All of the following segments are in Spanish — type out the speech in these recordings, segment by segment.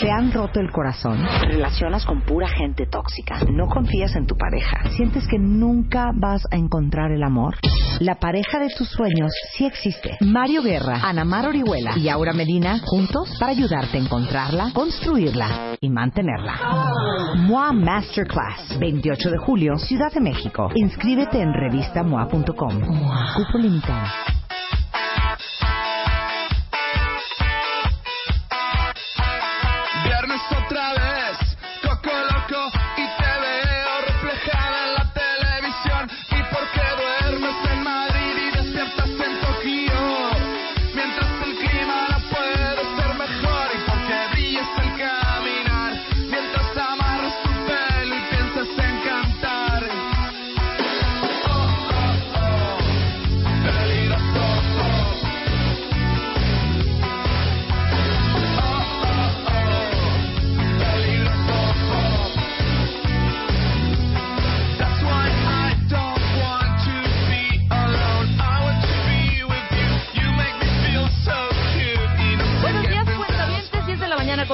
¿Te han roto el corazón? ¿Te relacionas con pura gente tóxica? ¿No confías en tu pareja? ¿Sientes que nunca vas a encontrar el amor? La pareja de tus sueños sí existe. Mario Guerra, Ana Mar Orihuela y Aura Medina juntos para ayudarte a encontrarla, construirla y mantenerla. MOA Masterclass, 28 de julio, Ciudad de México. Inscríbete en revistamoa.com. Cupo limitado.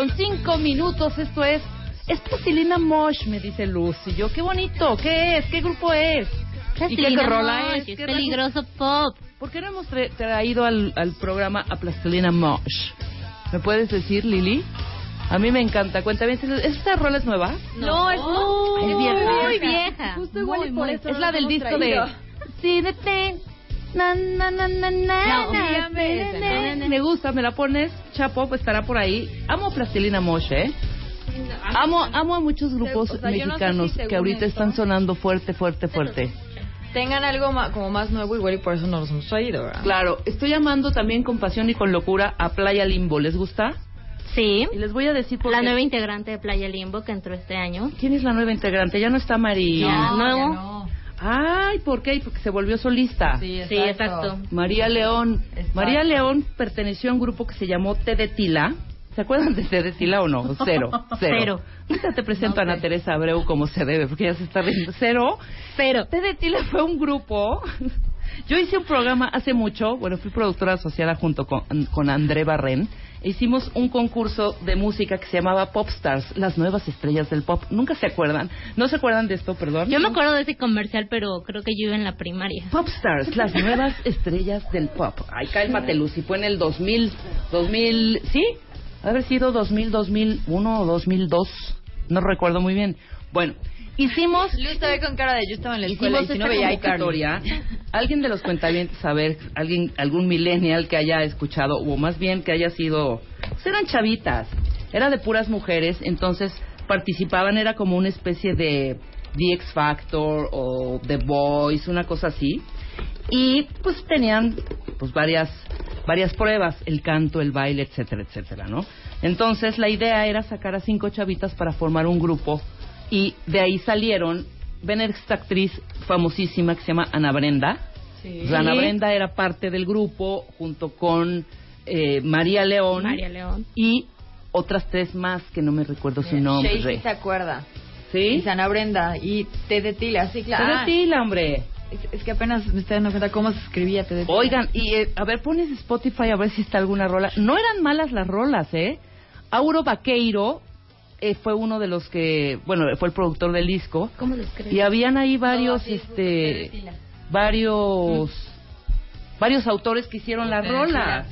Con 5 minutos. Esto es. Es Plastilina Mosh, me dice Luz. Y yo, qué bonito. ¿Qué es? ¿Qué grupo es? ¿Y qué rola es? es ¿Qué peligroso pop. ¿Por qué no hemos tra- traído al, al programa a Plastilina Mosh? ¿Me puedes decir, Lili? A mí me encanta. Cuéntame, ¿esta rola es nueva? No, es muy, Es vieja. muy vieja. Justo igual Muy, y por muy. eso Es no la del disco traído. de... Sí, de te- Na, na, na, na, na, No, na, obviamente, na, no. Me gusta, me la pones. Chapo, pues estará por ahí. Amo Plastilina Mosh, ¿eh? Amo, amo a muchos grupos O sea, yo no sé mexicanos si que ahorita esto- están sonando fuerte, fuerte, fuerte. Tengan algo ma- como más nuevo igual y por eso no los hemos traído, ¿verdad? Claro, estoy amando también con pasión y con locura a Playa Limbo. ¿Les gusta? Sí. Y les voy a decir por La qué. nueva integrante de Playa Limbo que entró este año. ¿Quién es la nueva integrante? Ya no está María. No, nuevo. no. Ay, ¿por qué? Porque se volvió solista. Sí, Sí, exacto. María León. Exacto. María León perteneció a un grupo que se llamó de Tila. ¿Se acuerdan de Té de Tila o no? Cero. Cero. Cero. Ahorita te presento a Ana Teresa Abreu como se debe, porque ya se está riendo. Cero. Pero Té de Tila fue un grupo. Yo hice un programa hace mucho, bueno, fui productora asociada junto con, con André Barren. Hicimos un concurso de música que se llamaba Pop Stars, las nuevas estrellas del pop. ¿Nunca se acuerdan? ¿No se acuerdan de esto, perdón? yo me acuerdo de ese comercial, pero creo que yo iba en la primaria. Pop Stars, las nuevas estrellas del pop. Ay, cálmate, Lucy. Fue en el 2000, 2000, ¿sí? Haber sido 2000, 2001 o 2002. No recuerdo muy bien. Bueno, hicimos te ve con cara de yo estaba en la escuela y si no esta veía a iCarly. convocatoria. Alguien de los cuentavientes, a ver, alguien, algún millennial que haya escuchado, o más bien que haya sido, pues eran chavitas, era de puras mujeres, entonces participaban, era como una especie de The X Factor o The Voice, una cosa así. Y pues tenían pues varias varias pruebas, el canto, el baile, etcétera, etcétera, ¿no? Entonces la idea era sacar a cinco chavitas para formar un grupo y de ahí salieron ven esta actriz famosísima que se llama Ana Brenda. Pues, Ana Brenda era parte del grupo junto con eh, María León María León. y otras tres más que no me recuerdo su nombre. se acuerda. ¿Sí? Y Sana Brenda y T de Tila, sí, claro. Pero Ah, Tila, hombre. es, es que apenas me estoy dando cuenta cómo se escribía T de Tila. Oigan, y eh, a ver, pones Spotify a ver si está alguna rola. No eran malas las rolas, ¿eh? Auro Vaqueiro eh, fue uno de los que, bueno, fue el productor del disco. ¿Cómo se escribe? Y habían ahí varios, este, varios, varios autores que hicieron las rolas.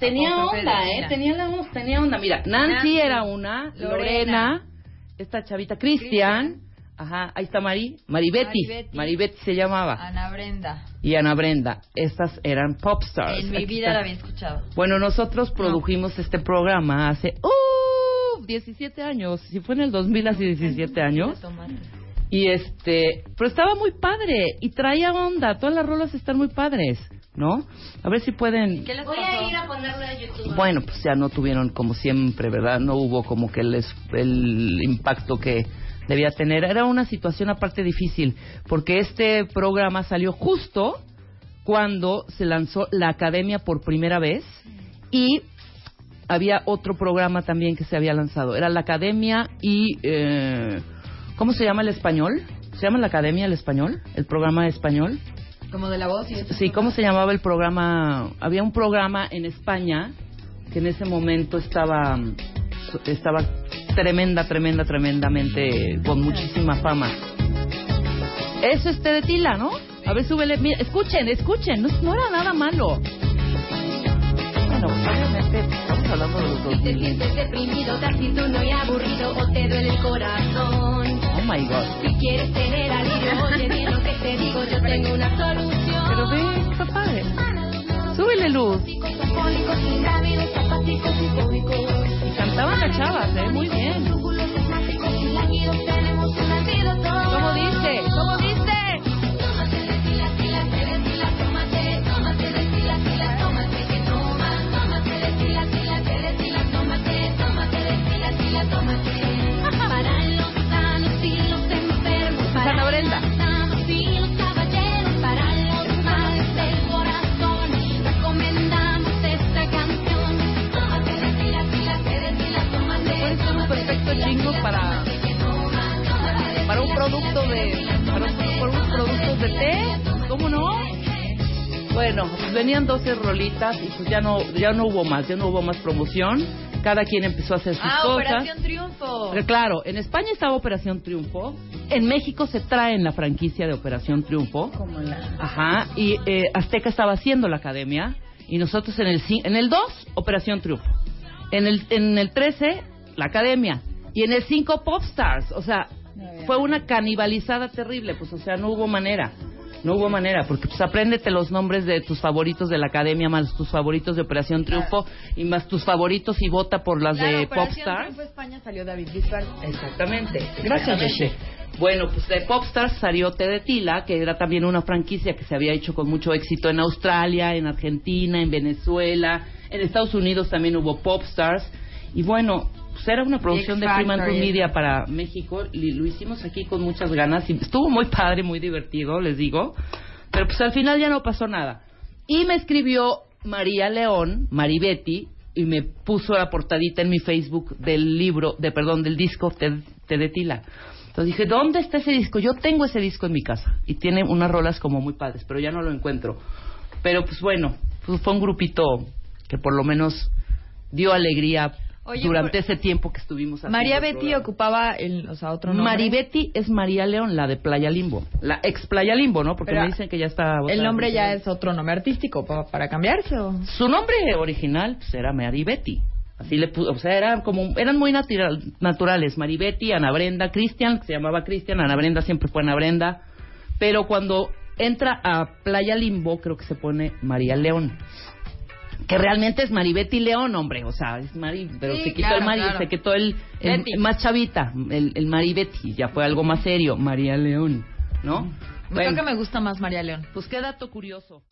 Tenía onda, ¿eh? Tenía la voz, tenía onda. Mira, Nancy, Nancy, era una, Lorena, Lorena, esta chavita, Cristian, ajá, ahí está Mari, Maribeti. Maribeti se llamaba, Ana Brenda. y Ana Brenda. Estas eran pop stars. En mi Aquí vida está. la había escuchado. Bueno, nosotros produjimos este programa hace 17 años. Si fue en el 2000, hace 17 años. Y este, pero estaba muy padre y traía onda. Todas las rolas están muy padres, ¿no? A ver si pueden. Voy a ir a ponerlo a YouTube. Bueno, pues ya no tuvieron como siempre, ¿verdad? No hubo como que el, el impacto que debía tener. Era una situación aparte difícil, porque este programa salió justo cuando se lanzó la academia por primera vez y había otro programa también que se había lanzado. Era la academia y... eh, ¿Cómo se llama el español? ¿Se llama la academia el español? ¿El programa español? Como de la voz y. Sí, ¿cómo se llamaba el programa? Había un programa en España que en ese momento estaba estaba tremenda, tremenda, tremendamente con muchísima fama. Eso es Té de Tila, ¿no? A ver, súbele. mira, escuchen, escuchen. No, no era nada malo. Bueno, obviamente estamos hablando de los Si te 2000. sientes deprimido, taciturno y aburrido o te duele el corazón. Oh my God. Si quieres tener alivio, oye bien lo que te digo, yo tengo una solución. Pero ve, está padre. Súbele luz. Y cantaban las chavas, ¿eh? Muy bien. ¿Cómo dice? ¿Cómo dice? Destila, tómate. Puede ser un perfecto jingle para para un producto de para, un- para unos productos de té, ¿cómo no? Bueno, pues venían 12 rolitas y pues ya no ya no hubo más, ya no hubo más promoción. Cada quien empezó a hacer sus Ah, cosas. Operación Triunfo. Pero claro, en España estaba Operación Triunfo, en México se trae en la franquicia de Operación Triunfo. Ajá, y eh, Azteca estaba haciendo la academia y nosotros en el en el 2 Operación Triunfo. En el en el 13 la academia y en el 5 Popstars, o sea, fue una canibalizada terrible, pues o sea, no hubo manera. No hubo manera, porque pues apréndete los nombres de tus favoritos de la academia, más tus favoritos de Operación Triunfo y más tus favoritos y vota por las Claro, de Operación Popstars. Triunfo España salió David Bisbal. Exactamente. Gracias, Meche. Bueno, pues de Popstars salió de Tila, que era también una franquicia que se había hecho con mucho éxito en Australia, en Argentina, en Venezuela, en Estados Unidos también hubo Popstars. Y bueno, pues era una producción de Fremantle Media para México y lo hicimos aquí con muchas ganas y estuvo muy padre, muy divertido, les digo. Pero pues al final ya no pasó nada. Y me escribió María León, Maribetti, y me puso la portadita en mi Facebook del libro, de perdón, del disco Te, Te de Tila. Entonces dije, ¿dónde está ese disco? Yo tengo ese disco en mi casa y tiene unas rolas como muy padres, pero ya no lo encuentro. Pero pues bueno, pues fue un grupito que por lo menos dio alegría Oye, durante por- ese tiempo que estuvimos haciendo María Betty ocupaba el, o sea, otro nombre. Maribetti es María León, la de Playa Limbo. La ex Playa Limbo, ¿no? Porque Pero me dicen que ya está... El nombre ya es otro nombre artístico pa- para cambiarse o Su nombre original pues, era Maribetti. Así le puso, o sea, eran como, eran muy natural- naturales. Maribetti, Ana Brenda, Cristian, que se llamaba Cristian, Ana Brenda siempre fue Ana Brenda. Pero cuando entra a Playa Limbo, creo que se pone María León. Que realmente es Maribetti León, hombre. O sea, es Mari, pero Sí, se quitó claro, el Mari, claro. se quitó el, más chavita, el, el Maribetti. Ya fue algo más serio, María León, ¿no? Creo que me gusta más María León. Pues qué dato curioso.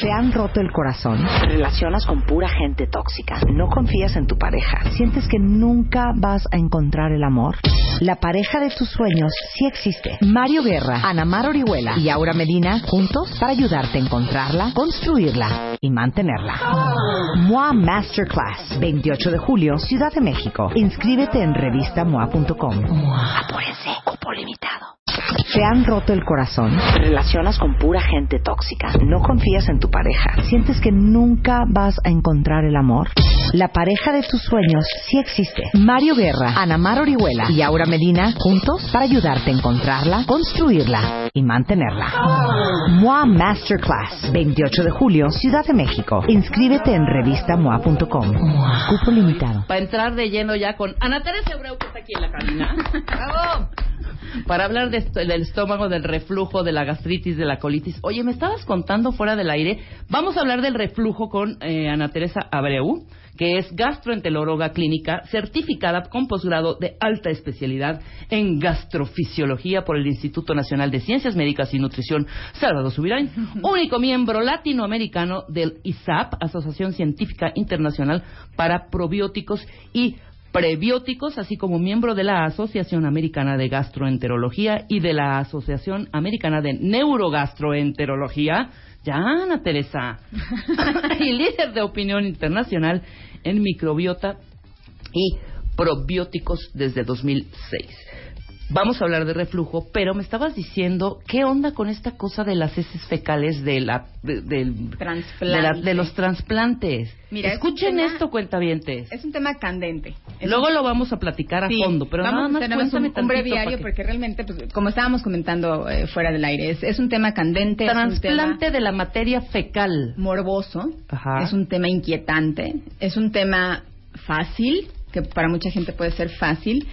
¿Te han roto el corazón? ¿Te relacionas con pura gente tóxica? ¿No confías en tu pareja? ¿Sientes que nunca vas a encontrar el amor? La pareja de tus sueños sí existe. Mario Guerra, Ana Mar Orihuela y Aura Medina juntos para ayudarte a encontrarla, construirla y mantenerla. MOA Masterclass, 28 de julio, Ciudad de México. Inscríbete en revistamoa.com. Apúrense, cupo limitado. ¿Te han roto el corazón? ¿Te relacionas con pura gente tóxica? ¿No confías en tu pareja? ¿Sientes que nunca vas a encontrar el amor? La pareja de tus sueños sí existe. Mario Guerra, Ana Mar Orihuela y Aura Medina juntos para ayudarte a encontrarla, construirla y mantenerla. MOA Masterclass, 28 de julio, Ciudad de México. Inscríbete en revistamoa.com. Cupo limitado. Para entrar de lleno ya con Ana Teresa Abreu, que está aquí en la cabina. Para hablar de esto- del estómago, del reflujo, de la gastritis, de la colitis. Oye, me estabas contando fuera del aire. Vamos a hablar del reflujo con eh, Ana Teresa Abreu, que es gastroenteróloga clínica certificada con posgrado de alta especialidad en gastrofisiología por el Instituto Nacional de Ciencias Médicas y Nutrición Salvador Subirán, único miembro latinoamericano del ISAP, Asociación Científica Internacional para Probióticos y prebióticos, así como miembro de la Asociación Americana de Gastroenterología y de la Asociación Americana de Neurogastroenterología. Ya, Ana Teresa. y líder de opinión internacional en microbiota y probióticos desde 2006. Vamos a hablar de reflujo, pero me estabas diciendo, ¿qué onda con esta cosa de las heces fecales de, la, de, del- de la- de los trasplantes? Mira, es un Escuchen tema- esto, cuentavientes. Es un tema candente. Es Luego un- lo vamos a platicar a Sí, fondo, pero vamos nada a más un, cuéntame un tantito breviario que- porque realmente, pues, como estábamos comentando eh, fuera del aire, es, es un tema candente, es un Trasplante tema de la materia fecal. morboso, Ajá. es un tema inquietante, es un tema fácil, que para mucha gente puede ser fácil,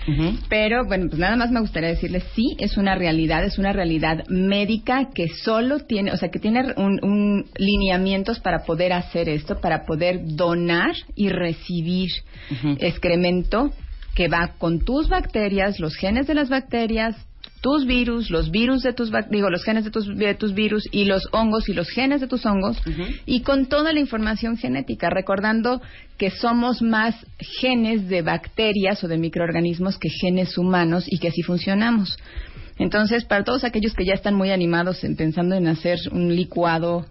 pero bueno, pues nada más me gustaría decirles, sí, es una realidad, es una realidad médica que solo tiene, o sea, que tiene un, un lineamientos para poder hacer esto, para poder donar y recibir excremento que va con tus bacterias, los genes de las bacterias, tus virus, los virus de tus digo, los genes de tus, de tus virus y los hongos y los genes de tus hongos y con toda la información genética, recordando que somos más genes de bacterias o de microorganismos que genes humanos y que así funcionamos. Entonces, para todos aquellos que ya están muy animados en pensando en hacer un licuado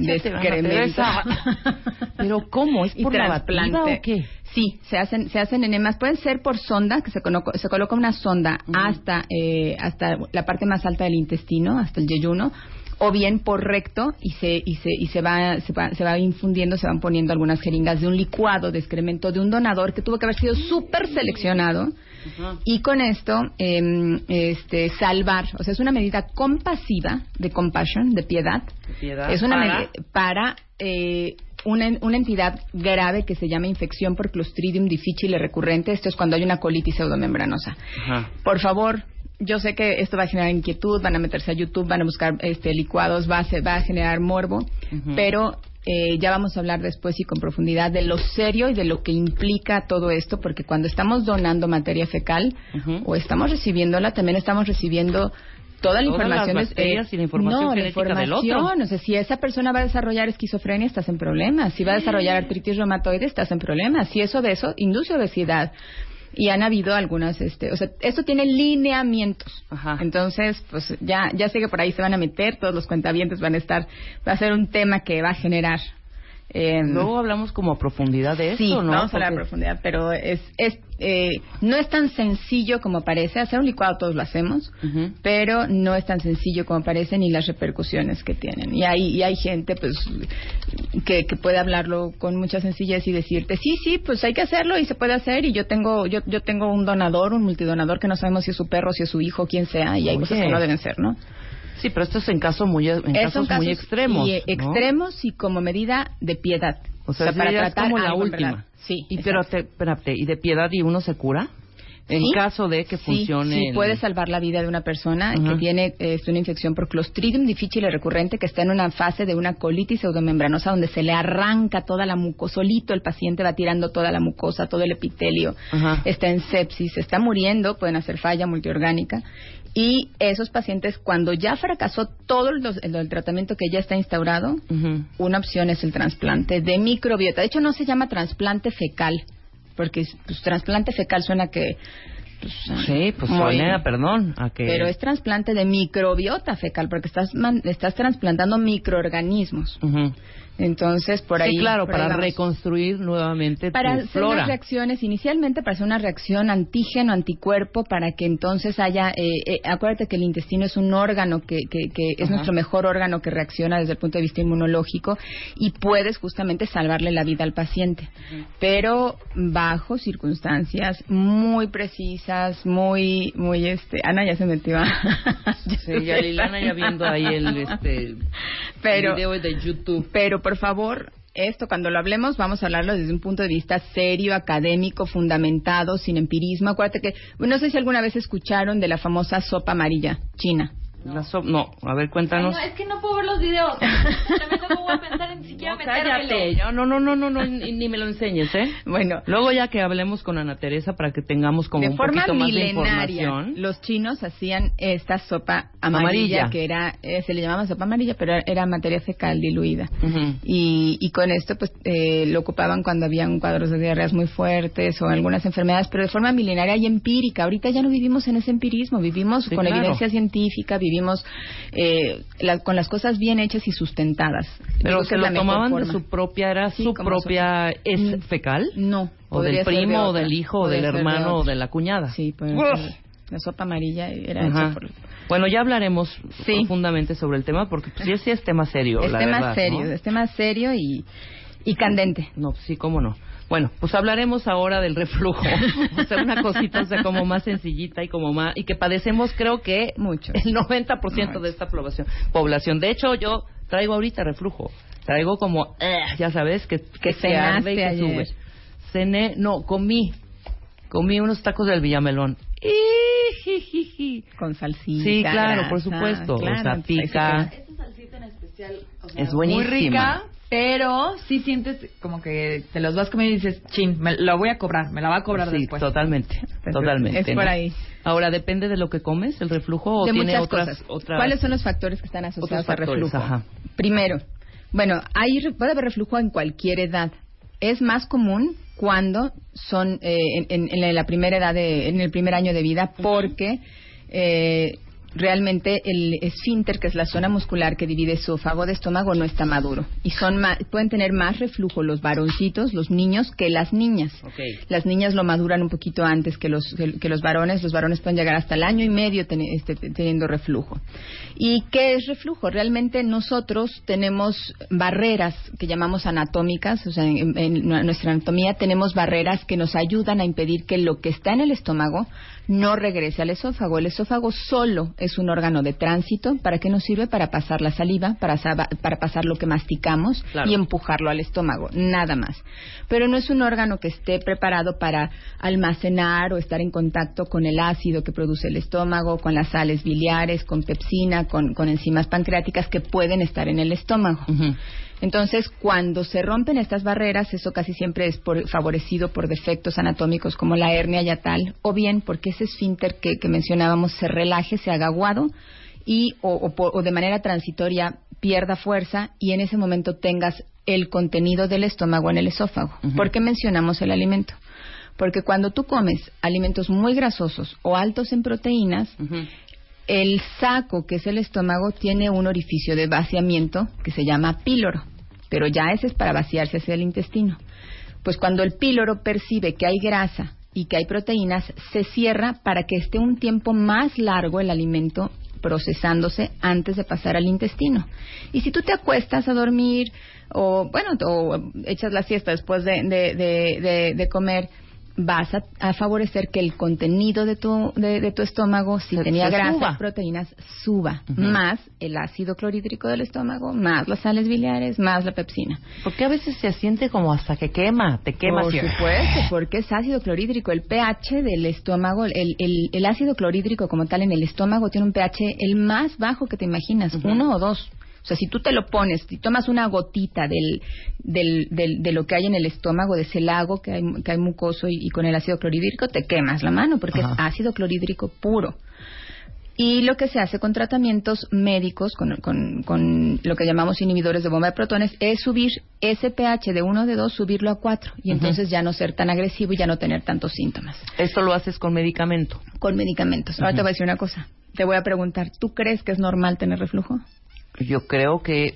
de Cállate, Ana excremento. Teresa. Pero ¿cómo? ¿Es por lavativa o qué? Sí, se hacen, se hacen enemas. Pueden ser por sonda, que se, coloca- se coloca una sonda hasta, eh, hasta la parte más alta del intestino, hasta el yeyuno, o bien por recto y se, y se, y se va, se va, se va infundiendo, se van poniendo algunas jeringas de un licuado de excremento de un donador que tuvo que haber sido súper seleccionado y con esto em, este, salvar, o sea, es una medida compasiva de compassion, de piedad, De piedad, es una para- medi- para eh, una, una entidad grave que se llama infección por Clostridium difficile recurrente. Esto es cuando hay una colitis pseudomembranosa. Ajá. Por favor, yo sé que esto va a generar inquietud, van a meterse a YouTube, van a buscar este, licuados, va a, va a generar morbo, pero eh, ya vamos a hablar después y con profundidad de lo serio y de lo que implica todo esto, porque cuando estamos donando materia fecal o estamos recibiéndola, también estamos recibiendo toda la Todas las información. es- bacterias y la información no, la del información, otro. o sea, si esa persona va a desarrollar esquizofrenia, estás en problemas. Si va a desarrollar artritis reumatoide, estás en problemas. Si es obeso, induce obesidad. Y han habido algunas, este, o sea, esto tiene lineamientos. Ajá. Entonces, pues ya, ya sé que por ahí se van a meter, todos los cuentavientes van a estar, va a ser un tema que va a generar. Eh, Luego hablamos como a profundidad de Sí, esto, ¿no? vamos a hablar a profundidad, pero es, es eh, no es tan sencillo como parece. Hacer un licuado todos lo hacemos, pero no es tan sencillo como parece ni las repercusiones que tienen. Y hay, y hay gente pues que, que puede hablarlo con mucha sencillez y decirte, sí, sí, pues hay que hacerlo y se puede hacer. Y yo tengo yo, yo tengo un donador, un multidonador que no sabemos si es su perro, si es su hijo, quién sea, y hay Oye. cosas que no deben ser, ¿no? Sí, pero esto es en, caso muy, en Es casos, son muy casos extremos. y, ¿no? extremos y como medida de piedad. O sea, para para es como la última. verdad. Sí, Y pero te, espérate, ¿y de piedad y uno se cura? En Sí. caso de que funcione. Sí, puede salvar la vida de una persona que tiene eh, una infección por Clostridium difficile recurrente que está en una fase de una colitis pseudomembranosa donde se le arranca toda la mucosa, solito el paciente va tirando toda la mucosa, todo el epitelio, está en sepsis, está muriendo, pueden hacer falla multiorgánica y esos pacientes cuando ya fracasó todo el, el- el tratamiento que ya está instaurado, una opción es el trasplante de microbiota. De hecho, no se llama trasplante fecal, porque pues, trasplante fecal suena que... pues, Sí, pues suena, perdón, a que... Pero es trasplante de microbiota fecal, porque estás, man- estás trasplantando microorganismos. Ujú. Entonces, por Sí, ahí... claro, por ahí para vamos. reconstruir nuevamente Para tu hacer flora. unas reacciones, inicialmente para hacer una reacción antígeno, anticuerpo, para que entonces haya, eh, eh, acuérdate que el intestino es un órgano que, que, que es Ajá. nuestro mejor órgano que reacciona desde el punto de vista inmunológico y puedes justamente salvarle la vida al paciente, pero bajo circunstancias muy precisas, muy, muy, este, Ana ya se metió. a- Sí, ya Liliana ya viendo ahí el, este, Pero- video de YouTube. Pero por favor, esto cuando lo hablemos vamos a hablarlo desde un punto de vista serio, académico, fundamentado, sin empirismo. Acuérdate que no sé si alguna vez escucharon de la famosa sopa amarilla china. La so- no, a ver, cuéntanos. No, es que no puedo ver los videos. También luego voy a pensar en ni siquiera No, cállate, yo- no, no, no, no, no, ni, ni me lo enseñes, ¿eh? Bueno, Luego ya que hablemos con Ana Teresa para que tengamos como de un forma poquito más de milenaria, información. los chinos hacían esta sopa amarilla, Amarilla. que era, eh, se le llamaba sopa amarilla, pero era materia fecal diluida. Ujú. Y, y con esto, pues, eh, lo ocupaban cuando habían cuadros de diarreas muy fuertes o algunas enfermedades, pero de forma milenaria y empírica. Ahorita ya no vivimos en ese empirismo, vivimos Sí, con claro. evidencia científica, vivimos eh, la- con las cosas bien hechas y sustentadas. Pero se lo tomaban de su propia, era Sí, su propia es fecal. No. O del de primo, o del hijo, o del de hermano, o de la cuñada. Sí, pues, la sopa amarilla era Ajá. hecha por... Bueno, ya hablaremos Sí. profundamente sobre el tema, porque pues, sí, sí es tema serio, Es la tema verdad, serio, ¿no? es tema serio y, y candente. No, sí, cómo no. Bueno, pues hablaremos ahora del reflujo. o sea, una cosita, o sea, como más sencillita y como más... Y que padecemos, creo que... Mucho. El 90% de esta población. población. De hecho, yo traigo ahorita reflujo. Traigo como... eh, ya sabes, que, que se arde y que ayer. sube. Cené... No, comí. Comí unos tacos del Villamelón. Ijijiji. Con salsita. Sí, claro, por grasa, supuesto. claro, o sea, pica. Esta salsita en especial, o sea, Es buenísima. Muy rica, pero sí sientes como que te los vas comiendo y dices, chin, me lo voy a cobrar, me la va a cobrar Sí, después. totalmente, totalmente. es por ¿no? ahí. Ahora, ¿depende de lo que comes el reflujo o de tiene muchas otras, cosas. otras... ¿Cuáles son los factores que están asociados al reflujo? ajá. Primero, bueno, hay, re- puede haber reflujo en cualquier edad. Es más común cuando son eh, en, en- en la primera edad, de- en el primer año de vida, porque eh, realmente el esfínter, que es la zona muscular que divide esófago de estómago, no está maduro. Y son ma- pueden tener más reflujo los varoncitos, los niños, que las niñas. Las niñas lo maduran un poquito antes que los, que, que los varones. Los varones pueden llegar hasta el año y medio este, teniendo reflujo. ¿Y qué es reflujo? Realmente nosotros tenemos barreras que llamamos anatómicas, o sea, en, en nuestra anatomía tenemos barreras que nos ayudan a impedir que lo que está en el estómago no regrese al esófago. El esófago solo es un órgano de tránsito. ¿Para qué nos sirve? Para pasar la saliva, para, pasar lo que masticamos Claro. y empujarlo al estómago, nada más. Pero no es un órgano que esté preparado para almacenar o estar en contacto con el ácido que produce el estómago, con las sales biliares, con pepsina, con, con enzimas pancreáticas que pueden estar en el estómago. Entonces, cuando se rompen estas barreras, eso casi siempre es por- favorecido por defectos anatómicos como la hernia yatal, o bien porque ese esfínter que, que mencionábamos se relaje, se haga aguado y o, o por- o de manera transitoria pierda fuerza y en ese momento tengas el contenido del estómago en el esófago. Ujú. ¿Por qué mencionamos el alimento? Porque cuando tú comes alimentos muy grasosos o altos en proteínas, el saco, que es el estómago, tiene un orificio de vaciamiento que se llama píloro, pero ya ese es para vaciarse hacia el intestino. Pues cuando el píloro percibe que hay grasa y que hay proteínas, se cierra para que esté un tiempo más largo el alimento procesándose antes de pasar al intestino. Y si tú te acuestas a dormir o, bueno, o echas la siesta después de, de- de- de- comer, vas a, a favorecer que el contenido de tu, de, de tu estómago, si Se- tenía se grasa suba. y proteínas, suba. Más el ácido clorhídrico del estómago, más las sales biliares, más la pepsina. Porque a veces se siente como hasta que quema, te quema. Por supuesto, porque es ácido clorhídrico. El pH del estómago, el, el, el ácido clorhídrico como tal en el estómago tiene un pH el más bajo que te imaginas, uno o dos. O sea, si tú te lo pones, si tomas una gotita del, del, del- de lo que hay en el estómago, de ese lago que hay, que hay mucoso y, y con el ácido clorhídrico, te quemas la mano porque Ajá. es ácido clorhídrico puro. Y lo que se hace con tratamientos médicos, con, con- con lo que llamamos inhibidores de bomba de protones, es subir ese pH de 1 o de 2, subirlo a 4. Y entonces ya no ser tan agresivo y ya no tener tantos síntomas. Esto lo haces con medicamento. Con medicamentos. Ahora te voy a decir una cosa. Te voy a preguntar, ¿tú crees que es normal tener reflujo? Yo creo que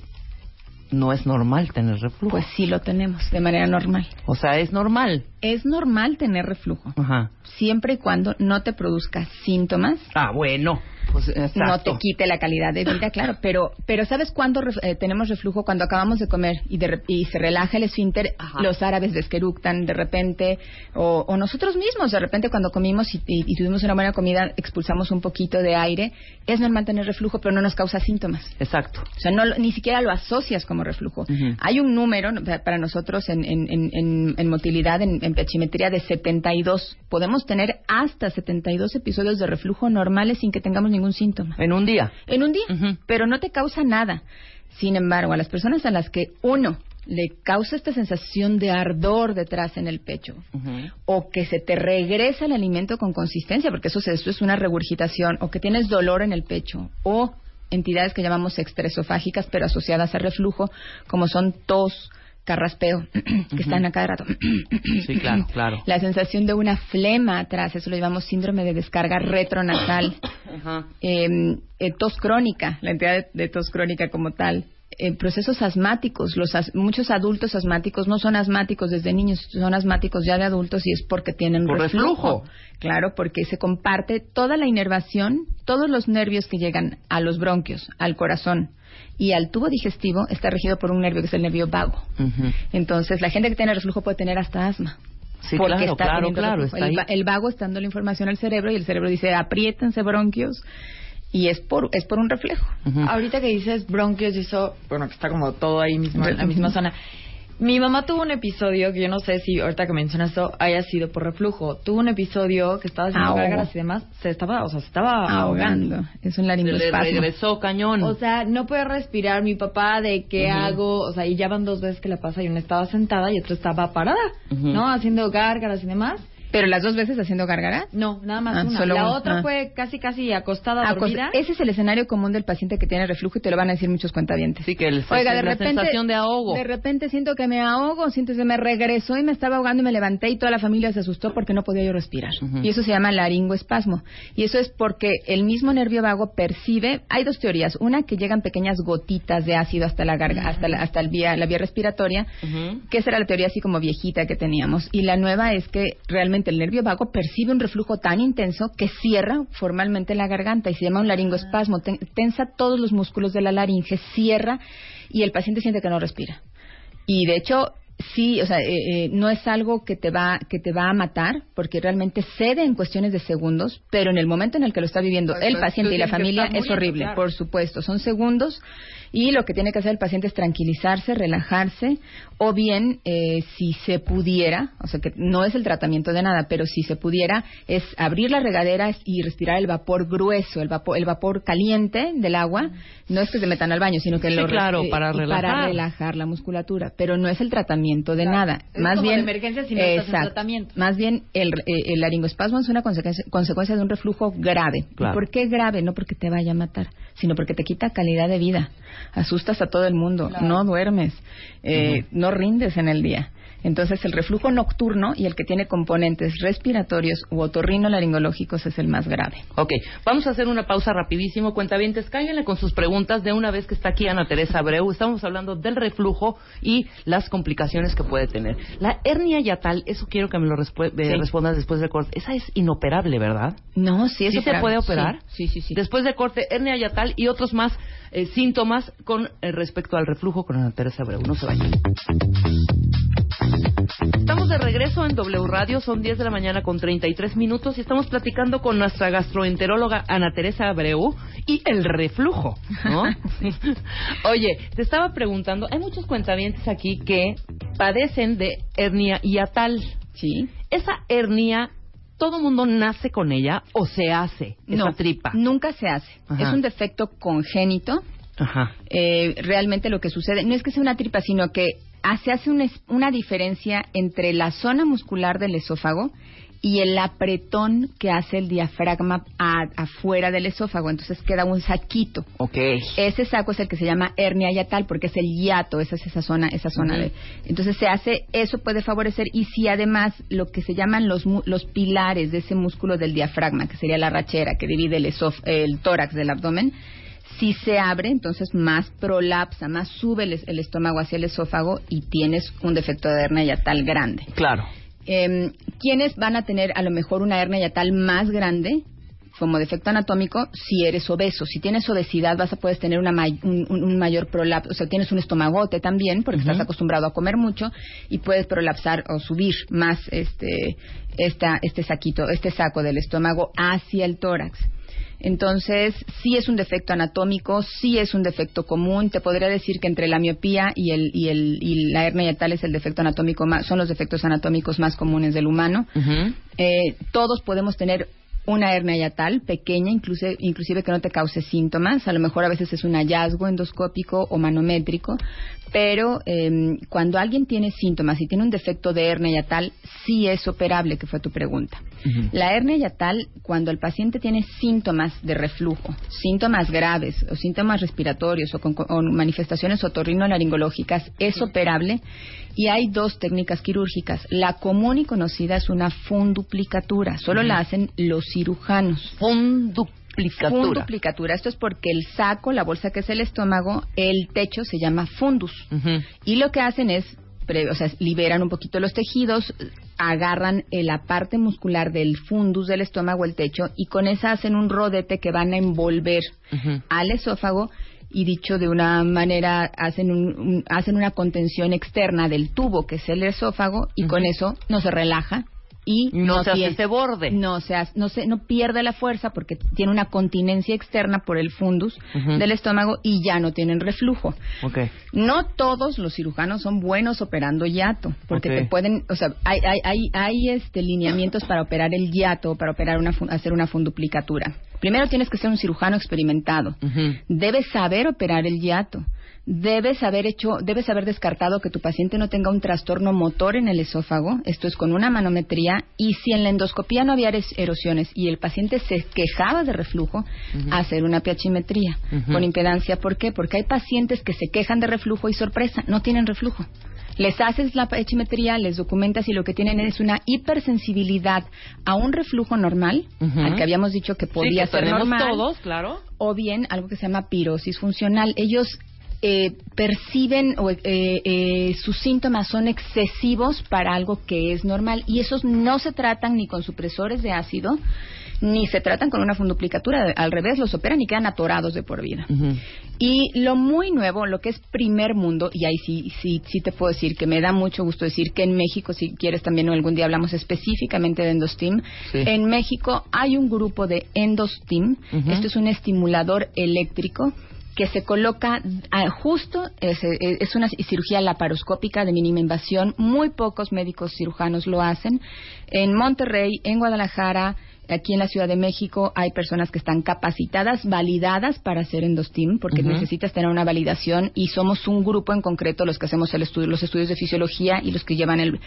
no es normal tener reflujo. Pues sí lo tenemos, de manera normal. o sea, es normal. Es normal tener reflujo, Ajá. siempre y cuando no te produzca síntomas Ah, bueno. Pues no te quite la calidad de vida, claro, pero pero ¿sabes cuándo ref- eh, tenemos reflujo? Cuando acabamos de comer y, de re- y se relaja el esfínter, Ajá. los árabes ves que eructan de repente, o, o nosotros mismos, de repente cuando comimos y, y- y tuvimos una buena comida, expulsamos un poquito de aire, es normal tener reflujo, pero no nos causa síntomas. Exacto. O sea, no, ni siquiera lo asocias como reflujo. Hay un número para nosotros en, en, en, en- motilidad, en, en pH-metría de 72. Podemos tener hasta 72 episodios de reflujo normales sin que tengamos ningún síntoma. En un día. En un día, pero no te causa nada. Sin embargo, a las personas a las que uno le causa esta sensación de ardor detrás en el pecho, o que se te regresa el alimento con consistencia, porque eso, eso es una regurgitación, o que tienes dolor en el pecho, o entidades que llamamos extraesofágicas, pero asociadas a reflujo, como son tos, carraspeo, que están a cada rato. Sí, claro, claro. La sensación de una flema atrás, eso lo llamamos síndrome de descarga retronasal. Ajá. Eh, eh, tos crónica, la entidad de, de tos crónica como tal. Eh, procesos asmáticos. Los as- muchos adultos asmáticos no son asmáticos desde niños, son asmáticos ya de adultos y es porque tienen Por reflujo. reflujo. Claro, porque se comparte toda la inervación, todos los nervios que llegan a los bronquios, al corazón y al tubo digestivo está regido por un nervio que es el nervio vago. Entonces, la gente que tiene reflujo puede tener hasta asma. Sí, porque claro, está claro, claro, está el, el vago está dando la información al cerebro y el cerebro dice apriétense bronquios y es por es por un reflejo. Ahorita que dices bronquios y eso, bueno, que está como todo ahí mismo, en la misma zona. Mi mamá tuvo un episodio que yo no sé si ahorita que mencionas esto haya sido por reflujo. Tuvo un episodio que estaba haciendo Ahogo. gárgaras y demás, se estaba, o sea, se estaba ahogando. ahogando. Es un Se le laringoespasmo. regresó cañón. O sea, no puede respirar mi papá de qué hago, o sea, y ya van dos veces que la pasa y una estaba sentada y otra estaba parada. ¿no? Haciendo gárgaras y demás. Pero las dos veces haciendo gárgaras. No, nada más Ah, una. solo la una. otra Ah. fue casi casi acostada, Ah, dormida. ese es el escenario común del paciente que tiene reflujo y te lo van a decir muchos cuentavientes. Sí, que el- Oiga, de la repente, sensación de ahogo. De repente siento que me ahogo, siento que me regresó y me estaba ahogando y me levanté y toda la familia se asustó porque no podía yo respirar. Y eso se llama laringoespasmo. Y eso es porque el mismo nervio vago percibe, hay dos teorías, una que llegan pequeñas gotitas de ácido hasta la garga, hasta la, hasta el vía, la vía respiratoria, que esa era la teoría así como viejita que teníamos. Y la nueva es que realmente el nervio vago percibe un reflujo tan intenso que cierra formalmente la garganta y se llama un laringoespasmo. Ten- tensa todos los músculos de la laringe, cierra y el paciente siente que no respira. Y de hecho, sí, o sea, eh, eh, no es algo que te va que te va a matar, porque realmente cede en cuestiones de segundos, pero en el momento en el que lo está viviendo Pues, el paciente y la familia es horrible, por supuesto, son segundos y lo que tiene que hacer el paciente es tranquilizarse, relajarse, o bien, eh, si se pudiera, o sea que no es el tratamiento de nada, pero si se pudiera, es abrir las regaderas y respirar el vapor grueso, el vapor, el vapor caliente del agua. No es que se metan al baño, sino que Sí, lo claro, eh, para relajar. para relajar la musculatura, pero no es el tratamiento de Claro. nada. Es Más como de bien, emergencia si no estás en tratamiento. Más bien, el, eh, el laringoespasmo es una consecuencia, consecuencia de un reflujo grave. ¿Y Claro. ¿Por qué grave? No porque te vaya a matar, sino porque te quita calidad de vida. Asustas a todo el mundo, Claro. no duermes, eh, no rindes en el día. Entonces, el reflujo nocturno y el que tiene componentes respiratorios u otorrinolaringológicos es el más grave. Ok, vamos a hacer una pausa rapidísimo. Cuentavientes, cáiganle con sus preguntas de una vez que está aquí Ana Teresa Abreu. Estamos hablando del reflujo y las complicaciones que puede tener. La hernia yatal, eso quiero que me lo respu- eh, Sí. respondas después del corte. Esa es inoperable, ¿verdad? No, sí, es ¿Sí se operable. puede operar? Sí, sí, sí. sí. Después del corte, hernia yatal y otros más eh, síntomas con eh, respecto al reflujo con Ana Teresa Abreu. No se vayan. Estamos de regreso en W Radio, son 10 de la mañana con 33 minutos y estamos platicando con nuestra gastroenteróloga Ana Teresa Abreu y el reflujo, ¿no? Oye, te estaba preguntando, hay muchos cuentavientes aquí que padecen de hernia yatal. Sí. Esa hernia, ¿todo mundo nace con ella o se hace esa no, tripa? nunca se hace. Ajá. Es un defecto congénito. Ajá. Eh, realmente lo que sucede no es que sea una tripa, sino que se hace una, una diferencia entre la zona muscular del esófago y el apretón que hace el diafragma a- afuera del esófago. Entonces queda un saquito. Ok. Ese saco es el que se llama hernia yatal porque es el hiato, esa es esa zona, esa zona de. Entonces se hace, eso puede favorecer y si además lo que se llaman los los pilares de ese músculo del diafragma, que sería la rachera que divide el esof- el tórax del abdomen, si se abre, entonces más prolapsa, más sube el, el estómago hacia el esófago y tienes un defecto de hernia yatal grande. Claro. Eh, ¿Quiénes van a tener a lo mejor una hernia yatal más grande? Como defecto anatómico, si eres obeso. Si tienes obesidad, vas a poder tener una may- un, mayor prolapso. O sea, tienes un estomagote también, porque estás acostumbrado a comer mucho y puedes prolapsar o subir más este, esta, este saquito, este saco del estómago hacia el tórax. Entonces, sí es un defecto anatómico, sí es un defecto común. Te podría decir que entre la miopía y, el, y, el, y la hernia yatal es el defecto anatómico más, son los defectos anatómicos más comunes del humano. Eh, todos podemos tener una hernia yatal pequeña, inclusive, inclusive que no te cause síntomas. A lo mejor a veces es un hallazgo endoscópico o manométrico, pero eh, cuando alguien tiene síntomas y tiene un defecto de hernia yatal, sí es operable, que fue tu pregunta. La hernia yatal, cuando el paciente tiene síntomas de reflujo, síntomas graves o síntomas respiratorios o con, con manifestaciones otorrinolaringológicas, es operable y hay dos técnicas quirúrgicas. La común y conocida es una funduplicatura, solo la hacen los cirujanos. Funduplicatura. Funduplicatura. Esto es porque el saco, la bolsa que es el estómago, el techo se llama fundus. Y lo que hacen es, o sea, liberan un poquito los tejidos, agarran eh, la parte muscular del fundus del estómago, el techo, y con esa hacen un rodete que van a envolver al esófago y dicho de una manera hacen un- un- hacen una contención externa del tubo que es el esófago y con eso no se relaja y No se hace ese borde. no se hace- no se no pierde la fuerza porque tiene una continencia externa por el fundus del estómago y ya no tienen reflujo. No todos los cirujanos son buenos operando hiato, porque te pueden, o sea, hay, hay, hay, hay, este, lineamientos para operar el hiato, para operar una, hacer una funduplicatura. Primero tienes que ser un cirujano experimentado. Debes saber operar el hiato. Debes haber hecho, debes haber descartado que tu paciente no tenga un trastorno motor en el esófago. Esto es con una manometría. Y si en la endoscopía no había erosiones y el paciente se quejaba de reflujo, hacer una piachimetría con impedancia. ¿Por qué? Porque hay pacientes que se quejan de reflujo y sorpresa, no tienen reflujo. Les haces la piachimetría, les documentas y lo que tienen es una hipersensibilidad a un reflujo normal, al que habíamos dicho que podía sí, que ser normal todos, claro. o bien algo que se llama pirosis funcional. Ellos eh, perciben o eh, eh, sus síntomas son excesivos para algo que es normal y esos no se tratan ni con supresores de ácido ni se tratan con una funduplicatura, al revés, los operan y quedan atorados de por vida. Y lo muy nuevo, lo que es primer mundo, y ahí sí, sí, sí te puedo decir que me da mucho gusto decir que en México, si quieres también algún día hablamos específicamente de Endostim, Sí. en México hay un grupo de Endostim, esto es un estimulador eléctrico que se coloca ah, justo, es, es una cirugía laparoscópica de mínima invasión, muy pocos médicos cirujanos lo hacen. En Monterrey, en Guadalajara, aquí en la Ciudad de México hay personas que están capacitadas, validadas para hacer endostim, porque necesitas tener una validación y somos un grupo en concreto los que hacemos el estudio, los estudios de fisiología y los que llevan el,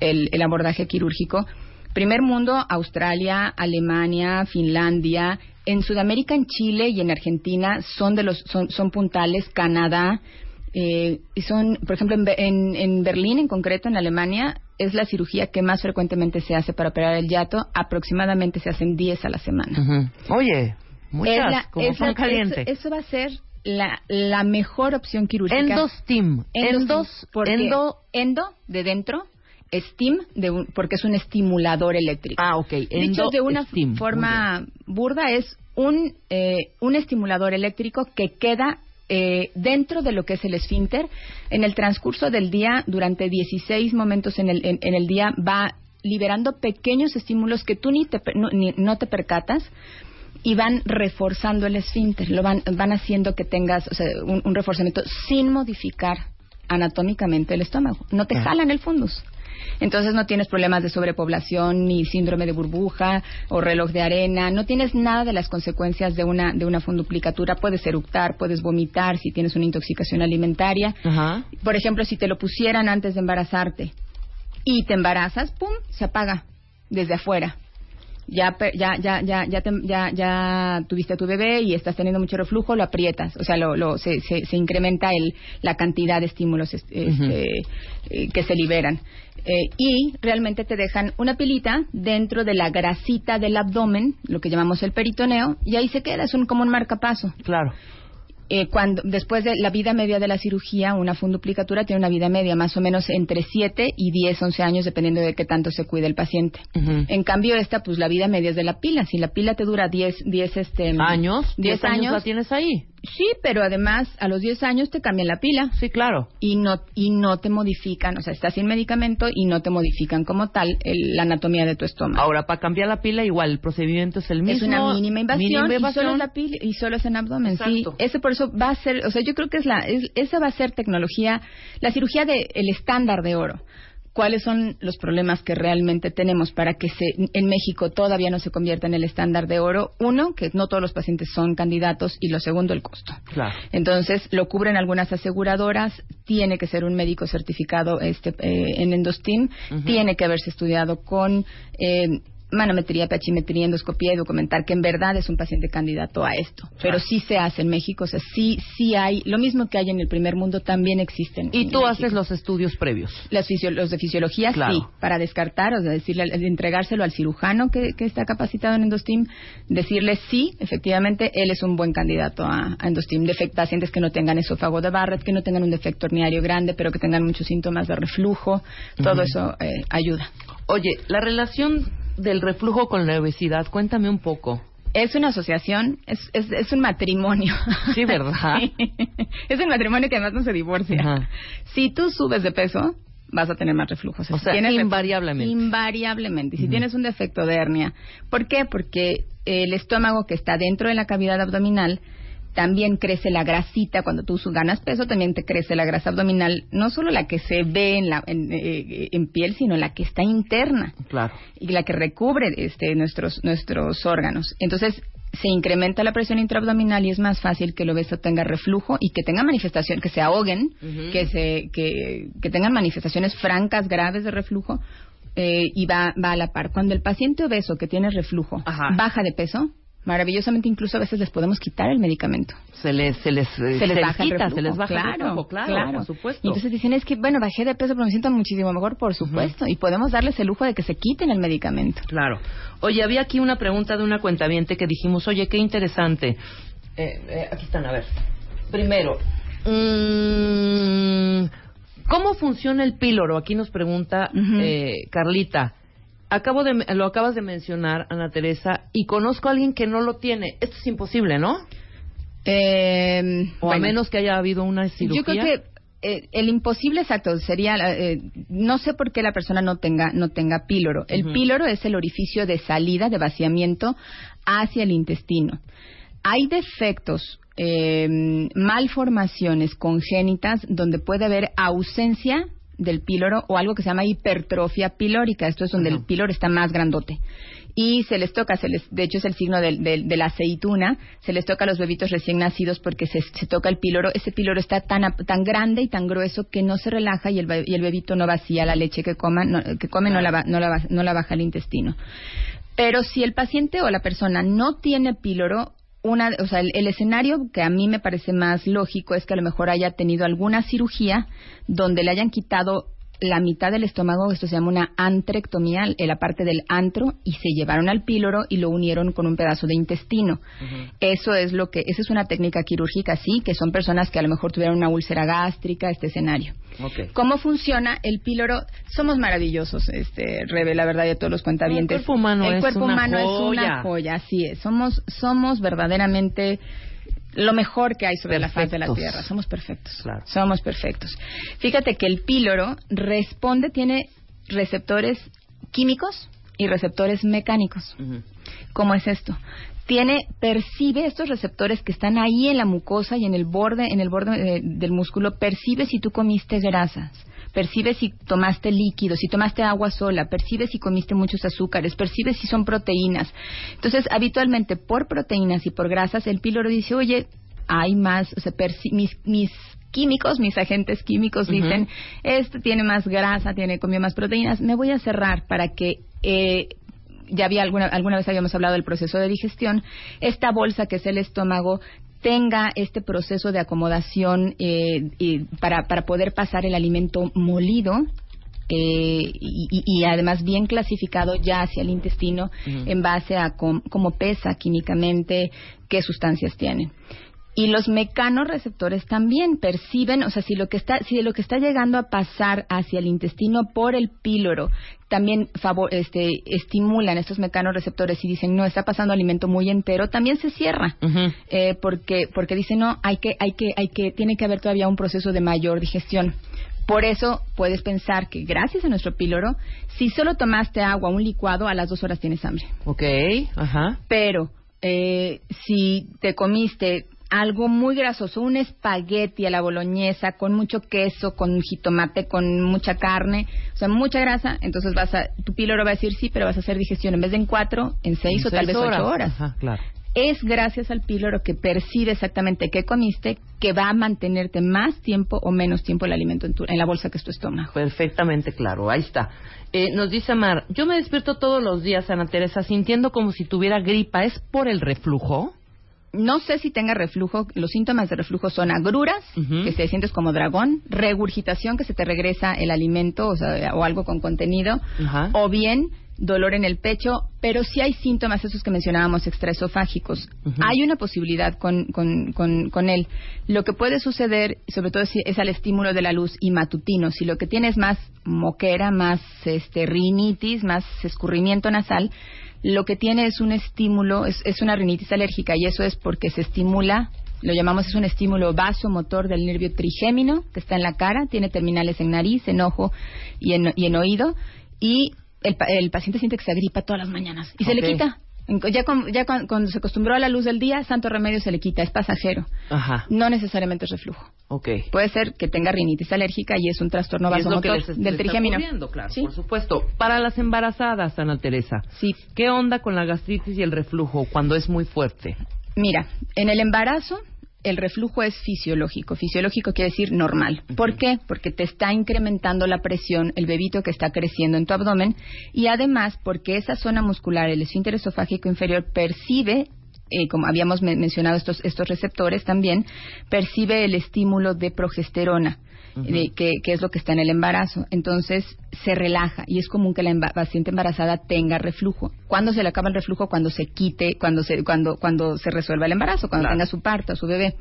el, el abordaje quirúrgico. Primer mundo, Australia, Alemania, Finlandia. En Sudamérica, en Chile y en Argentina son de los son, son puntales. Canadá eh, y son, por ejemplo, en, en, en Berlín, en concreto, en Alemania, es la cirugía que más frecuentemente se hace para operar el yato. Aproximadamente se hacen 10 a la semana. Ujú. Oye, muchas, Es la- como es la- caliente. Eso, eso va a ser la, la mejor opción quirúrgica. Endostim. Endos, porque endo. endo de dentro, steam de un- porque es un estimulador eléctrico. Ah, ok. Dicho Endo, de una steam. Forma burda es un eh, un estimulador eléctrico que queda eh, dentro de lo que es el esfínter en el transcurso del día durante 16 momentos en el en, en el día va liberando pequeños estímulos que tú ni te no, ni- no te percatas y van reforzando el esfínter, lo van, van haciendo que tengas o sea, un, un reforzamiento sin modificar anatómicamente el estómago. No te Ah. jalan el fundus. Entonces no tienes problemas de sobrepoblación, ni síndrome de burbuja o reloj de arena. No tienes nada de las consecuencias de una, de una funduplicatura. Puedes eructar, puedes vomitar si tienes una intoxicación alimentaria. Ajá. Por ejemplo, si te lo pusieran antes de embarazarte y te embarazas, ¡pum! se apaga desde afuera. Ya, ya, ya, ya, ya, te- ya, ya tuviste a tu bebé y estás teniendo mucho reflujo, lo aprietas. O sea, lo, lo, se, se, se incrementa el, la cantidad de estímulos este, este, eh, que se liberan. Eh, y realmente te dejan una pilita dentro de la grasita del abdomen, lo que llamamos el peritoneo, y ahí se queda, es un, como un marcapaso. Claro. Eh, cuando después de la vida media de la cirugía, una funduplicatura tiene una vida media más o menos entre 7 y 10, 11 años, dependiendo de qué tanto se cuide el paciente. En cambio, esta, pues la vida media es de la pila. Si la pila te dura 10, 10 este, ¿Años? 10 años años. la tienes ahí? Sí, pero además a los 10 años te cambian la pila Sí, claro. y no y no te modifican, o sea, estás sin medicamento y no te modifican como tal el- la anatomía de tu estómago. Ahora, para cambiar la pila, igual, el procedimiento es el mismo. es una mínima invasión, Mínima y invasión. solo es la pila y solo es en abdomen, sí. Exacto. Ese por eso va a ser, o sea, yo creo que es la es- esa va a ser tecnología, la cirugía de el estándar de oro. Cuáles son los problemas que realmente tenemos para que se, en México todavía no se convierta en el estándar de oro. Uno, que no todos los pacientes son candidatos y lo segundo, el costo. Claro. Entonces, lo cubren algunas aseguradoras, tiene que ser un médico certificado este, eh, en Endostim, tiene que haberse estudiado con eh, manometría, pachimetría, endoscopía y documentar que en verdad es un paciente candidato a esto. Pero sí se hace en México, o sea, sí, sí hay, lo mismo que hay en el primer mundo también existen. Y tú México. haces los estudios previos. Las fisio- los de fisiología, Claro. sí, para descartar, o sea, decirle, entregárselo al cirujano que, que está capacitado en Endostim, decirle sí, efectivamente, él es un buen candidato a, a Endostim. Defect- pacientes que no tengan esófago de Barrett, que no tengan un defecto herniario grande, pero que tengan muchos síntomas de reflujo, todo eso eh, ayuda. Oye, la relación del reflujo con la obesidad, cuéntame un poco. Es una asociación, es, es, es un matrimonio. Sí, ¿verdad? Sí. Es un matrimonio que además no se divorcia. Ajá. Si tú subes de peso, vas a tener más reflujos. O sea, tienes invariablemente. Invariablemente. Y si tienes un defecto de hernia, ¿por qué? Porque el estómago que está dentro de la cavidad abdominal también crece la grasita cuando tú ganas peso también te crece la grasa abdominal no solo la que se ve en la en, eh, en piel sino la que está interna Claro. y la que recubre este nuestros nuestros órganos. Entonces se incrementa la presión intraabdominal y es más fácil que el obeso tenga reflujo y que tenga manifestación, que se ahoguen, que se que, que tengan manifestaciones francas graves de reflujo eh, y va va a la par. Cuando el paciente obeso que tiene reflujo Ajá. baja de peso, maravillosamente incluso a veces les podemos quitar el medicamento Se les, se les, eh, se les les baja el quita, reflujo, se les baja claro, el reflujo, claro, por supuesto. Y entonces dicen, es que, bueno, bajé de peso, pero me siento muchísimo mejor, por supuesto. Y podemos darles el lujo de que se quiten el medicamento. Claro. Oye, había aquí una pregunta de una cuentaviente que dijimos, oye, qué interesante. Eh, eh, aquí están, a ver. Primero, mm, ¿cómo funciona el píloro? Aquí nos pregunta eh, Carlita. Acabo de, lo acabas de mencionar, Ana Teresa, y conozco a alguien que no lo tiene. Esto es imposible, ¿no? Eh, O a menos que haya habido una cirugía. Yo creo que eh, el imposible exacto sería, eh, no sé por qué la persona no tenga, no tenga píloro. El Ujú. píloro es el orificio de salida, de vaciamiento hacia el intestino. Hay defectos, eh, malformaciones congénitas donde puede haber ausencia del píloro o algo que se llama hipertrofia pilórica. Esto es donde el píloro está más grandote. Y se les toca, se les, de hecho es el signo del- del- de la aceituna, se les toca a los bebitos recién nacidos porque se, se toca el píloro. Ese píloro está tan, tan grande y tan grueso que no se relaja y el, y el bebito no vacía la leche que, coma, no, que come, no la, no, la, no la baja al intestino. Pero si el paciente o la persona no tiene píloro, una, o sea, el, el escenario que a mí me parece más lógico es que a lo mejor haya tenido alguna cirugía donde le hayan quitado la mitad del estómago, esto se llama una antrectomía, en la parte del antro, y se llevaron al píloro y lo unieron con un pedazo de intestino. Eso es lo que, esa es una técnica quirúrgica, sí, que son personas que a lo mejor tuvieron una úlcera gástrica, este escenario. ¿Cómo funciona el píloro? Somos maravillosos, este, Rebe, la verdad, de todos los cuentavientes. El cuerpo humano El es cuerpo una humano es joya. una joya, así es. Somos, somos verdaderamente lo mejor que hay sobre la faz de la. Tierra. Somos perfectos. Claro. Somos perfectos. Fíjate que el píloro responde, tiene receptores químicos y receptores mecánicos. Ujú. ¿Cómo es esto? Tiene, percibe estos receptores que están ahí en la mucosa y en el borde, en el borde eh, del músculo, percibe si tú comiste grasas, percibe si tomaste líquido, si tomaste agua sola, percibe si comiste muchos azúcares, percibe si son proteínas. Entonces, habitualmente por proteínas y por grasas, el píloro dice, oye, hay más, o sea, mis, mis químicos, mis agentes químicos dicen, este tiene más grasa, tiene comió más proteínas, me voy a cerrar para que eh, ya había alguna, alguna vez habíamos hablado del proceso de digestión, esta bolsa que es el estómago tenga este proceso de acomodación eh, y para, para poder pasar el alimento molido eh, y, y- además bien clasificado ya hacia el intestino en base a com- cómo pesa químicamente, qué sustancias tiene. Y los mecanorreceptores también perciben, o sea, si lo que está, si lo que está llegando a pasar hacia el intestino por el píloro también favor, este, estimulan estos mecanorreceptores y dicen no está pasando alimento muy entero, también se cierra eh, porque porque dicen no hay que hay que hay que tiene que haber todavía un proceso de mayor digestión. Por eso puedes pensar que gracias a nuestro píloro, si solo tomaste agua, un licuado, a las dos horas tienes hambre Ok, ajá. pero eh, si te comiste algo muy grasoso, un espagueti a la boloñesa con mucho queso, con jitomate, con mucha carne, o sea, mucha grasa, entonces vas a, tu píloro va a decir sí, pero vas a hacer digestión en vez de en cuatro, en seis o tal vez ocho horas. Ajá, claro. Es gracias al píloro que percibe exactamente qué comiste que va a mantenerte más tiempo o menos tiempo el alimento en, tu- en la bolsa que es tu estómago. Perfectamente claro, ahí está. Eh, nos dice Mar, yo me despierto todos los días, Ana Teresa, sintiendo como si tuviera gripa. ¿Es por el reflujo? No sé si tenga reflujo. Los síntomas de reflujo son agruras, que se sientes como dragón, regurgitación, que se te regresa el alimento o, sea, o algo con contenido, o bien dolor en el pecho, pero sí hay síntomas, esos que mencionábamos, extraesofágicos. Hay una posibilidad con, con, con, con él. Lo que puede suceder, sobre todo si es al estímulo de la luz y matutino, si lo que tienes más moquera, más este, rinitis, más escurrimiento nasal, lo que tiene es un estímulo, es, es una rinitis alérgica y eso es porque se estimula, lo llamamos es un estímulo vasomotor del nervio trigémino que está en la cara, tiene terminales en nariz, en ojo y en, y en oído y el, el paciente siente que se agripa todas las mañanas y se le quita. Ya, con- ya con- cuando se acostumbró a la luz del día, santo remedio se le quita, es pasajero. Ajá, No necesariamente es reflujo. ok. Puede ser que tenga rinitis alérgica y es un trastorno vasomotor del trigémino. claro, Sí. por supuesto. Para las embarazadas, Ana Teresa, Sí. ¿qué onda con la gastritis y el reflujo cuando es muy fuerte? Mira, en el embarazo el reflujo es fisiológico. Fisiológico quiere decir normal. ¿Por qué? Porque te está incrementando la presión el bebito que está creciendo en tu abdomen y además porque esa zona muscular, el esfínter esofágico inferior, percibe eh, como habíamos men- mencionado estos, estos receptores también, percibe el estímulo de progesterona, de- que, que es lo que está en el embarazo. Entonces se relaja y es común que la emba- paciente embarazada tenga reflujo. ¿Cuándo se le acaba el reflujo? Cuando se quite, cuando se, cuando, cuando se resuelva el embarazo, cuando Claro. tenga su parto, su bebé.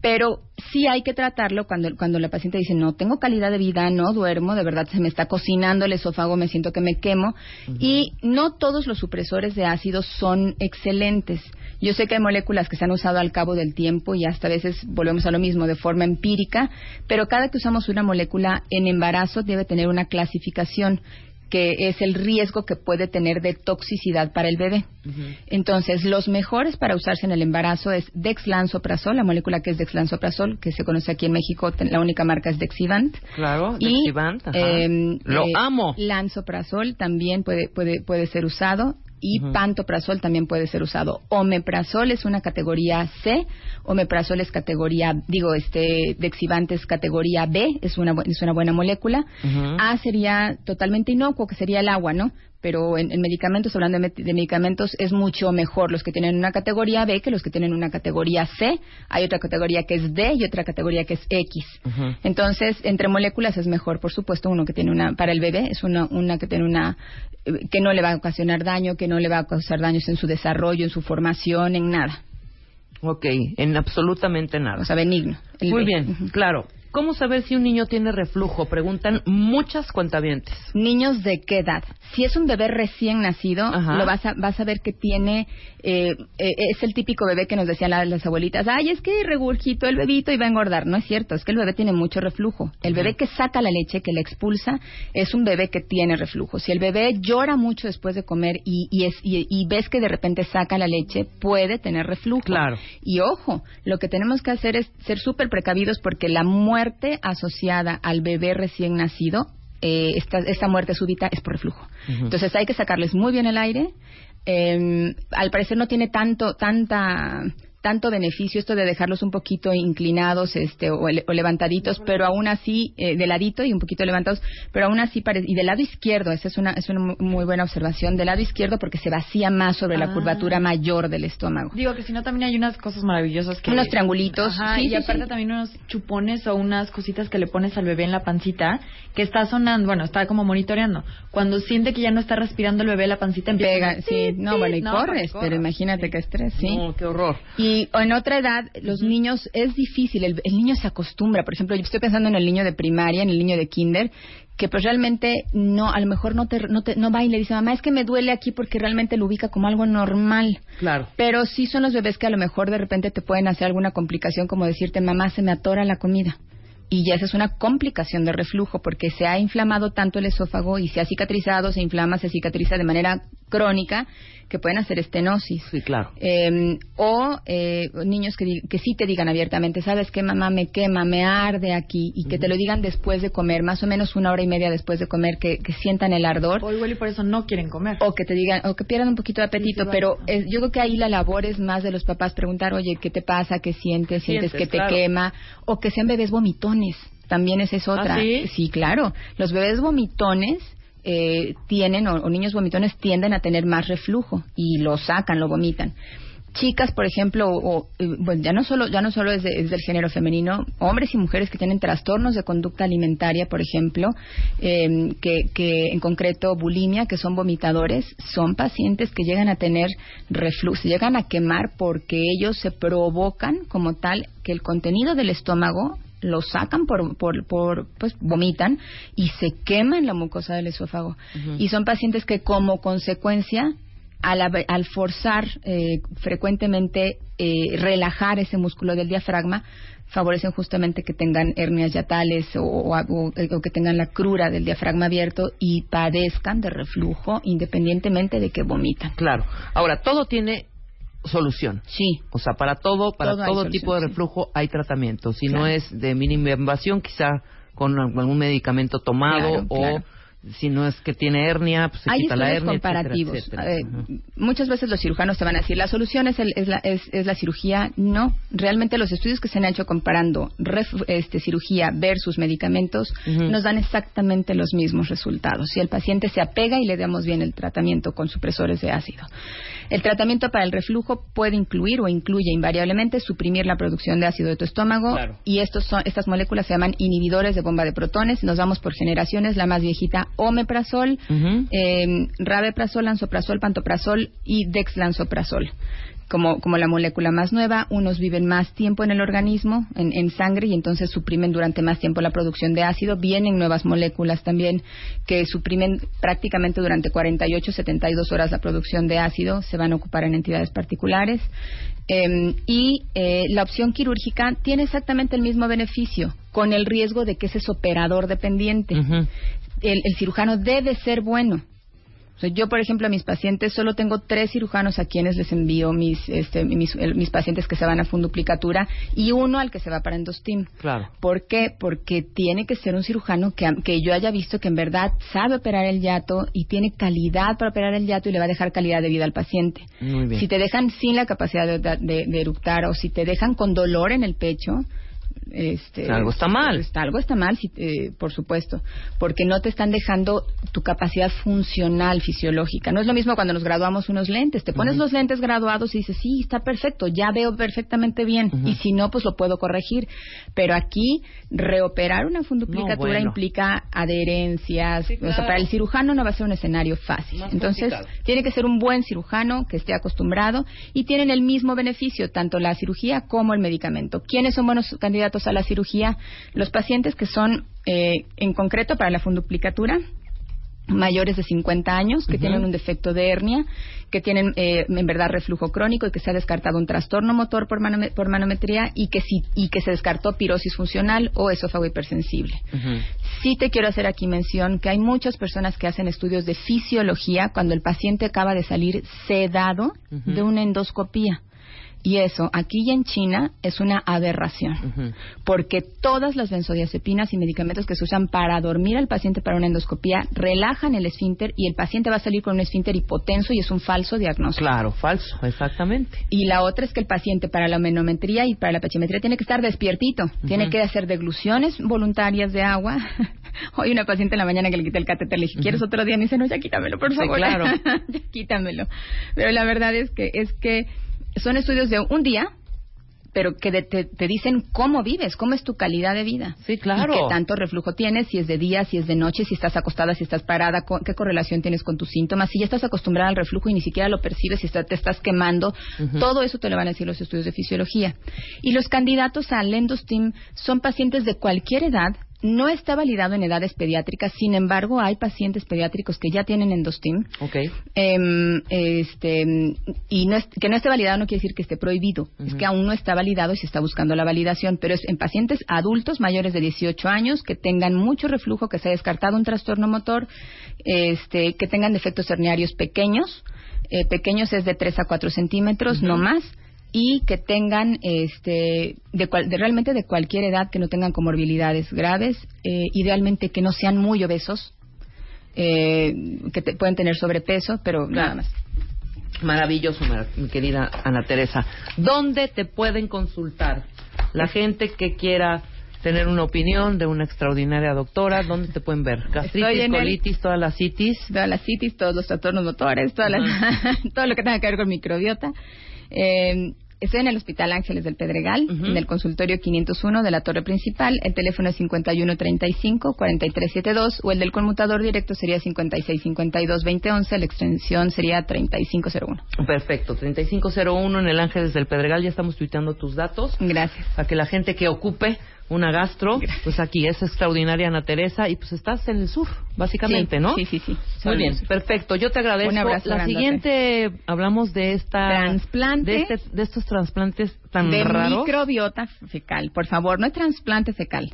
Pero sí hay que tratarlo cuando, cuando la paciente dice, no tengo calidad de vida, no duermo, de verdad se me está cocinando el esófago, me siento que me quemo. Y no todos los supresores de ácido son excelentes. Yo sé que hay moléculas que se han usado al cabo del tiempo y hasta a veces volvemos a lo mismo de forma empírica, pero cada que usamos una molécula en embarazo debe tener una clasificación que es el riesgo que puede tener de toxicidad para el bebé. Entonces, los mejores para usarse en el embarazo es dexlansoprazol, la molécula que es dexlansoprazol, que se conoce aquí en México, la única marca es Dexivant. Claro, Y Dexivant, ajá. eh, Lo eh, amo. Lansoprazol también puede, puede, puede ser usado y pantoprazol también puede ser usado. Omeprazol es una categoría C, omeprazol es categoría, digo, este, Dexivant es categoría B, es una, es una buena molécula. A sería totalmente inocuo, que sería el agua, ¿no? Pero en, en medicamentos, hablando de, de medicamentos, es mucho mejor los que tienen una categoría B que los que tienen una categoría C. Hay otra categoría que es D y otra categoría que es X. Entonces, entre moléculas es mejor, por supuesto, uno que tiene una, para el bebé, es una, una que tiene una, eh, que no le va a ocasionar daño, que no le va a causar daños en su desarrollo, en su formación, en nada. Ok, en absolutamente nada. O sea, benigno. Muy B. bien, claro. ¿Cómo saber si un niño tiene reflujo? Preguntan muchas cuentavientes. Niños de qué edad? Si es un bebé recién nacido, Ajá. lo vas a, vas a ver que tiene, eh, eh, es el típico bebé que nos decían la- las abuelitas, ay, es que regurgito el bebito y va a engordar. No es cierto, es que el bebé tiene mucho reflujo. El bebé que saca la leche, que la expulsa, es un bebé que tiene reflujo. Si el bebé llora mucho después de comer y, y, es, y, y ves que de repente saca la leche, puede tener reflujo. Claro. Y ojo, lo que tenemos que hacer es ser súper precavidos porque la muerte asociada al bebé recién nacido, eh, esta, esta muerte súbita es por reflujo. Entonces hay que sacarles muy bien el aire. Eh, al parecer no tiene tanto, tanta tanto beneficio esto de dejarlos un poquito inclinados este o, o levantaditos pero aún así eh, de ladito y un poquito levantados pero aún así pare- y del lado izquierdo esa es una es una mu- muy buena observación del lado izquierdo porque se vacía más sobre la Ah. curvatura mayor del estómago Digo que si no también hay unas cosas maravillosas que Unos triangulitos, Ajá, sí, y sí, aparte sí. también unos chupones o unas cositas que le pones al bebé en la pancita que está sonando, bueno, está como monitoreando. Cuando siente que ya no está respirando el bebé la pancita empieza pega a- sí no bueno y No, corres corre, pero imagínate qué estrés sí No, qué horror. Y en otra edad, los niños, es difícil, el, el niño se acostumbra. Por ejemplo, yo estoy pensando en el niño de primaria, en el niño de kinder, que pues realmente no, a lo mejor no te, no te, no va y le dice, mamá, es que me duele aquí porque realmente lo ubica como algo normal. Claro. Pero sí son los bebés que a lo mejor de repente te pueden hacer alguna complicación como decirte, mamá, se me atora la comida. Y ya esa es una complicación de reflujo porque se ha inflamado tanto el esófago y se ha cicatrizado, se inflama, se cicatriza de manera crónica que pueden hacer estenosis. Sí, claro. Eh, o eh, niños que, que sí te digan abiertamente, ¿sabes qué, mamá? Me quema, me arde aquí. Y que te lo digan después de comer, más o menos una hora y media después de comer, que, que sientan el ardor. O igual y por eso no quieren comer. O que te digan, o que pierdan un poquito de apetito, Sí, sí, pero eh, yo creo que ahí la labor es más de los papás preguntar, oye, ¿qué te pasa? ¿Qué sientes? ¿Sientes, Sientes, que te claro. quema? O que sean bebés vomitones. También esa es otra. ¿Ah, sí? claro. Los bebés vomitones eh, tienen, o, o niños vomitones tienden a tener más reflujo y lo sacan, lo vomitan. Chicas, por ejemplo, o, eh, bueno, ya no solo ya no solo es, de- es del género femenino, hombres y mujeres que tienen trastornos de conducta alimentaria, por ejemplo, eh, que, que en concreto bulimia, que son vomitadores, son pacientes que llegan a tener reflujo, llegan a quemar porque ellos se provocan como tal que el contenido del estómago lo sacan por, por, por pues vomitan y se queman la mucosa del esófago. Y son pacientes que como consecuencia al, al forzar eh, frecuentemente eh, relajar ese músculo del diafragma, favorecen justamente que tengan hernias yatales o, o- o- o que tengan la crura del diafragma abierto y padezcan de reflujo independientemente de que vomitan. Claro. Ahora, todo tiene solución. Sí. O sea, para todo, para Todo tipo de sí. reflujo hay tratamiento. Si Claro. no es de mínima invasión, quizá con algún medicamento tomado Claro, o claro. si no es que tiene hernia, pues se Hay quita la hernia, etcétera, comparativos. etcétera. Eh, Ajá. muchas veces los cirujanos te van a decir, la solución es, el- es, la, es- es la cirugía. No, realmente los estudios que se han hecho comparando ref- este, cirugía versus medicamentos nos dan exactamente los mismos resultados. Si el paciente se apega y le damos bien el tratamiento con supresores de ácido. El tratamiento para el reflujo puede incluir o incluye invariablemente suprimir la producción de ácido de tu estómago Claro. y estos son, estas moléculas se llaman inhibidores de bomba de protones. Nos vamos por generaciones. La más viejita, omeprazol, eh, rabeprazol, lansoprazol, pantoprazol y dexlansoprazol. Como, como la molécula más nueva, unos viven más tiempo en el organismo, en, en sangre, y entonces suprimen durante más tiempo la producción de ácido. Vienen nuevas moléculas también que suprimen prácticamente durante 48, 72 horas la producción de ácido. Se van a ocupar en entidades particulares. Eh, y eh, la opción quirúrgica tiene exactamente el mismo beneficio, con el riesgo de que ese es operador dependiente el cirujano debe ser bueno. Sea, yo, por ejemplo, a mis pacientes solo tengo tres cirujanos a quienes les envío mis, este, mis, pacientes que se van a funduplicatura y uno al que se va para endostim. Claro. ¿Por qué? Porque tiene que ser un cirujano que, que yo haya visto que en verdad sabe operar el yato y tiene calidad para operar el yato y le va a dejar calidad de vida al paciente. Muy bien. Si te dejan sin la capacidad de, de- de eructar o si te dejan con dolor en el pecho, este, Algo está mal. está- algo está mal, eh, por supuesto, porque no te están dejando tu capacidad funcional fisiológica. No es lo mismo cuando nos graduamos unos lentes. Te pones los lentes graduados y dices, sí, está perfecto, ya veo perfectamente bien. Y si no, pues lo puedo corregir. Pero aquí, reoperar una funduplicatura No, bueno. implica adherencias. Sí, O sea, para el cirujano no va a ser un escenario fácil. Más Entonces, complicado. tiene que ser un buen cirujano que esté acostumbrado y tienen el mismo beneficio, tanto la cirugía como el medicamento. ¿Quiénes son buenos candidatos a la cirugía? Los pacientes que son, eh, en concreto, para la funduplicatura, mayores de 50 años, que tienen un defecto de hernia, que tienen eh, en verdad reflujo crónico y que se ha descartado un trastorno motor por, manome- por manometría y que, sí, y que se descartó pirosis funcional o esófago hipersensible. Ujú. Sí te quiero hacer aquí mención que hay muchas personas que hacen estudios de fisiología cuando el paciente acaba de salir sedado de una endoscopía. Y eso, aquí y en China, es una aberración. Porque todas las benzodiazepinas y medicamentos que se usan para dormir al paciente para una endoscopía relajan el esfínter y el paciente va a salir con un esfínter hipotenso y es un falso diagnóstico. Claro, falso, exactamente. Y la otra es que el paciente para la menometría y para la pachimetría tiene que estar despiertito. Tiene que hacer degluciones voluntarias de agua. Hoy una paciente en la mañana que le quité el catéter le dije, ¿quieres otro día? Me dice, no, ya quítamelo, por Sí, favor. claro. ya quítamelo. Pero la verdad es que, es que son estudios de un día, pero que de- te, te dicen cómo vives, cómo es tu calidad de vida. Sí, claro. Y qué tanto reflujo tienes, si es de día, si es de noche, si estás acostada, si estás parada, co- qué correlación tienes con tus síntomas, si ya estás acostumbrada al reflujo y ni siquiera lo percibes, si está- te estás quemando, todo eso te lo van a decir los estudios de fisiología. Y los candidatos al endostim son pacientes de cualquier edad no está validado en edades pediátricas, sin embargo, hay pacientes pediátricos que ya tienen endostim. Ok. Em, este, y no es- que no esté validado no quiere decir que esté prohibido, es que aún no está validado y se está buscando la validación, pero es en pacientes adultos mayores de 18 años que tengan mucho reflujo, que se ha descartado un trastorno motor, este, que tengan defectos herniarios pequeños, eh, pequeños es de 3 a 4 centímetros, no más, y que tengan este de, cual- de realmente de cualquier edad que no tengan comorbilidades graves eh, idealmente que no sean muy obesos eh, que te- pueden tener sobrepeso pero nada más Maravilloso, Mar- mi querida Ana Teresa. ¿Dónde te pueden consultar la gente que quiera tener una opinión de una extraordinaria doctora? ¿Dónde te pueden ver? Gastritis, el- colitis, todas las citis. todas las citis todos los trastornos motores todas las- todo lo que tenga que ver con microbiota Eh, Estoy en el Hospital Ángeles del Pedregal, en el consultorio 501 de la torre principal. El teléfono es 5135-4372 o el del conmutador directo sería 5652-2011. La extensión sería 3501. Perfecto, 3501 en el Ángeles del Pedregal. Ya estamos tuiteando tus datos. Gracias. Para que la gente que ocupe una gastro, pues aquí es extraordinaria Ana Teresa y pues estás en el sur, básicamente, Sí, ¿no? sí, sí, sí. Muy bien, perfecto. Yo te agradezco. Un abrazo La siguiente hablamos de esta Trasplante. de, este- de estos trasplantes tan de raros. microbiota fecal. Por favor, no es trasplante fecal.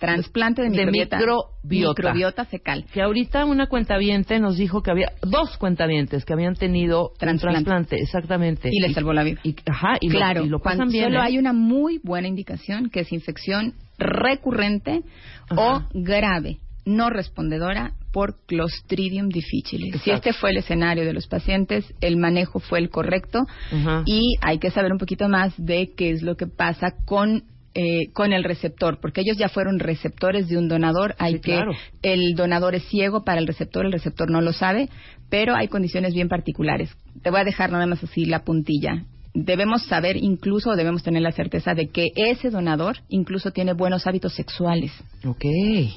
Trasplante de De microbiota. microbiota. microbiota fecal. Que ahorita una cuentaviente nos dijo que había dos cuentavientes que habían tenido Trasplante. un trasplante, exactamente. Y le salvó la vida. y- ajá, y claro, lo, y lo pasan cuando bien. solo ¿eh? hay una muy buena indicación que es infección recurrente Ajá. o grave, no respondedora por Clostridium difficile. Si este fue el escenario de los pacientes, el manejo fue el correcto Ajá. y hay que saber un poquito más de qué es lo que pasa con eh, con el receptor, porque ellos ya fueron receptores de un donador, hay Sí, que claro. el donador es ciego para el receptor, el receptor no lo sabe, pero hay condiciones bien particulares. Te voy a dejar nada más así la puntilla. Debemos saber incluso, debemos tener la certeza de que ese donador incluso tiene buenos hábitos sexuales. Ok.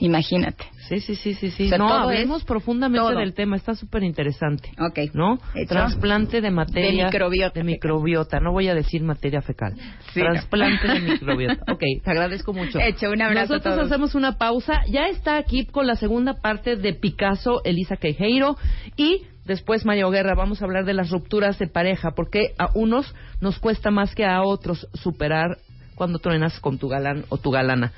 Imagínate. Sí, sí, sí, sí, sí. O sea, no, hablemos es- profundamente todo. del tema, está súper interesante. Ok. ¿No? Hecho. Trasplante de materia. De microbiota De microbiota, no voy a decir materia fecal. Sí, Trasplante no. de microbiota. Ok, te agradezco mucho. Hecho, un abrazo a Nosotros todos. hacemos una pausa. Ya está aquí con la segunda parte de Picasso, Elisa Queijeiro. Y después, Mario Guerra, vamos a hablar de las rupturas de pareja. Porque a unos nos cuesta más que a otros superar cuando truenas con tu galán o tu galana.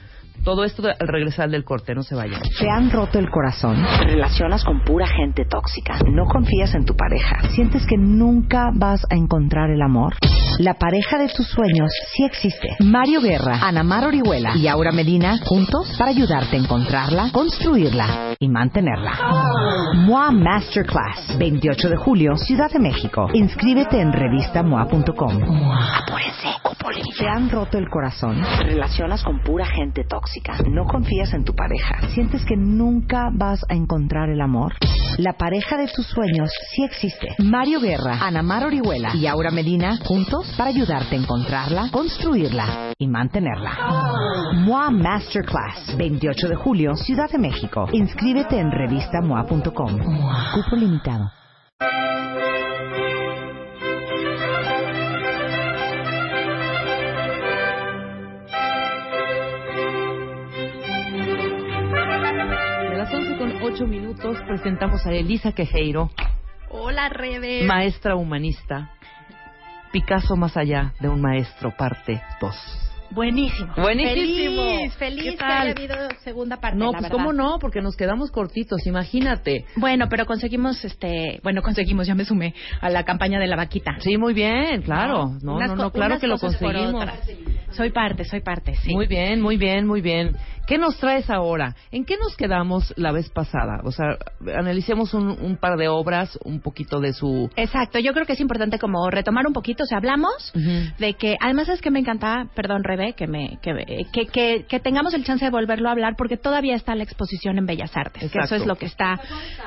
Todo esto al regresar del corte, no se vayan. ¿Te han roto el corazón? ¿Te relacionas con pura gente tóxica? ¿No confías en tu pareja? ¿Sientes que nunca vas a encontrar el amor? La pareja de tus sueños sí existe. Mario Guerra, Ana Mar Orihuela y Aura Medina juntos para ayudarte a encontrarla, construirla y mantenerla. MOA Masterclass, 28 de julio, Ciudad de México. Inscríbete en revistamoa.com. Apúrense, ¿Te han roto el corazón? ¿Te relacionas con pura gente tóxica? ¿No confías en tu pareja? ¿Sientes que nunca vas a encontrar el amor? La pareja de tus sueños sí existe. Mario Guerra, Ana Mar Orihuela y Aura Medina juntos para ayudarte a encontrarla, construirla y mantenerla. MOA Masterclass, 28 de julio, Ciudad de México. Inscríbete en revistamoa.com. Cupo limitado. 11 con 8 minutos presentamos a Elisa Quejeiro, Hola, Rebe. maestra humanista. Picasso más allá de un maestro, parte 2. Buenísimo. Buenísimo. Feliz, feliz ¿Qué que haya habido segunda parte. No, la pues verdad. cómo no, porque nos quedamos cortitos, imagínate. Bueno, pero conseguimos, este, bueno, conseguimos, ya me sumé a la campaña de la vaquita. Sí, muy bien, claro. No, no, no, co- claro que lo conseguimos. Soy parte, soy parte, sí. Muy bien, muy bien, muy bien. ¿Qué nos traes ahora? ¿En qué nos quedamos la vez pasada? O sea, analicemos un, un par de obras, un poquito de su... Exacto, yo creo que es importante como retomar un poquito, o sea, hablamos de que, además es que me encanta, perdón Rebe, que me que, que, que, que tengamos el chance de volverlo a hablar porque todavía está la exposición en Bellas Artes, que Exacto. eso es lo que está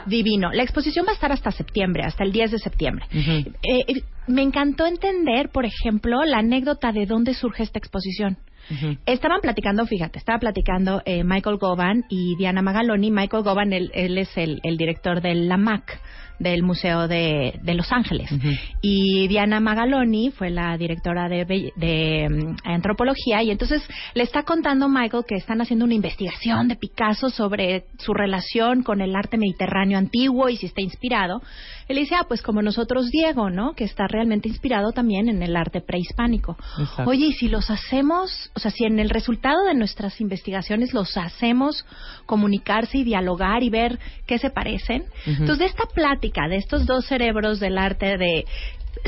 divino. La exposición va a estar hasta septiembre, hasta el 10 de septiembre. Eh, eh, me encantó entender, por ejemplo, la anécdota de dónde surge esta exposición. Estaban platicando, fíjate, estaba platicando eh, Michael Govan y Diana Magaloni. Michael Govan, él, él es el, el director de la MAC, del Museo de, de Los Ángeles. Y Diana Magaloni fue la directora de, de, mm, antropología y entonces le está contando Michael que están haciendo una investigación de Picasso sobre su relación con el arte mediterráneo antiguo y si está inspirado. Él dice, ah, pues como nosotros Diego, ¿no? Que está realmente inspirado también en el arte prehispánico. Exacto. Oye, y si los hacemos, o sea, si en el resultado de nuestras investigaciones los hacemos comunicarse y dialogar y ver qué se parecen. Entonces, de esta plática, de estos dos cerebros del arte, de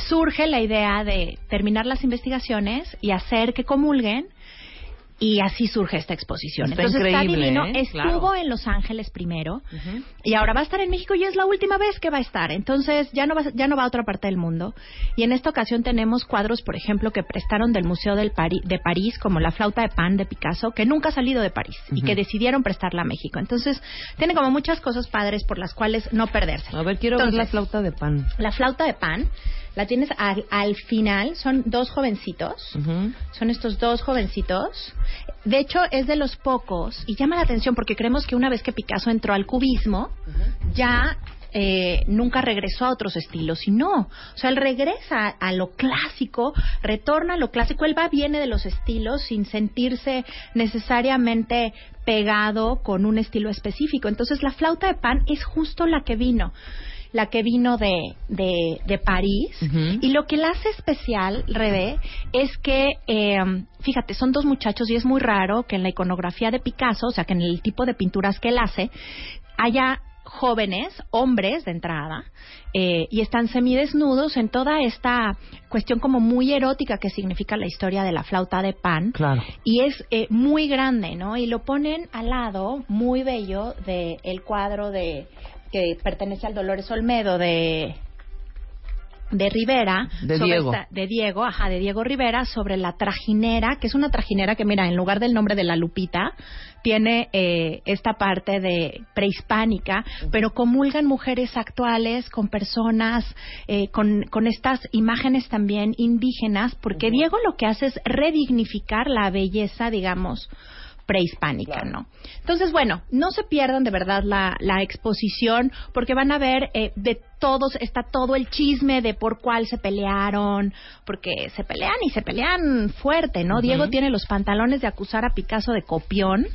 surge la idea de terminar las investigaciones y hacer que comulguen. Y así surge esta exposición. Está Entonces increíble, está divino. ¿eh? Estuvo Claro. en Los Ángeles primero y ahora va a estar en México y es la última vez que va a estar. Entonces ya no va, ya no va a otra parte del mundo. Y en esta ocasión tenemos cuadros, por ejemplo, que prestaron del Museo del Pari- de París, como la flauta de pan de Picasso, que nunca ha salido de París y que decidieron prestarla a México. Entonces tiene como muchas cosas padres por las cuales no perderse. A ver, quiero ver la flauta de pan. La flauta de pan la tienes al, al final, son dos jovencitos. Son estos dos jovencitos. De hecho, es de los pocos, y llama la atención porque creemos que una vez que Picasso entró al cubismo, ya eh, nunca regresó a otros estilos. Y no, o sea, él regresa a lo clásico, retorna a lo clásico. Él va, viene de los estilos sin sentirse necesariamente pegado con un estilo específico. Entonces, la flauta de pan es justo la que vino la que vino de, de, de París. Y lo que la hace especial, Rebe, es que, eh, fíjate, son dos muchachos y es muy raro que en la iconografía de Picasso, o sea, que en el tipo de pinturas que él hace, haya jóvenes, hombres de entrada, eh, y están semidesnudos en toda esta cuestión como muy erótica que significa la historia de la flauta de pan. Claro. Y es eh, muy grande, ¿no? Y lo ponen al lado, muy bello, del el cuadro de que pertenece al Dolores Olmedo de de Rivera De sobre Diego. esta- de Diego, ajá, de Diego Rivera sobre la trajinera, que es una trajinera que mira, en lugar del nombre de la Lupita, tiene eh, esta parte de prehispánica, pero comulgan mujeres actuales con personas, eh, con, con estas imágenes también indígenas, porque Diego lo que hace es redignificar la belleza, digamos, prehispánica, ¿no? Entonces, bueno, no se pierdan de verdad la, la exposición porque van a ver eh, de todos, está todo el chisme de por cuál se pelearon, porque se pelean y se pelean fuerte, ¿no? Diego tiene los pantalones de acusar a Picasso de copión.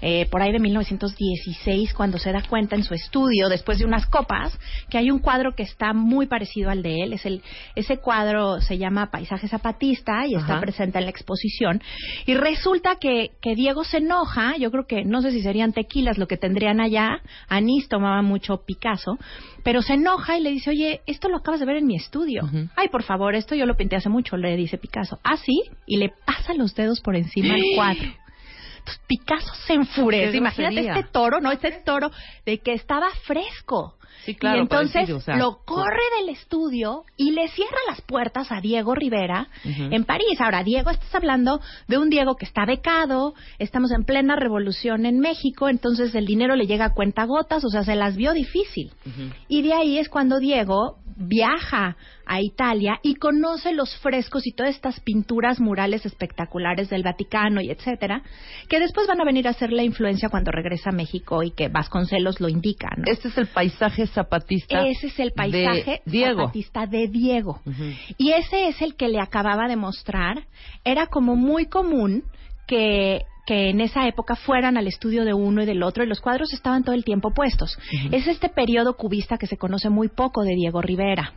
Eh, por ahí de 1916, cuando se da cuenta en su estudio, después de unas copas, que hay un cuadro que está muy parecido al de él. Es el, ese cuadro se llama Paisaje Zapatista y está presente en la exposición. Y resulta que, que Diego se enoja, yo creo que no sé si serían tequilas lo que tendrían allá, anís tomaba mucho Picasso, pero se enoja y le dice, oye, esto lo acabas de ver en mi estudio. Ay, por favor, esto yo lo pinté hace mucho, le dice Picasso. Ah, sí, y le pasa los dedos por encima del cuadro. Entonces Picasso se enfurece. Imagínate este toro, ¿no? Este toro de que estaba fresco. Sí, claro, y entonces parecido, o sea, lo corre del estudio y le cierra las puertas a Diego Rivera en París. Ahora, Diego, estás hablando de un Diego que está becado, estamos en plena revolución en México, entonces el dinero le llega a cuentagotas, o sea, se las vio difícil. Y de ahí es cuando Diego viaja a Italia y conoce los frescos y todas estas pinturas murales espectaculares del Vaticano y etcétera, que después van a venir a ser la influencia cuando regresa a México y que Vasconcelos lo indica, ¿no? Este es el paisaje zapatista. Ese es el paisaje de Diego. zapatista de Diego. Y ese es el que le acababa de mostrar. Era como muy común que que en esa época fueran al estudio de uno y del otro y los cuadros estaban todo el tiempo puestos. Es este periodo cubista que se conoce muy poco de Diego Rivera.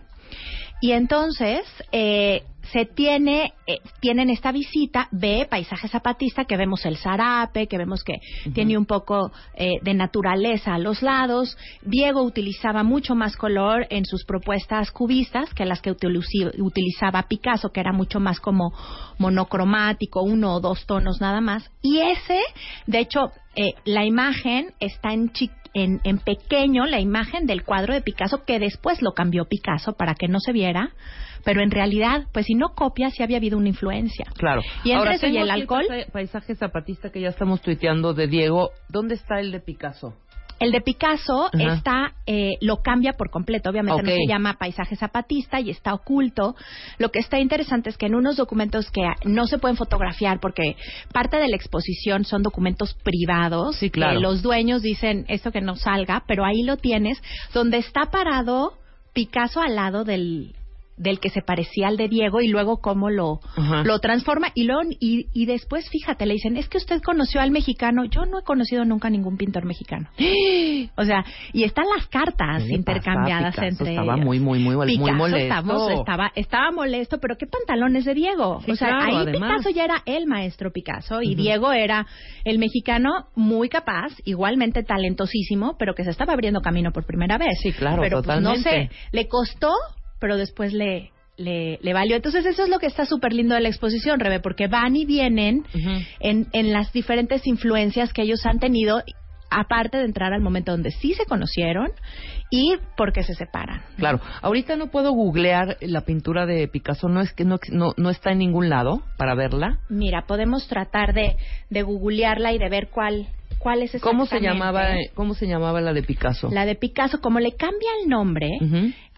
Y entonces eh, se tiene, eh, tienen esta visita, ve paisaje zapatista, que vemos el zarape, que vemos que tiene un poco eh, de naturaleza a los lados. Diego utilizaba mucho más color en sus propuestas cubistas que las que utilizaba Picasso, que era mucho más como monocromático, uno o dos tonos nada más. Y ese, de hecho, eh, la imagen está en chi- en, en pequeño la imagen del cuadro de Picasso que después lo cambió Picasso para que no se viera, pero en realidad, pues si no copia, sí había habido una influencia. Claro. Y entre Ahora, eso y el alcohol, pa- Paisaje zapatista que ya estamos tuiteando de Diego. ¿Dónde está el de Picasso? El de Picasso está, eh, lo cambia por completo. Obviamente no se llama paisaje zapatista y está oculto. Lo que está interesante es que en unos documentos que no se pueden fotografiar porque parte de la exposición son documentos privados. Sí, claro. Que los dueños dicen esto que no salga, pero ahí lo tienes, donde está parado Picasso al lado del del que se parecía al de Diego y luego cómo lo, Ajá. lo transforma y luego y, y después fíjate le dicen es que usted conoció al mexicano yo no he conocido nunca ningún pintor mexicano o sea y están las cartas ¿Qué le intercambiadas pasa? Picasso entre estaba ellos. muy, muy, muy, muy Picasso molesto. estamos- estaba estaba molesto pero qué pantalones de Diego Sí, o sea claro, ahí además. Picasso ya era el maestro Picasso y. Diego era el mexicano muy capaz igualmente talentosísimo pero que se estaba abriendo camino por primera vez Sí, claro, pero pues, no totalmente. sé le costó pero después le le, le valió. Entonces eso es lo que está súper lindo de la exposición, Rebe, porque van y vienen en, en las diferentes influencias que ellos han tenido, aparte de entrar al momento donde sí se conocieron y porque se separan. Claro, ahorita no puedo googlear la pintura de Picasso, no es que no, no, no está en ningún lado para verla. Mira, podemos tratar de, de googlearla y de ver cuál, cuál es ¿Cómo se llamaba, cómo se llamaba la de Picasso? La de Picasso, como le cambia el nombre.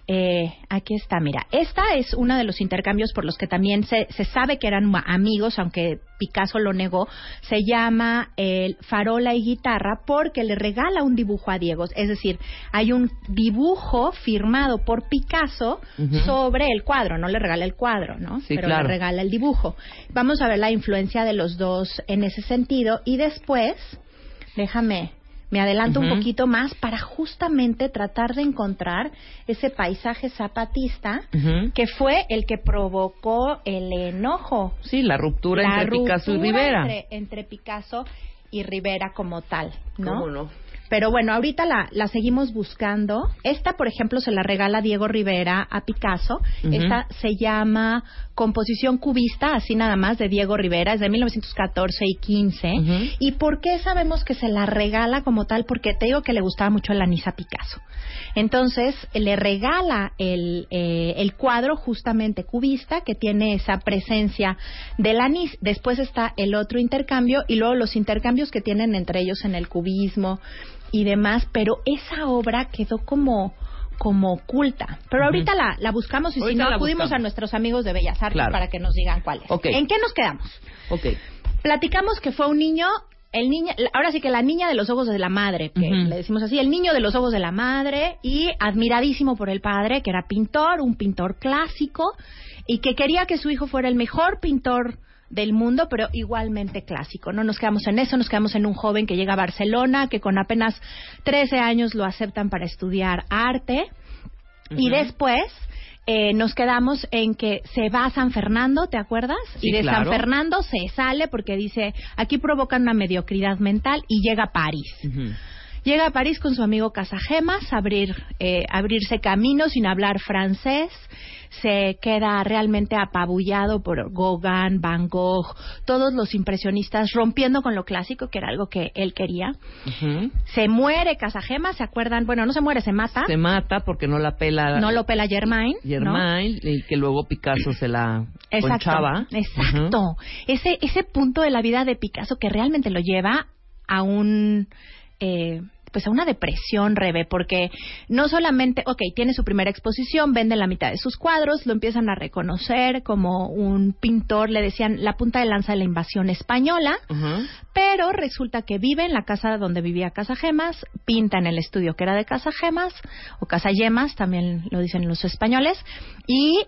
Eh, aquí está, mira. Esta es uno de los intercambios por los que también se, se sabe que eran amigos, aunque Picasso lo negó. Se llama el Farola y Guitarra porque le regala un dibujo a Diego. Es decir, hay un dibujo firmado por Picasso sobre el cuadro. No le regala el cuadro, ¿no? Sí, Pero claro. le regala el dibujo. Vamos a ver la influencia de los dos en ese sentido. Y después, déjame, me adelanto un poquito más para justamente tratar de encontrar ese paisaje zapatista que fue el que provocó el enojo. Sí, la ruptura la entre Picasso y Rivera. Entre, entre Picasso y Rivera como tal, ¿no? ¿Cómo no? Pero bueno, ahorita la, la seguimos buscando. Esta, por ejemplo, se la regala Diego Rivera a Picasso. Esta se llama Composición Cubista, así nada más, de Diego Rivera, es de 1914 y 15. Ujú. ¿Y por qué sabemos que se la regala como tal? Porque te digo que le gustaba mucho el anís a Picasso. Entonces, le regala el, eh, el cuadro justamente cubista que tiene esa presencia del anís. Después está el otro intercambio y luego los intercambios que tienen entre ellos en el cubismo y demás. Pero esa obra quedó como como oculta. Pero ahorita la, la buscamos y si no acudimos buscamos. a nuestros amigos de Bellas Artes Claro. para que nos digan cuál es. Ok. ¿En qué nos quedamos? Ok. Platicamos que fue un niño, el niño, ahora sí que la niña de los ojos de la madre, que le decimos así, el niño de los ojos de la madre y admiradísimo por el padre, que era pintor, un pintor clásico y que quería que su hijo fuera el mejor pintor del mundo, pero igualmente clásico. No nos quedamos en eso, nos quedamos en un joven que llega a Barcelona, que con apenas 13 años lo aceptan para estudiar arte. Y después eh, nos quedamos en que se va a San Fernando, ¿te acuerdas? Sí, y de claro. San Fernando se sale porque dice, aquí provocan una mediocridad mental y llega a París. Ujú. Llega a París con su amigo Casagemas a abrir, eh, abrirse camino sin hablar francés. Se queda realmente apabullado por Gauguin, Van Gogh, todos los impresionistas, rompiendo con lo clásico, que era algo que él quería. Se muere Casagemas, ¿se acuerdan? Bueno, no se muere, se mata. Se mata porque no la pela No lo pela Germain. ¿no? Germain y que luego Picasso se la Exacto, ponchaba. exacto. Ese ese punto de la vida de Picasso que realmente lo lleva a un eh, pues a una depresión, Rebe, porque no solamente, ok, tiene su primera exposición, vende la mitad de sus cuadros, lo empiezan a reconocer como un pintor, le decían la punta de lanza de la invasión española, pero resulta que vive en la casa donde vivía Casa Gemas, pinta en el estudio que era de Casa Gemas, o Casa Yemas, también lo dicen los españoles, y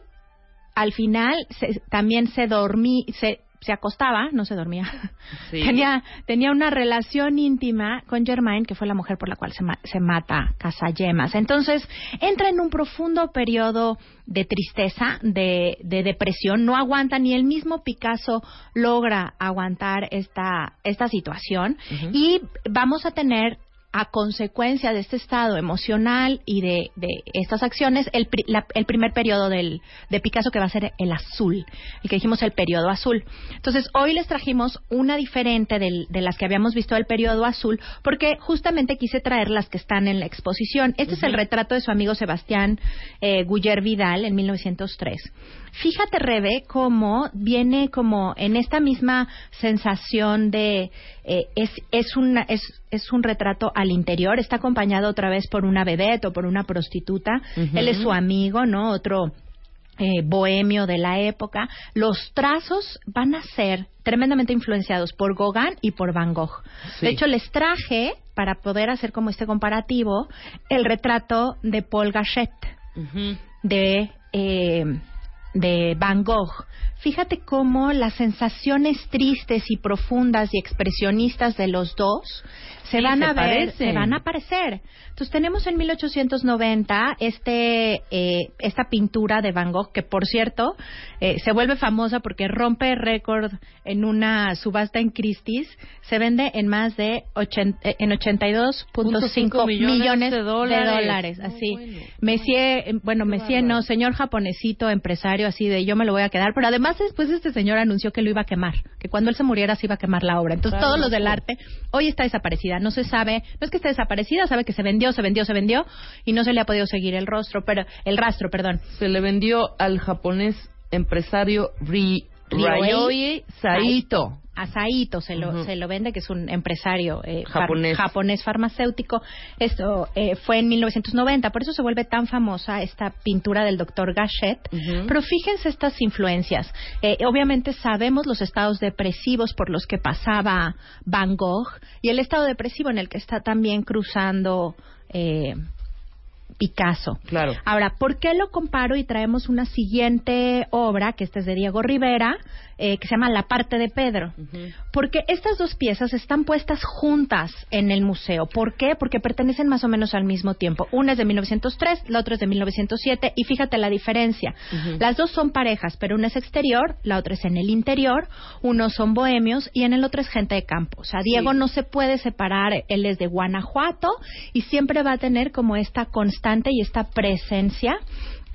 al final se- también se dormí, se, se acostaba, no se dormía, Sí. tenía, tenía una relación íntima con Germain, que fue la mujer por la cual se, ma- se mata Casa Yemas. Entonces, entra en un profundo periodo de tristeza, de, de depresión, no aguanta, ni el mismo Picasso logra aguantar esta, esta situación, y vamos a tener a consecuencia de este estado emocional y de, de estas acciones, el, pri- la- el primer periodo del, de Picasso que va a ser el azul, el que dijimos el periodo azul. Entonces, hoy les trajimos una diferente del- de las que habíamos visto del periodo azul, porque justamente quise traer las que están en la exposición. Este es el retrato de su amigo Sebastián eh, Vidal en 1903. Fíjate, Rebe, cómo viene como en esta misma sensación de eh, es es una es es un retrato al interior, está acompañado otra vez por una vedette o por una prostituta. Él es su amigo, ¿no? Otro eh, bohemio de la época, los trazos van a ser tremendamente influenciados por Gauguin y por Van Gogh. Sí. De hecho, les traje, para poder hacer como este comparativo, el retrato de Paul Gachet de, eh, de Van Gogh. Fíjate cómo las sensaciones tristes y profundas y expresionistas de los dos se Sí, van se a ver, parecen. se van a aparecer. Entonces tenemos en 1890 este eh, esta pintura de Van Gogh que por cierto eh, se vuelve famosa porque rompe récord en una subasta en Christie's, se vende en más de ochen- eh, en 82.5 millones millones, de de dólares. dólares, No, así. bueno. Messier, eh, bueno, Messier no, señor japonesito, empresario así de yo me lo voy a quedar, pero además después este señor anunció que lo iba a quemar, que cuando él se muriera se iba a quemar la obra. Entonces Claro, todos los del arte hoy está desaparecida, no se sabe, no es que esté desaparecida, sabe que se vendió, se vendió, se vendió y no se le ha podido seguir el rostro, pero el rastro, perdón. Se le vendió al japonés empresario Ri- Saito. A Saito se lo, se lo vende, que es un empresario eh, far- Japonés. farmacéutico. Esto eh, fue en 1990, por eso se vuelve tan famosa esta pintura del doctor Gachet. Pero fíjense estas influencias. Eh, obviamente sabemos los estados depresivos por los que pasaba Van Gogh y el estado depresivo en el que está también cruzando eh, Picasso. Claro. Ahora, ¿por qué lo comparo y traemos una siguiente obra, que esta es de Diego Rivera, eh, que se llama La parte de Pedro? Porque estas dos piezas están puestas juntas en el museo. ¿Por qué? Porque pertenecen más o menos al mismo tiempo. Una es de 1903, la otra es de 1907, y fíjate la diferencia. Las dos son parejas, pero una es exterior, la otra es en el interior, unos son bohemios y en el otro es gente de campo. O sea, Diego Sí. no se puede separar, él es de Guanajuato y siempre va a tener como esta constante y esta presencia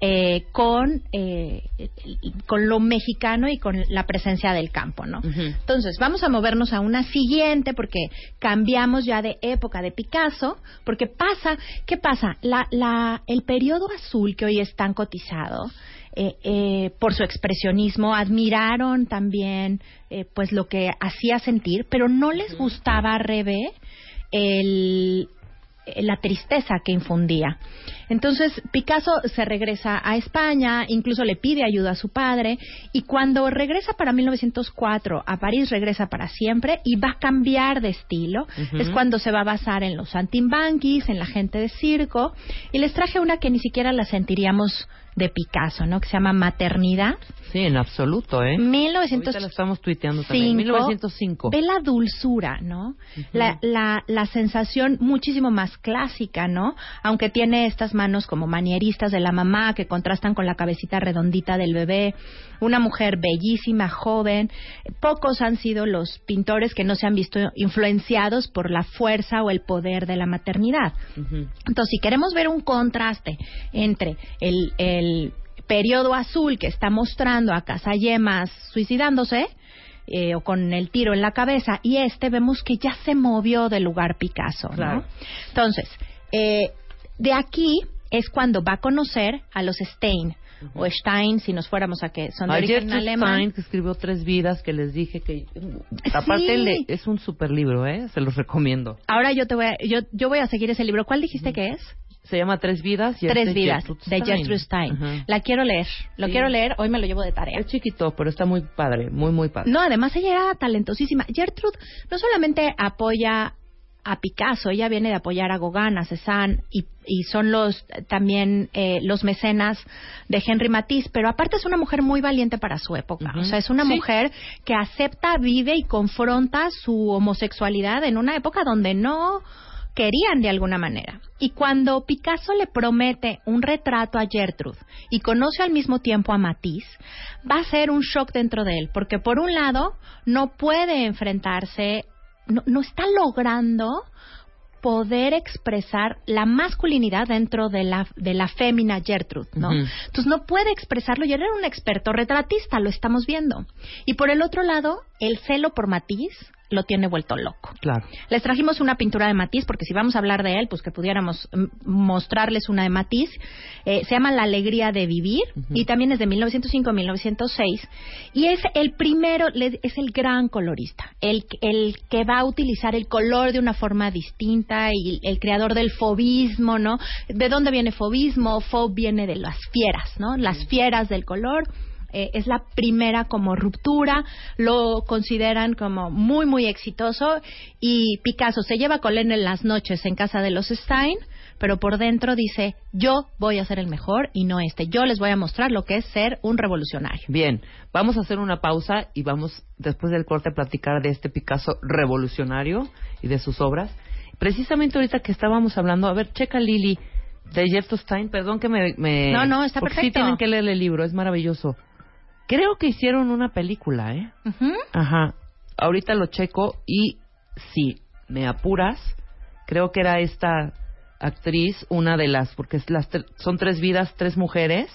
eh, con, eh, con lo mexicano y con la presencia del campo, ¿no? Entonces, vamos a movernos a una siguiente porque cambiamos ya de época de Picasso, porque pasa, ¿qué pasa? La, la, el periodo azul que hoy es tan cotizado, eh, eh, por su expresionismo, admiraron también eh, pues lo que hacía sentir, pero no les gustaba a Rebe el, la tristeza que infundía. Entonces Picasso se regresa a España, incluso le pide ayuda a su padre y cuando regresa para 1904 a París regresa para siempre y va a cambiar de estilo. Es cuando se va a basar en los saltimbanquis, en la gente de circo y les traje una que ni siquiera la sentiríamos de Picasso, ¿no? Que se llama Maternidad. Sí, en absoluto, ¿eh? 1900 Ahorita la estamos tuiteando también. 1905. Ve la dulzura, ¿no? la, la, la sensación muchísimo más clásica, ¿no? Aunque tiene estas manos como manieristas de la mamá que contrastan con la cabecita redondita del bebé. Una mujer bellísima, joven. Pocos han sido los pintores que no se han visto influenciados por la fuerza o el poder de la maternidad. Entonces, si queremos ver un contraste entre el, el periodo azul que está mostrando a Casayemas suicidándose, eh, o con el tiro en la cabeza, y este vemos que ya se movió del lugar Picasso, ¿no? Claro. Entonces, eh, de aquí es cuando va a conocer a los Stein, o Stein, si nos fuéramos a que son de A origen alemán. Stein, que escribió Tres Vidas, que les dije que... Aparte, Sí. le- es un super libro, ¿eh? Se los recomiendo. Ahora yo te voy a, yo, yo voy a seguir ese libro. ¿Cuál dijiste que es? Se llama Tres Vidas. y es Tres de vidas Gertrude de Gertrude Stein. La quiero leer. Lo Sí. quiero leer. Hoy me lo llevo de tarea. Es chiquito, pero está muy padre, muy, muy padre. No, además ella era talentosísima. Gertrude no solamente apoya a Picasso, ella viene de apoyar a Gauguin, a Cézanne y, y son los también eh, los mecenas de Henry Matisse, pero aparte es una mujer muy valiente para su época. O sea, es una Sí. mujer que acepta, vive y confronta su homosexualidad en una época donde no querían de alguna manera. Y cuando Picasso le promete un retrato a Gertrude y conoce al mismo tiempo a Matisse, va a ser un shock dentro de él, porque por un lado no puede enfrentarse, no, no está logrando poder expresar la masculinidad dentro de la, de la fémina Gertrude, ¿no? Entonces no puede expresarlo y él era un experto retratista, lo estamos viendo. Y por el otro lado, el celo por Matisse lo tiene vuelto loco. Claro. Les trajimos una pintura de Matisse, porque si vamos a hablar de él, pues que pudiéramos mostrarles una de Matisse. Eh, se llama La Alegría de Vivir y también es de 1905-1906. Y es el primero, es el gran colorista, el, el que va a utilizar el color de una forma distinta y el creador del fobismo, ¿no? ¿De dónde viene fobismo? Fob viene de las fieras, ¿no? Las fieras del color. Eh, es la primera como ruptura, lo consideran como muy, muy exitoso y Picasso se lleva con él en las noches en casa de los Stein, pero por dentro dice, yo voy a ser el mejor y no este, yo les voy a mostrar lo que es ser un revolucionario. Bien, vamos a hacer una pausa y vamos después del corte a platicar de este Picasso revolucionario y de sus obras. Precisamente ahorita que estábamos hablando, a ver, checa Lili de Jeff Stein, perdón que me, me- No, no, está porque sí perfecto. tienen que leer el libro, es maravilloso. Creo que hicieron una película, ¿eh? Ujú. Ajá. Ahorita lo checo y si me apuras, creo que era esta actriz, una de las, porque es las tre- son tres vidas, tres mujeres,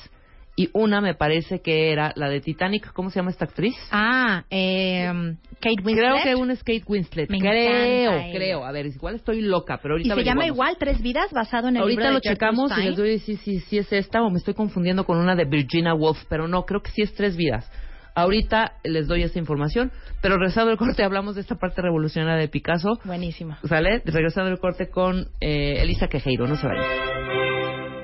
y una me parece que era la de Titanic. ¿Cómo se llama esta actriz? Ah, eh, Kate Winslet. Creo que una es Kate Winslet. Me creo, creo. A ver, igual estoy loca, pero y ahorita se llama igual Tres Vidas, basado en el Ahorita libro lo checamos y les voy a decir si, si es esta o me estoy confundiendo con una de Virginia Woolf, pero no, creo que sí es tres vidas. Ahorita les doy esa información, pero regresando al corte hablamos de esta parte revolucionaria de Picasso. Buenísima. ¿Sale? Regresando al corte con eh, Elisa Quejeiro, no se vayan.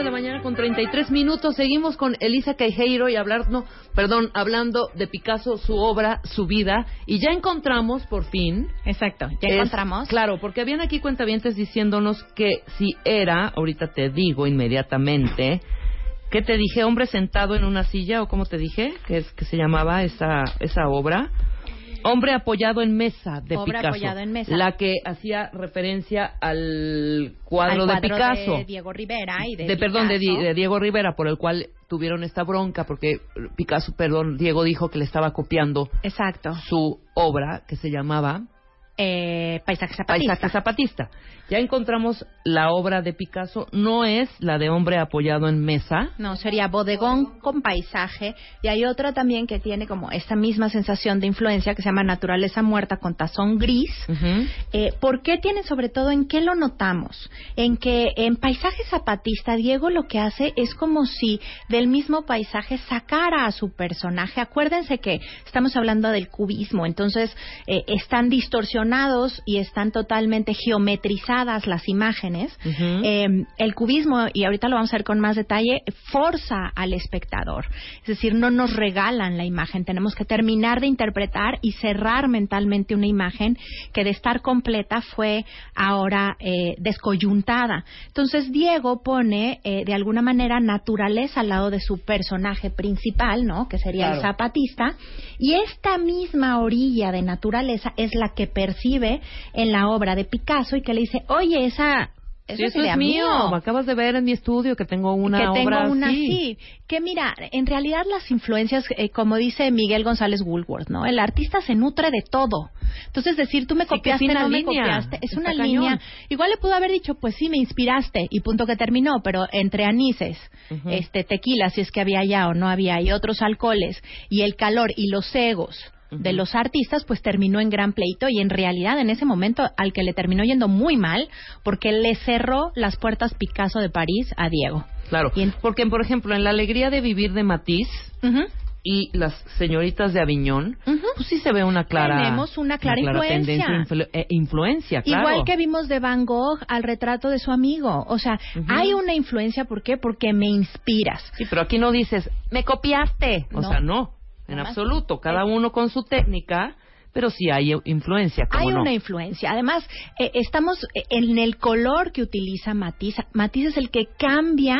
De la mañana con 33 minutos. Seguimos con Elisa Quejeiro y hablar, no, perdón, hablando de Picasso, su obra, su vida. Y ya encontramos, por fin. Exacto, ya es- encontramos. Claro, porque habían aquí cuentavientes diciéndonos que si era, ahorita te digo inmediatamente, que te dije, hombre sentado en una silla, o como te dije, que es que se llamaba esa, esa obra. Hombre apoyado en mesa de Picasso. apoyado en mesa. La que hacía referencia al cuadro, Al de cuadro Picasso. de Diego Rivera y de, de perdón de, de Diego Rivera por el cual tuvieron esta bronca porque Picasso perdón Diego dijo que le estaba copiando Exacto. su obra que se llamaba Eh, paisaje zapatista. Paisaje Zapatista. Ya encontramos la obra de Picasso, no es la de hombre apoyado en mesa. No, sería bodegón con paisaje. Y hay otra también que tiene como esta misma sensación de influencia que se llama naturaleza muerta con tazón gris. Eh, ¿Por qué tiene sobre todo en qué lo notamos? En que en paisaje zapatista Diego lo que hace es como si del mismo paisaje sacara a su personaje. Acuérdense que estamos hablando del cubismo, entonces eh, están distorsionados y están totalmente geometrizadas las imágenes. Eh, el cubismo, y ahorita lo vamos a ver con más detalle, forza al espectador. Es decir, no nos regalan la imagen, tenemos que terminar de interpretar y cerrar mentalmente una imagen que de estar completa fue ahora eh, descoyuntada. Entonces Diego pone eh, de alguna manera naturaleza al lado de su personaje principal, ¿no? Que sería el zapatista. Y esta misma orilla de naturaleza es la que percibe en la obra de Picasso y que le dice, oye, esa... Eso, Sí, es eso es mío. mía". Me acabas de ver en mi estudio que tengo una que tengo obra una así. así. Que mira, en realidad las influencias, eh, como dice Miguel González Woolworth, ¿no? El artista se nutre de todo. Entonces decir, tú me Sí, copiaste, no me línea. copiaste, es Está una cañón. línea. Igual le pudo haber dicho, pues sí, me inspiraste y punto que terminó, pero entre anises, este tequila, si es que había ya o no había, y otros alcoholes, y el calor y los egos de los artistas, pues terminó en gran pleito y en realidad en ese momento al que le terminó yendo muy mal porque le cerró las puertas Picasso de París a Diego. Claro, porque por ejemplo en La alegría de vivir de Matisse y Las señoritas de Aviñón, pues sí se ve una clara Tenemos una clara influencia. tendencia influ- eh, influencia, claro. Igual que vimos de Van Gogh al retrato de su amigo. O sea, hay una influencia, ¿por qué? Porque me inspiras. Sí, pero aquí no dices, me copiaste. O No. sea, no, en absoluto. Cada uno con su técnica, pero sí hay influencia, ¿cómo Hay no? una influencia. Además, eh, estamos eh, en el color que utiliza Matisse. Matisse es el que cambia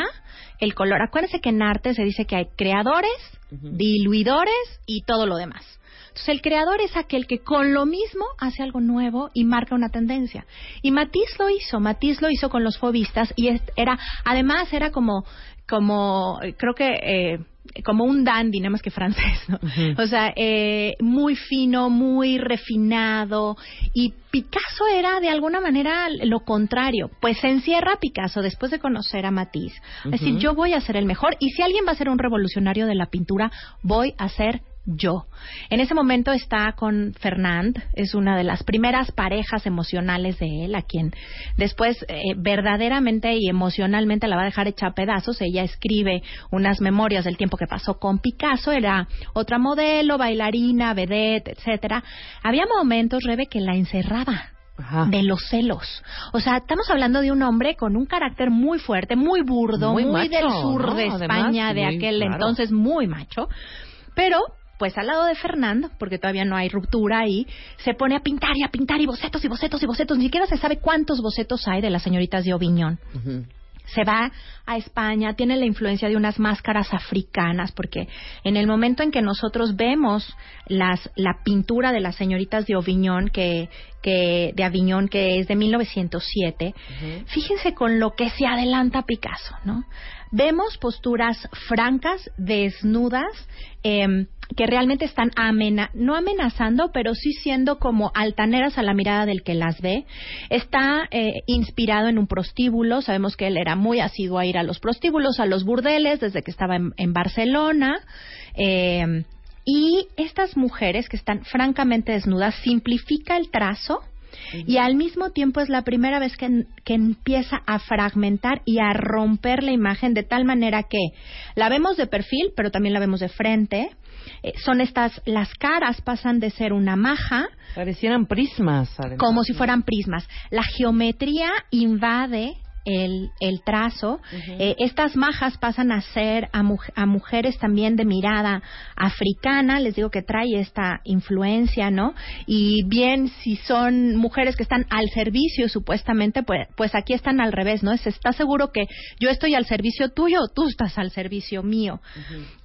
el color. Acuérdense que en arte se dice que hay creadores, diluidores y todo lo demás. Entonces, el creador es aquel que con lo mismo hace algo nuevo y marca una tendencia. Y Matisse lo hizo, Matisse lo hizo con los fobistas y era, además era como, como, creo que, eh, como un dandy, nada más que francés, ¿no? O sea, eh, muy fino, muy refinado. Y Picasso era de alguna manera lo contrario. Pues se encierra Picasso después de conocer a Matisse. Es decir, yo voy a ser el mejor. Y si alguien va a ser un revolucionario de la pintura, voy a ser yo. En ese momento está con Fernand, es una de las primeras parejas emocionales de él, a quien después eh, verdaderamente y emocionalmente la va a dejar hecha a pedazos. Ella escribe unas memorias del tiempo que pasó con Picasso, era otra modelo, bailarina, vedette, etcétera. Había momentos, Rebe, que la encerraba de los celos. O sea, estamos hablando de un hombre con un carácter muy fuerte, muy burdo, Muy muy, macho, del sur ¿no? de Además, España, de aquel claro. entonces muy macho. Pero, pues al lado de Fernando, porque todavía no hay ruptura ahí, se pone a pintar y a pintar y bocetos y bocetos y bocetos. Ni siquiera se sabe cuántos bocetos hay de las señoritas de Aviñón se va a España, tiene la influencia de unas máscaras africanas, porque en el momento en que nosotros vemos las, la pintura de las señoritas de Aviñón, que, que, de Aviñón, que es de 1907, fíjense con lo que se adelanta Picasso, ¿no? Vemos posturas francas, desnudas, em, que realmente están amena no amenazando, pero sí siendo como altaneras a la mirada del que las ve. Está eh, inspirado en un prostíbulo. Sabemos que él era muy asiduo a ir a los prostíbulos, a los burdeles, desde que estaba en, en Barcelona. Eh, y estas mujeres que están francamente desnudas simplifica el trazo y al mismo tiempo es la primera vez que, que empieza a fragmentar y a romper la imagen de tal manera que la vemos de perfil, pero también la vemos de frente. Eh, son estas, las caras pasan de ser una maja Parecieran prismas. además. como si fueran prismas. La geometría invade el, el trazo. Eh, estas majas pasan a ser a, mu- a mujeres también de mirada africana. Les digo que trae esta influencia, ¿no? Y bien, si son mujeres que están al servicio, supuestamente, pues, pues aquí están al revés, ¿no? Es, ¿Estás seguro que yo estoy al servicio tuyo o tú estás al servicio mío?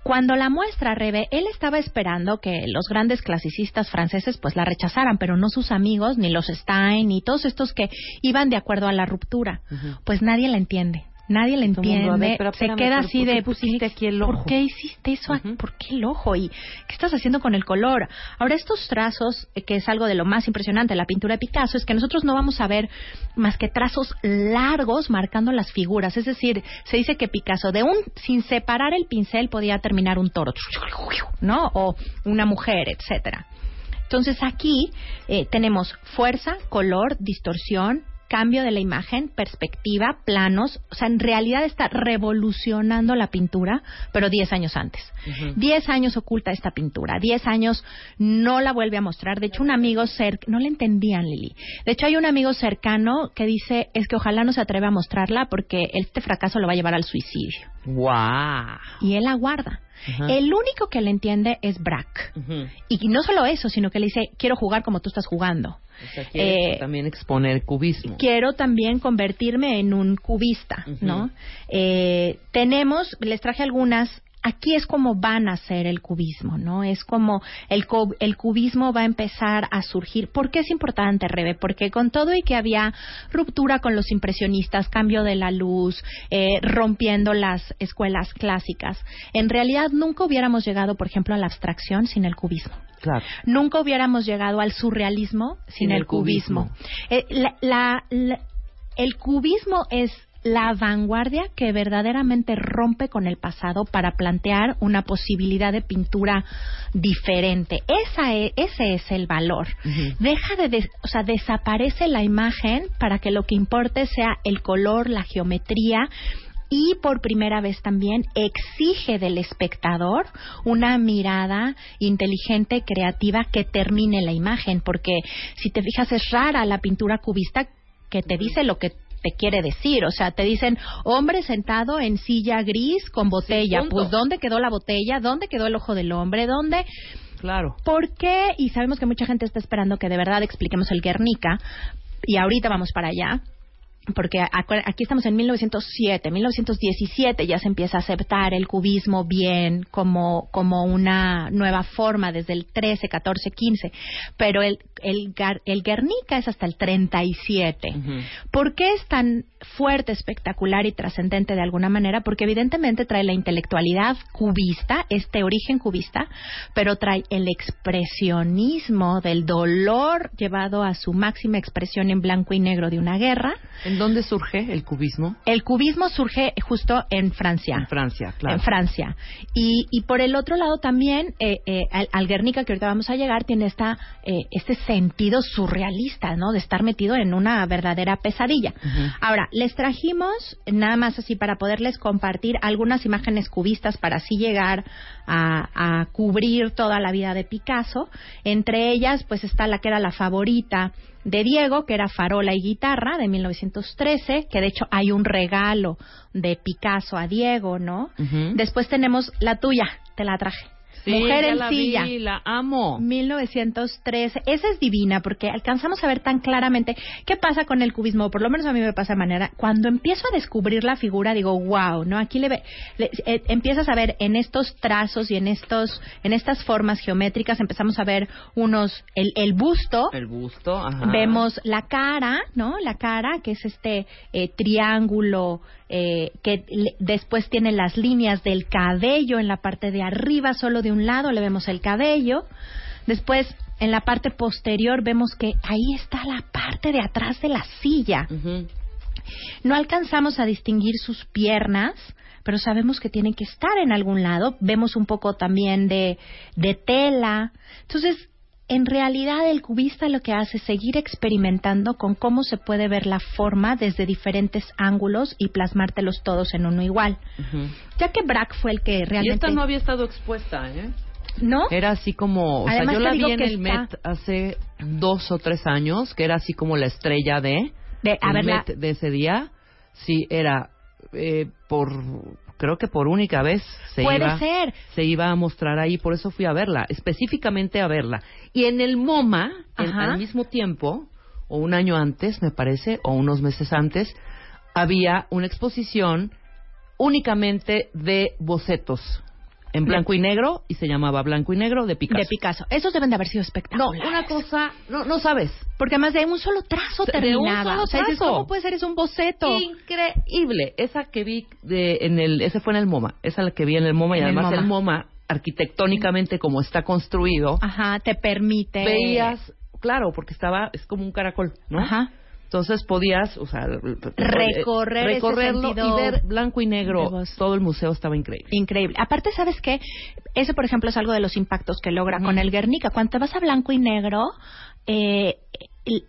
Cuando la muestra, Rebe, él estaba esperando que los grandes clasicistas franceses pues la rechazaran, pero no sus amigos, ni los Stein, ni todos estos que iban de acuerdo a la ruptura. Pues nadie la entiende. Nadie mundo, ver, entiende, pero se espérame, queda así ¿por qué de pusiste aquí el ojo? ¿Por qué hiciste eso? ¿Por qué el ojo? ¿Y qué estás haciendo con el color? Ahora estos trazos, eh, que es algo de lo más impresionante de la pintura de Picasso, es que nosotros no vamos a ver más que trazos largos marcando las figuras. Es decir, se dice que Picasso de un sin separar el pincel podía terminar un toro, ¿no? O una mujer, etcétera. Entonces aquí eh, tenemos fuerza, color, distorsión, cambio de la imagen, perspectiva, planos. O sea, en realidad está revolucionando la pintura, pero 10 años antes. 10 años oculta esta pintura, 10 años no la vuelve a mostrar. De hecho, un amigo cercano, no le entendían, Lili. De hecho, hay un amigo cercano que dice, es que ojalá no se atreva a mostrarla porque este fracaso lo va a llevar al suicidio. ¡Guau! Y él la El único que le entiende es Braque. Y no solo eso, sino que le dice, quiero jugar como tú estás jugando. O sea, quiere Eh, también exponer cubismo. Quiero también convertirme en un cubista, ¿no? Eh, tenemos, les traje algunas. Aquí es como van a ser el cubismo, ¿no? Es como el, el cubismo va a empezar a surgir. ¿Por qué es importante, Rebe? Porque con todo y que había ruptura con los impresionistas, cambio de la luz, eh, rompiendo las escuelas clásicas, en realidad nunca hubiéramos llegado, por ejemplo, a la abstracción sin el cubismo. Claro. Nunca hubiéramos llegado al surrealismo sin, Sin el, el cubismo. cubismo. Eh, la- la- la- el cubismo es la vanguardia que verdaderamente rompe con el pasado para plantear una posibilidad de pintura diferente. Esa e- ese es el valor. Deja de, des- o sea, desaparece la imagen para que lo que importe sea el color, la geometría y por primera vez también exige del espectador una mirada inteligente, creativa que termine la imagen, porque si te fijas es rara la pintura cubista que te dice lo que te quiere decir, o sea, te dicen hombre sentado en silla gris con botella, pues ¿dónde quedó la botella? ¿Dónde quedó el ojo del hombre? ¿Dónde? Claro. ¿Por qué? Y sabemos que mucha gente está esperando que de verdad expliquemos el Guernica, y ahorita vamos para allá. Porque aquí estamos en 1907, 1917 ya se empieza a aceptar el cubismo bien como, como una nueva forma desde el 13, 14, 15, pero el, el, el Guernica es hasta el 37. ¿Por qué es tan fuerte, espectacular y trascendente de alguna manera? Porque evidentemente trae la intelectualidad cubista, este origen cubista, pero trae el expresionismo del dolor llevado a su máxima expresión en blanco y negro de una guerra. ¿En dónde surge el cubismo? El cubismo surge justo en Francia. En Francia, claro. En Francia. Y, y por el otro lado también, eh, eh, al, al Guernica, que ahorita vamos a llegar, tiene esta, eh, este sentido surrealista, ¿no? De estar metido en una verdadera pesadilla. Ahora, les trajimos, nada más así para poderles compartir algunas imágenes cubistas para así llegar a, a cubrir toda la vida de Picasso. Entre ellas, pues está la que era la favorita de Diego, que era Farola y Guitarra, de 1913, que de hecho hay un regalo de Picasso a Diego, ¿no? Después tenemos la tuya, te la traje. Sí, Mujer en la silla. vi, la amo. 1913. Esa es divina porque alcanzamos a ver tan claramente qué pasa con el cubismo, por lo menos a mí me pasa de manera. Cuando empiezo a descubrir la figura, digo, wow, ¿no? Aquí le, ve- le- eh, empiezas a ver en estos trazos y en estos en estas formas geométricas, empezamos a ver unos, el, el busto, El busto, ajá. Vemos la cara, ¿no? La cara, que es este eh, triángulo eh, que le- después tiene las líneas del cabello en la parte de arriba, solo de un lado le vemos el cabello. Después, en la parte posterior, vemos que ahí está la parte de atrás de la silla. No alcanzamos a distinguir sus piernas, pero sabemos que tienen que estar en algún lado. Vemos un poco también de, de tela. Entonces, en realidad el cubista lo que hace es seguir experimentando con cómo se puede ver la forma desde diferentes ángulos y plasmártelos todos en uno igual. Ya que Braque fue el que Y realmente... esta no había estado expuesta, ¿eh? ¿No? Era así como, o Además sea, yo la vi en el está- Met hace dos o tres años, que era así como la estrella de, De, a el ver, la- Met de ese día. Sí, era eh, por, creo que por única vez se Puede iba, ser. se iba a mostrar ahí, por eso fui a verla, específicamente a verla. Y en el MoMA, en- al mismo tiempo, o un año antes, me parece, o unos meses antes, había una exposición únicamente de bocetos en blanco y negro y se llamaba Blanco y Negro de Picasso. de Picasso. Esos deben de haber sido No, espectaculares. una cosa, no, no sabes. Porque además de un solo trazo De un solo o sea, dices, trazo. ¿cómo puede ser? Es un boceto. Increíble. Esa que vi de, en el, ese fue en el MoMA. Esa la que vi en el MoMA y En el además MoMA. el MoMA arquitectónicamente como está construido, Ajá, te permite... veías, claro, porque estaba, es como un caracol, ¿no? Ajá. Entonces podías, o sea, Recorrer ese recorrerlo sentido y ver blanco y negro. Todo el museo estaba increíble. Increíble. Aparte, ¿sabes qué? Ese, por ejemplo, es algo de los impactos que logra con el Guernica. Cuando te vas a blanco y negro, eh,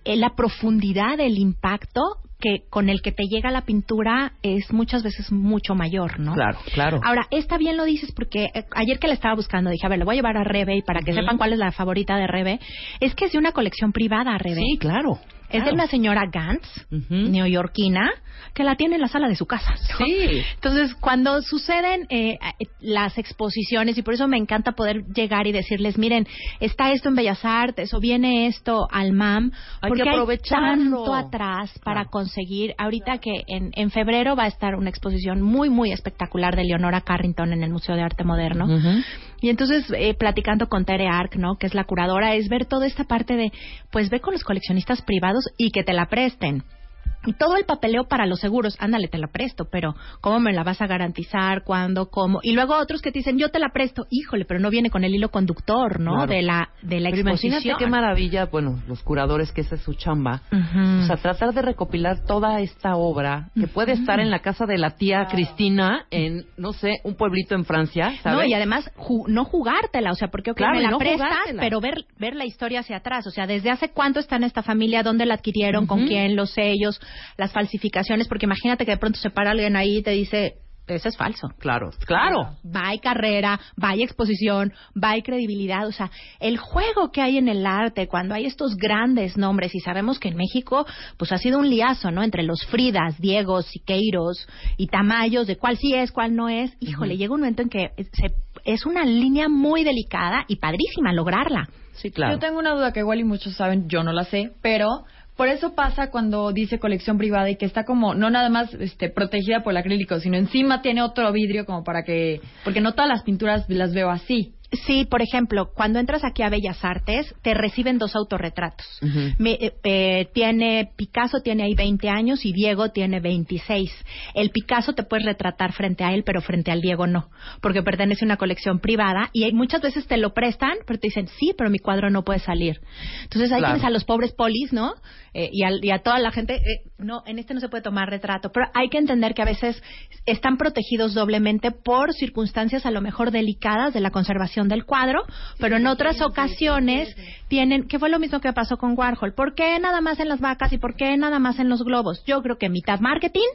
la profundidad del impacto que con el que te llega la pintura es muchas veces mucho mayor, ¿no? Claro, claro. Ahora, esta bien lo dices porque eh, ayer que la estaba buscando dije, a ver, le voy a llevar a Rebe y para que sepan cuál es la favorita de Rebe. Es que es de una colección privada, Rebe. Sí, claro. Es de una señora Gantz, neoyorquina, que la tiene en la sala de su casa. ¿no? Sí. Entonces, cuando suceden eh, eh, las exposiciones, y por eso me encanta poder llegar y decirles, miren, está esto en Bellas Artes o viene esto al MAM, Hay porque que hay aprovecharlo. tanto atrás para Claro. conseguir. Ahorita que en, en febrero va a estar una exposición muy, muy espectacular de Leonora Carrington en el Museo de Arte Moderno. Ujú. Y entonces, eh, platicando con Tere Ark, ¿no? Que es la curadora, es ver toda esta parte de, pues ve con los coleccionistas privados y que te la presten. Y todo el papeleo para los seguros, ándale, te la presto, pero ¿cómo me la vas a garantizar? ¿Cuándo? ¿Cómo? Y luego otros que te dicen, yo te la presto, híjole, pero no viene con el hilo conductor, ¿no? Claro. De la, de la Pero exposición. imagínate qué maravilla, bueno, los curadores, que esa es su chamba. Ujú. O sea, tratar de recopilar toda esta obra que puede estar en la casa de la tía Cristina en, no sé, un pueblito en Francia, ¿sabes? No, y además ju- no jugártela, o sea, porque ok, Claro, me la no prestas, jugártela. pero ver, ver la historia hacia atrás, o sea, desde hace cuánto está en esta familia, dónde la adquirieron, con quién, los sellos, las falsificaciones, porque imagínate que de pronto se para alguien ahí y te dice, eso es falso. Claro, claro. Va y carrera, va y exposición, va y credibilidad. O sea, el juego que hay en el arte, cuando hay estos grandes nombres, y sabemos que en México, pues ha sido un liazo, ¿no? Entre los Fridas, Diegos, Siqueiros y Tamayos, de cuál sí es, cuál no es. Híjole, llega un momento en que se- es una línea muy delicada y padrísima lograrla. Sí, claro. Yo tengo una duda que igual y muchos saben, yo no la sé, pero Por eso pasa cuando dice colección privada y que está como no nada más este, protegida por el acrílico, sino encima tiene otro vidrio como para que porque no todas las pinturas las veo así. Sí, por ejemplo, cuando entras aquí a Bellas Artes, te reciben dos autorretratos. Me- eh, eh, tiene Picasso tiene ahí 20 años y Diego tiene 26. El Picasso te puedes retratar frente a él, pero frente al Diego no, porque pertenece a una colección privada y hay- muchas veces te lo prestan, pero te dicen, sí, pero mi cuadro no puede salir. Entonces ahí Claro. tienes a los pobres polis, ¿no? Eh, y, al- y a toda la gente, eh, no, en este no se puede tomar retrato, pero hay que entender que a veces están protegidos doblemente por circunstancias a lo mejor delicadas de la conservación del cuadro, pero en otras ocasiones tienen, que fue lo mismo que pasó con Warhol, ¿por qué nada más en las vacas y por qué nada más en los globos? Yo creo que mitad marketing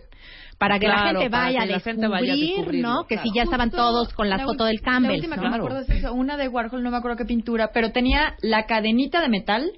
para que la Claro, gente vaya a descubrir, gente vaya a descubrirlo, ¿no? Que claro. si ya estaban Justo todos con la, la foto del Campbell. La última que ¿no? me acuerdo es eso, una de Warhol, no me acuerdo qué pintura, pero tenía la cadenita de metal,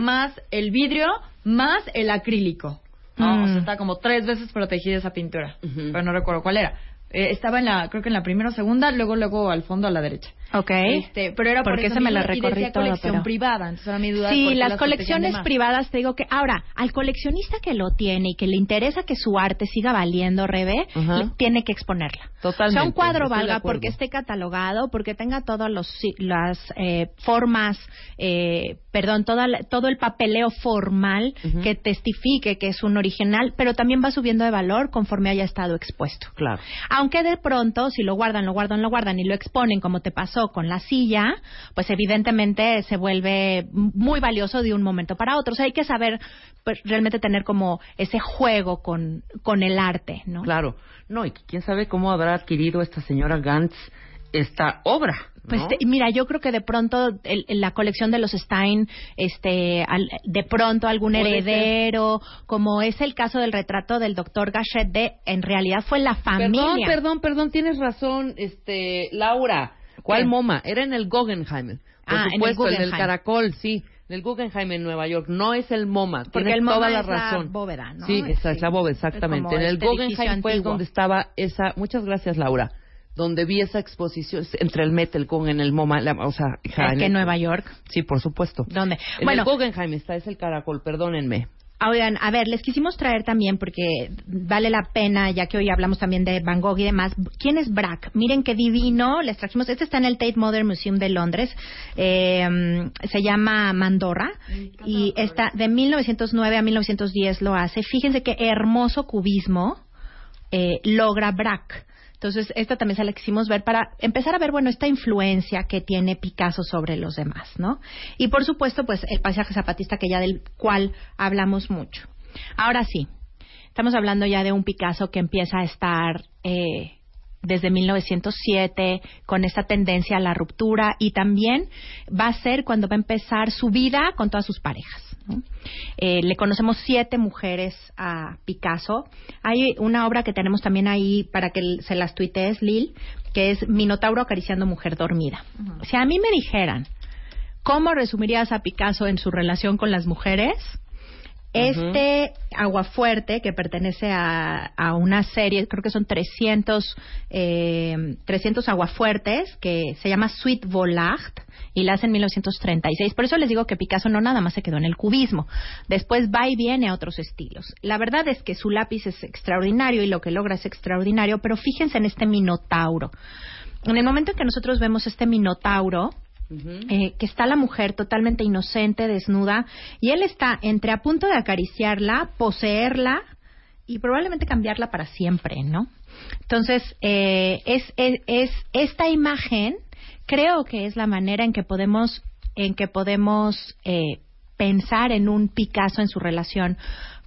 más el vidrio, más el acrílico. ¿no? Mm. O sea, está como tres veces protegida esa pintura, pero no recuerdo cuál era. Eh, estaba en la, creo que en la primera o segunda, luego luego al fondo a la derecha. Ok. Este, pero era por Porque eso esa me la mismo, y recorrí decía colección pero- privada, entonces era mi duda. Sí, por las las colecciones privadas, te digo que ahora, al coleccionista que lo tiene y que le interesa que su arte siga valiendo, Rebe, Ajá. le- tiene que exponerla. Totalmente, O sea, un cuadro valga porque esté catalogado, porque tenga todas las eh, formas, eh, perdón, toda todo el papeleo formal Ujú. que testifique que es un original, pero también va subiendo de valor conforme haya estado expuesto. Claro. Aunque de pronto, si lo guardan, lo guardan, lo guardan y lo exponen como te pasó con la silla, pues evidentemente se vuelve muy valioso de un momento para otro. O sea, hay que saber pues, realmente tener como ese juego con, con el arte, ¿no? Claro. No, y quién sabe cómo habrá adquirido esta señora Gantz esta obra. ¿no? Pues te- mira, yo creo que de pronto el- el- la colección de los Stein, este, al- de pronto algún ser. heredero, como es el caso del retrato del doctor Gachet de, en realidad fue la familia. Perdón, perdón, perdón, tienes razón, este, Laura. ¿Cuál ¿Qué? MoMA? Era en el Guggenheim. Por Ah, en el supuesto, el, del. Caracol, sí. En el Guggenheim en Nueva York. No es el MoMA. Porque Tienes el MoMA toda la es la bóveda, ¿no? Sí, esa Sí. es la bóveda, exactamente. En el este Guggenheim fue donde estaba esa... Muchas gracias, Laura. Donde vi esa exposición entre el Met, el Guggenheim, el MoMA. la- o sea, en el- Nueva York. Sí, por supuesto. ¿Dónde? En bueno, el Guggenheim está, es el Caracol, perdónenme. Oigan, a ver, les quisimos traer también, porque vale la pena, ya que hoy hablamos también de Van Gogh y demás. ¿Quién es Braque? Miren qué divino, les trajimos. Este está en el Tate Modern Museum de Londres. Eh, se llama Mandorra. Y está de 1909 a 1910 lo hace. Fíjense qué hermoso cubismo eh, logra Braque. Entonces, esta también se la quisimos ver para empezar a ver, bueno, esta influencia que tiene Picasso sobre los demás, ¿no? Y por supuesto, pues el paisaje zapatista que ya del cual hablamos mucho. Ahora sí, estamos hablando ya de un Picasso que empieza a estar eh, desde 1907 con esta tendencia a la ruptura y también va a ser cuando va a empezar su vida con todas sus parejas. ¿No? Eh, le conocemos siete mujeres a Picasso. Hay una obra que tenemos también ahí para que se las tuitees, Lil, que es Minotauro acariciando mujer dormida. Si a mí me dijeran, ¿cómo resumirías a Picasso en su relación con las mujeres? Este Aguafuerte, que pertenece a, a una serie, creo que son 300, eh, 300 aguafuertes, que se llama Sweet Volart, y la hace en 1936. Por eso les digo que Picasso no nada más se quedó en el cubismo. Después va y viene a otros estilos. La verdad es que su lápiz es extraordinario y lo que logra es extraordinario, pero fíjense en este Minotauro. En el momento en que nosotros vemos este Minotauro, eh, que está la mujer totalmente inocente, desnuda, y él está entre a punto de acariciarla, poseerla y probablemente cambiarla para siempre, ¿no? Entonces, eh, es, es, es esta imagen, creo que es la manera en que podemos, en que podemos eh, pensar en un Picasso en su relación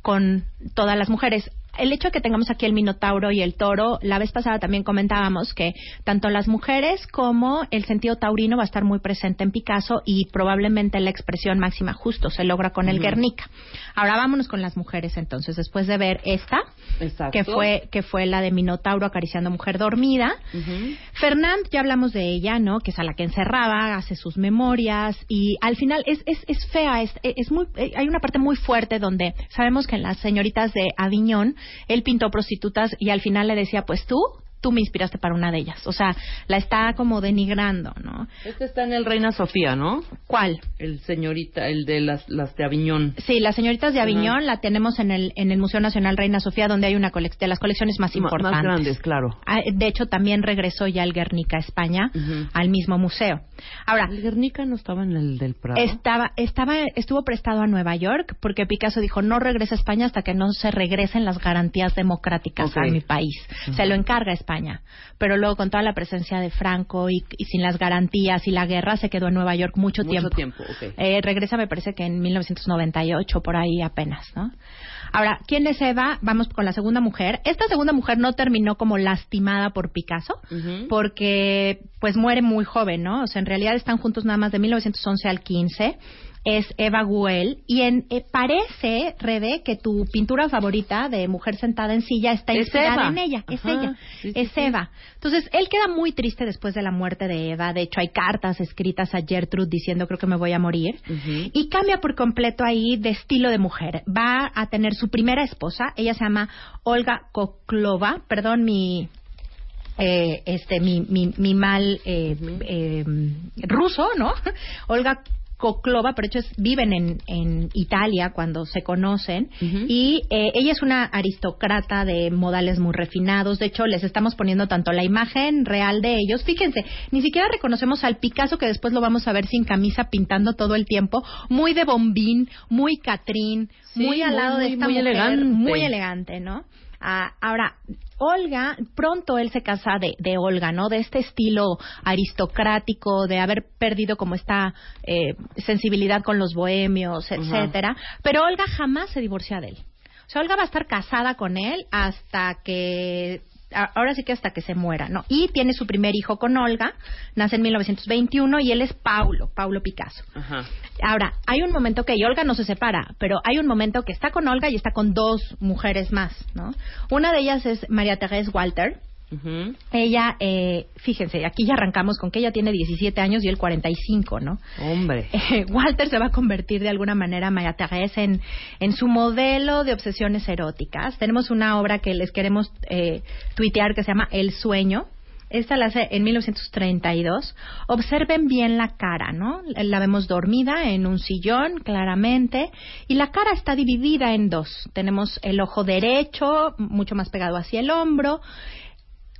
con todas las mujeres el hecho de que tengamos aquí el Minotauro y el Toro, la vez pasada también comentábamos que tanto las mujeres como el sentido taurino va a estar muy presente en Picasso y probablemente la expresión máxima justo se logra con el. Guernica. Ahora vámonos con las mujeres entonces, después de ver esta, Exacto. que fue, que fue la de Minotauro acariciando mujer dormida. Ujú. Fernand, ya hablamos de ella, ¿no? Que es a la que encerraba, hace sus memorias y al final es, es, es fea, es, es muy, hay una parte muy fuerte donde sabemos que en las señoritas de Aviñón él pintó prostitutas y al final le decía, pues tú tú me inspiraste para una de ellas. O sea, la está como denigrando, ¿no? Este está en el Reina Sofía, ¿no? ¿Cuál? El señorita, el de las, las de Aviñón. Sí, las señoritas de Aviñón la tenemos en el, en el Museo Nacional Reina Sofía, donde hay una colec- de las colecciones más importantes. Más grandes, claro. Ah, De hecho, también regresó ya el Guernica a España, al mismo museo. Ahora, ¿El Guernica no estaba en el del Prado? estaba, estaba, estuvo prestado a Nueva York porque Picasso dijo no regresa a España hasta que no se regresen las garantías democráticas Ok. a mi país. Se lo encarga España. Pero luego con toda la presencia de Franco y, y sin las garantías y la guerra se quedó en Nueva York mucho, Mucho tiempo. tiempo, ok. Eh, regresa me parece que en 1998 por ahí apenas, ¿no? Ahora, ¿quién es Eva? Vamos con la segunda mujer. Esta segunda mujer no terminó como lastimada por Picasso, porque pues muere muy joven, ¿no? O sea, en realidad están juntos nada más de 1911 al 15. Es Eva Guel y en, eh, parece, Rebe, que tu pintura favorita de mujer sentada en silla está Es inspirada Eva. en ella. Es ella. Sí, es sí. Eva. Entonces, él queda muy triste después de la muerte de Eva. De hecho, hay cartas escritas a Gertrude diciendo creo que me voy a morir. Y cambia por completo ahí de estilo de mujer. Va a tener su primera esposa. Ella se llama Olga Koklova. Perdón mi... eh, este mi, mi, mi mal eh, eh, ruso, ¿no? Olga Koklova, pero ellos viven en, en Italia cuando se conocen y eh, ella es una aristócrata de modales muy refinados. De hecho, les estamos poniendo tanto la imagen real de ellos. Fíjense, ni siquiera reconocemos al Picasso que después lo vamos a ver sin camisa pintando todo el tiempo, muy de bombín, muy Catrín, Sí, muy al muy, lado de esta muy mujer, elegante. muy elegante, ¿no? Ah, ahora, Olga, pronto él se casa de, de Olga, ¿no? De este estilo aristocrático, de haber perdido como esta eh, sensibilidad con los bohemios, etcétera. Pero Olga jamás se divorcia de él. O sea, Olga va a estar casada con él hasta que ahora sí que hasta que se muera, ¿no? Y tiene su primer hijo con Olga, nace en 1921 y él es Paulo, Paulo Picasso. Ajá. Ahora, hay un momento que y Olga no se separa, pero hay un momento que está con Olga y está con dos mujeres más, ¿no? Una de ellas es María Teresa Walter. Ella, eh, fíjense, aquí ya arrancamos con que ella tiene 17 años y él 45, ¿no? Hombre. Eh, Walter se va a convertir de alguna manera, María Teresa, en, en su modelo de obsesiones eróticas. Tenemos una obra que les queremos eh, tuitear que se llama El Sueño. Esta la hace en 1932. Observen bien la cara, ¿no? La vemos dormida en un sillón, claramente, y la cara está dividida en dos. Tenemos el ojo derecho, mucho más pegado hacia el hombro.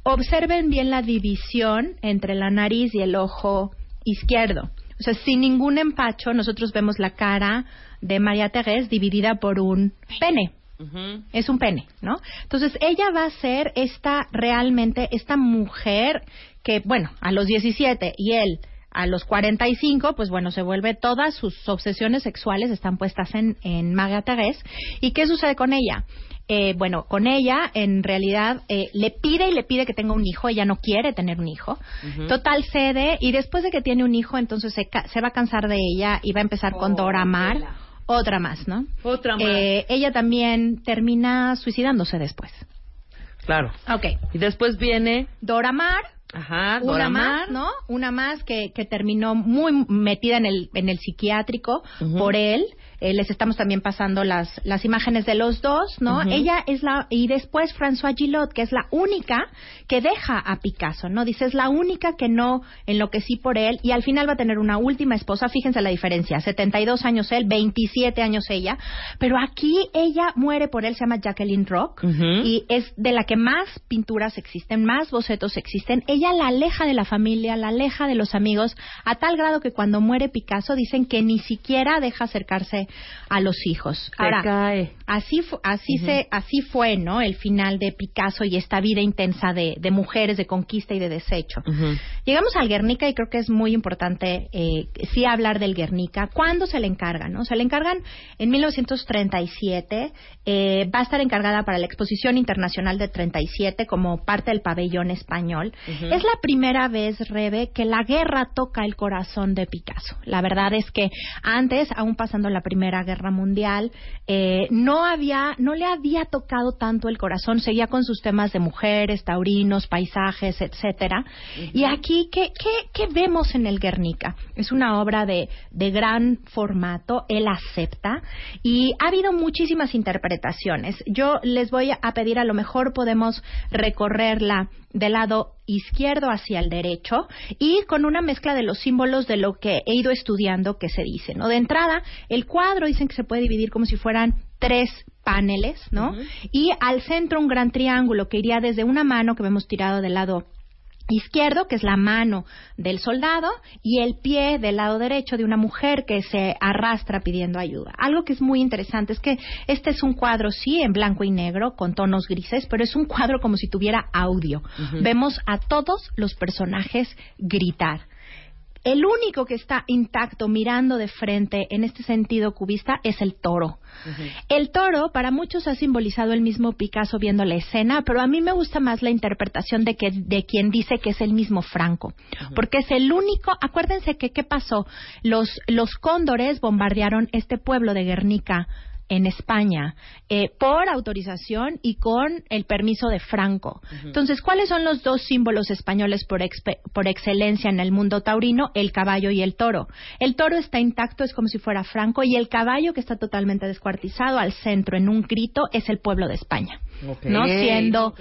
Observen bien la división entre la nariz y el ojo izquierdo. O sea, sin ningún empacho, nosotros vemos la cara de María Teresa dividida por un pene. Es un pene, ¿no? Entonces, ella va a ser esta, realmente, esta mujer que, bueno, a los 17 y él a los 45, pues bueno, se vuelve, todas sus obsesiones sexuales están puestas en, en María Teresa. ¿Y qué sucede con ella? Eh, bueno, con ella, en realidad, eh, le pide y le pide que tenga un hijo, ella no quiere tener un hijo. Total cede, y después de que tiene un hijo, entonces se, ca- se va a cansar de ella y va a empezar con Dora Maar, otra más, ¿no? Otra más. Eh, ella también termina suicidándose después. Claro. Ok. Y después viene. Dora Maar, Ajá, una Dora más, Maar. ¿no? Una más que, que terminó muy metida en el, en el psiquiátrico por él. Eh, les estamos también pasando las, las imágenes de los dos, ¿no? Ella es la, y después François Gillot, que es la única que deja a Picasso, ¿no? Dice, es la única que no enloquecí por él, y al final va a tener una última esposa, fíjense la diferencia, 72 años él, 27 años ella, pero aquí ella muere por él, se llama Jacqueline Rock, y es de la que más pinturas existen, más bocetos existen. Ella la aleja de la familia, la aleja de los amigos, a tal grado que cuando muere Picasso dicen que ni siquiera deja acercarse a los hijos. Se cae. así así se así fue, ¿no? El final de Picasso y esta vida intensa de, de mujeres, de conquista y de desecho. Llegamos al Guernica y creo que es muy importante eh, sí hablar del Guernica. ¿Cuándo se le encarga? No? Se le encargan en 1937. eh, va a estar encargada para la Exposición Internacional de 37 como parte del pabellón español. Es la primera vez, Rebe, que la guerra toca el corazón de Picasso. La verdad es que antes, aún pasando la Primera Primera Guerra Mundial. Eh, no había, no le había tocado tanto el corazón, seguía con sus temas de mujeres, taurinos, paisajes, etcétera. Y aquí, ¿qué, qué, qué vemos en el Guernica? Es una obra de, de gran formato, él acepta, y ha habido muchísimas interpretaciones. Yo les voy a pedir, a lo mejor podemos recorrerla del lado izquierdo hacia el derecho y con una mezcla de los símbolos de lo que he ido estudiando que se dice, ¿no? De entrada, el cuadro dicen que se puede dividir como si fueran tres paneles, ¿no? Y al centro un gran triángulo que iría desde una mano que vemos tirado del lado izquierdo, que es la mano del soldado, y el pie del lado derecho de una mujer que se arrastra pidiendo ayuda. Algo que es muy interesante es que este es un cuadro, sí, en blanco y negro, con tonos grises, pero es un cuadro como si tuviera audio. Vemos a todos los personajes gritar. El único que está intacto mirando de frente en este sentido cubista es el toro. El toro para muchos ha simbolizado el mismo Picasso viendo la escena, pero a mí me gusta más la interpretación de que de quien dice que es el mismo Franco, porque es el único. Acuérdense que qué pasó, los los cóndores bombardearon este pueblo de Guernica en España eh, por autorización y con el permiso de Franco. Entonces, ¿cuáles son los dos símbolos españoles por, expe- por excelencia en el mundo taurino? El caballo y el toro. El toro está intacto, es como si fuera Franco, y el caballo, que está totalmente descuartizado al centro en un grito, es el pueblo de España. ¿No? Siendo,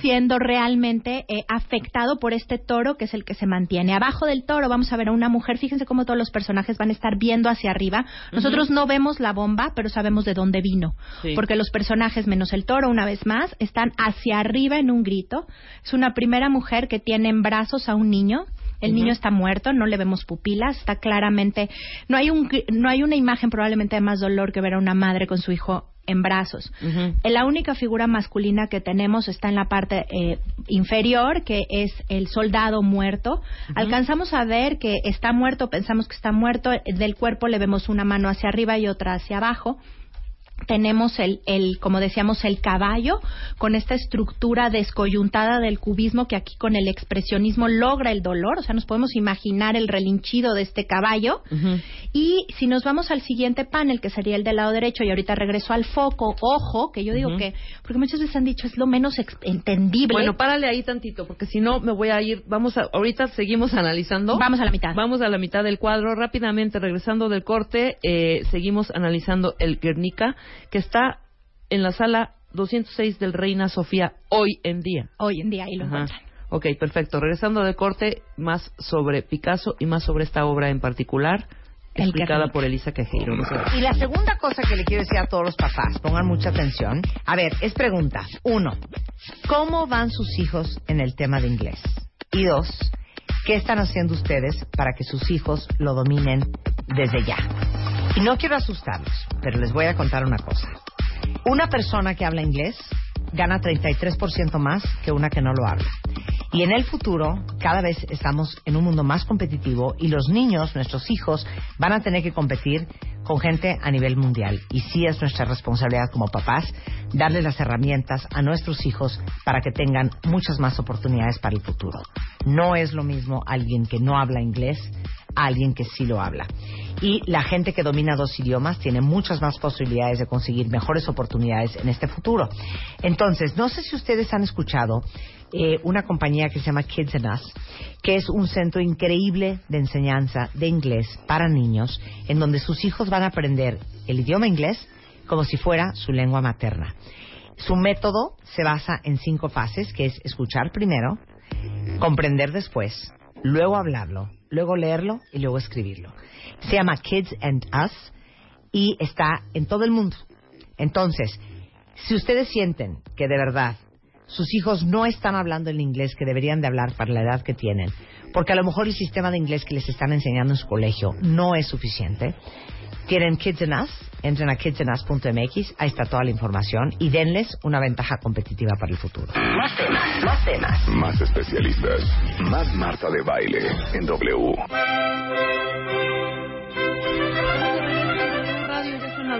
siendo realmente eh, afectado por este toro que es el que se mantiene. Abajo del toro vamos a ver a una mujer, fíjense cómo todos los personajes van a estar viendo hacia arriba. Nosotros no vemos la bomba, pero sabemos de dónde vino, Sí. porque los personajes menos el toro, una vez más, están hacia arriba en un grito. Es una primera mujer que tiene en brazos a un niño. El niño está muerto, no le vemos pupilas, está claramente, no hay un, no hay una imagen probablemente de más dolor que ver a una madre con su hijo en brazos. La única figura masculina que tenemos está en la parte eh, inferior, que es el soldado muerto. Alcanzamos a ver que está muerto, pensamos que está muerto. Del cuerpo le vemos una mano hacia arriba y otra hacia abajo. Tenemos el, el, como decíamos, el caballo con esta estructura descoyuntada del cubismo que aquí con el expresionismo logra el dolor. O sea, nos podemos imaginar el relinchido de este caballo. Y si nos vamos al siguiente panel, que sería el del lado derecho, y ahorita regreso al foco, ojo, que yo digo que, porque muchas veces han dicho es lo menos entendible. Bueno, párale ahí tantito, porque si no me voy a ir. Vamos a, ahorita seguimos analizando. Vamos a la mitad. Vamos a la mitad del cuadro. Rápidamente, regresando del corte, eh, seguimos analizando el Guernica, que está en la sala 206 del Reina Sofía hoy en día. Hoy en día ahí lo Ajá. encuentran. Ok, perfecto. Regresando del corte, más sobre Picasso y más sobre esta obra en particular, El explicada por Elisa. No se Y la segunda cosa que le quiero decir a todos los papás, pongan mucha atención. A ver, es pregunta. Uno, ¿cómo van sus hijos en el tema de inglés? Y dos, ¿qué están haciendo ustedes para que sus hijos lo dominen desde ya? Y no quiero asustarlos, pero les voy a contar una cosa. Una persona que habla inglés gana 33% más que una que no lo habla. Y en el futuro, cada vez estamos en un mundo más competitivo y los niños, nuestros hijos, van a tener que competir con gente a nivel mundial. Y sí es nuestra responsabilidad como papás darle las herramientas a nuestros hijos para que tengan muchas más oportunidades para el futuro. No es lo mismo alguien que no habla inglés a alguien que sí lo habla. Y la gente que domina dos idiomas tiene muchas más posibilidades de conseguir mejores oportunidades en este futuro. Entonces, no sé si ustedes han escuchado eh, una compañía que se llama Kids and Us, que es un centro increíble de enseñanza de inglés para niños, en donde sus hijos van a aprender el idioma inglés como si fuera su lengua materna. Su método se basa en cinco fases, que es escuchar primero, comprender después, luego hablarlo, luego leerlo y luego escribirlo. Se llama Kids and Us y está en todo el mundo. Entonces, si ustedes sienten que de verdad sus hijos no están hablando el inglés que deberían de hablar para la edad que tienen, porque a lo mejor el sistema de inglés que les están enseñando en su colegio no es suficiente, tienen Kids and Us, entren a kidsanus.mx, ahí está toda la información y denles una ventaja competitiva para el futuro. Más temas, más temas. Más especialistas. Más Marta de Baile en W.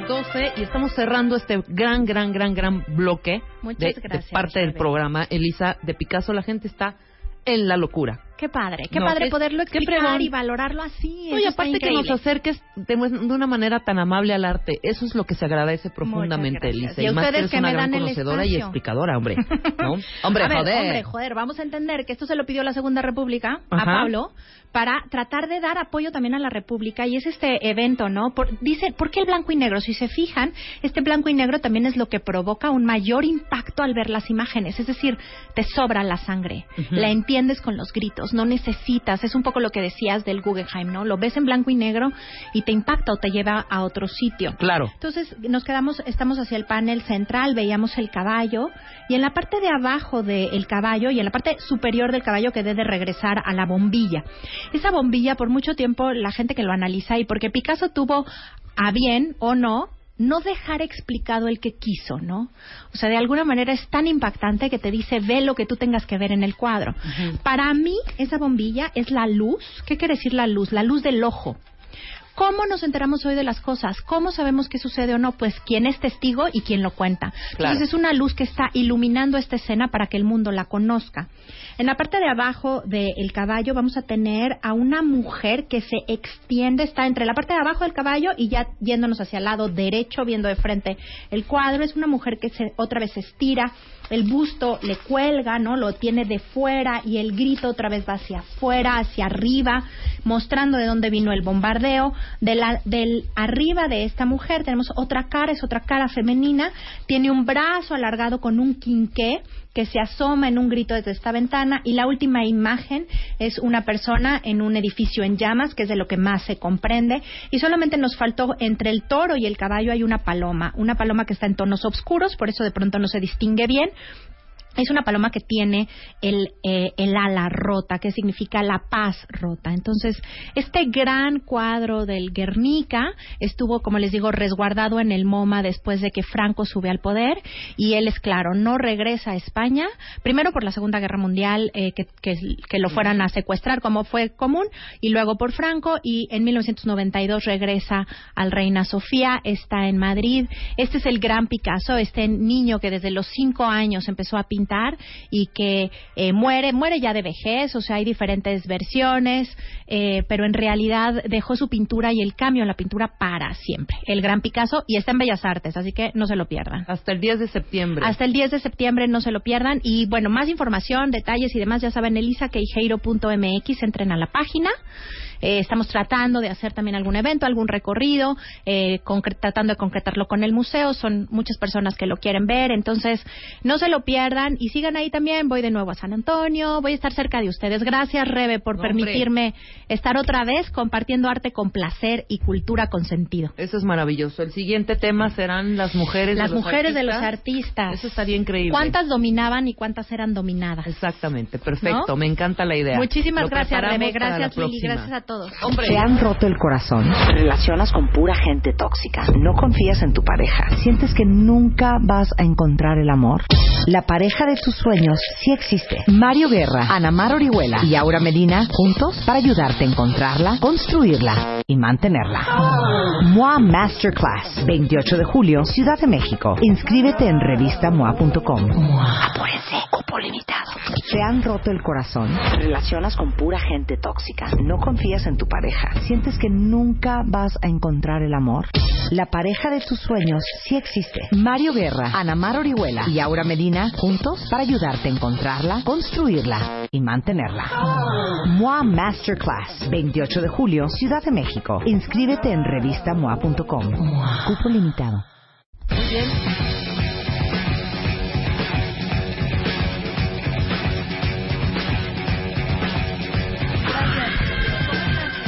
las 12 y estamos cerrando este gran, gran, gran, gran bloque Muchas de, de gracias, parte del programa. Elisa, de Picasso, la gente está en la locura. Qué padre, qué No, padre poderlo explicar y valorarlo así. Oye, eso está aparte que nos acerques de, una manera tan amable al arte, eso es lo que se agradece profundamente. Elisa. Y a más que ustedes eres que una me gran conocedora y explicadora, hombre. ¿No? Hombre, a ver, joder. hombre, joder, vamos a entender que esto se lo pidió la Segunda República a. Pablo para tratar de dar apoyo también a la República y es este evento, ¿no? Por- dice, ¿por qué el blanco y negro? Si se fijan, este blanco y negro también es lo que provoca un mayor impacto al ver las imágenes, es decir, te sobra la sangre, la entiendes con los gritos, no necesitas, es un poco lo que decías del Guggenheim, ¿no? Lo ves en blanco y negro y te impacta o te lleva a otro sitio. Claro. Entonces nos quedamos, estamos hacia el panel central, veíamos el caballo y en la parte de abajo del caballo y en la parte superior del caballo quedé de regresar a la bombilla. Esa bombilla por mucho tiempo la gente que lo analiza y porque Picasso tuvo a bien o no no dejar explicado el que quiso, ¿no? O sea, de alguna manera es tan impactante que te dice, ve lo que tú tengas que ver en el cuadro. Para mí, esa bombilla es la luz. ¿Qué quiere decir la luz? La luz del ojo. ¿Cómo nos enteramos hoy de las cosas? ¿Cómo sabemos qué sucede o no? Pues quién es testigo y quién lo cuenta. Claro. Entonces es una luz que está iluminando esta escena para que el mundo la conozca. En la parte de abajo del caballo vamos a tener a una mujer que se extiende, está entre la parte de abajo del caballo y ya yéndonos hacia el lado derecho, viendo de frente el cuadro. Es una mujer que se, otra vez se estira, el busto le cuelga, ¿no? Lo tiene de fuera y el grito otra vez va hacia afuera, hacia arriba, mostrando de dónde vino el bombardeo. De la, del arriba de esta mujer tenemos otra cara, es otra cara femenina, tiene un brazo alargado con un quinqué que se asoma en un grito desde esta ventana y la última imagen es una persona en un edificio en llamas, que es de lo que más se comprende, y solamente nos faltó entre el toro y el caballo hay una paloma, una paloma que está en tonos oscuros, por eso de pronto no se distingue bien, es una paloma que tiene el, eh, el ala rota, que significa la paz rota. Entonces, este gran cuadro del Guernica estuvo, como les digo, resguardado en el MoMA después de que Franco sube al poder y él es claro, no regresa a España, primero por la Segunda Guerra Mundial, eh, que, que, que lo fueran a secuestrar como fue común, y luego por Franco y en 1992 regresa al Reina Sofía, está en Madrid. Este es el gran Picasso, este niño que desde los cinco años empezó a pintar y que eh, muere, muere ya de vejez, o sea, hay diferentes versiones, eh, pero en realidad dejó su pintura y el cambio en la pintura para siempre. El gran Picasso y está en Bellas Artes, así que no se lo pierdan. Hasta el 10 de septiembre. Hasta el 10 de septiembre no se lo pierdan. Y bueno, más información, detalles y demás, ya saben, elisaqueijeiro.mx, entren a la página. Eh, estamos tratando de hacer también algún evento, algún recorrido, eh, tratando de concretarlo con el museo. Son muchas personas que lo quieren ver, entonces no se lo pierdan y sigan ahí también. Voy de nuevo a San Antonio, voy a estar cerca de ustedes. Gracias, Rebe, por permitirme estar otra vez compartiendo arte con placer y cultura con sentido. Eso es maravilloso. El siguiente tema serán las mujeres Las de los mujeres de los artistas. Eso estaría increíble. ¿Cuántas dominaban y cuántas eran dominadas? Exactamente, perfecto. ¿No? Me encanta la idea. Muchísimas Lo gracias, Rebe. Gracias, Lili. Gracias a todos. ¿Te han roto el corazón? ¿Te relacionas con pura gente tóxica? ¿No confías en tu pareja? ¿Sientes que nunca vas a encontrar el amor? La pareja de tus sueños sí existe. Mario Guerra, Ana Mar Orihuela y Aura Medina juntos para ayudarte a encontrarla, construirla y mantenerla. MOA Masterclass, 28 de julio, Ciudad de México. Inscríbete en revistamoa.com. Apúrense, cupo limitado. ¿Te han roto el corazón? ¿Te relacionas con pura gente tóxica? ¿No confías en tu pareja? ¿Sientes que nunca vas a encontrar el amor? La pareja de tus sueños sí existe. Mario Guerra, Ana Mar Orihuela y Aura Medina juntos para ayudarte a encontrarla, construirla y mantenerla. MOA Masterclass, 28 de julio, Ciudad de México. Inscríbete en revistamoa.com. Cupo limitado. Muy bien.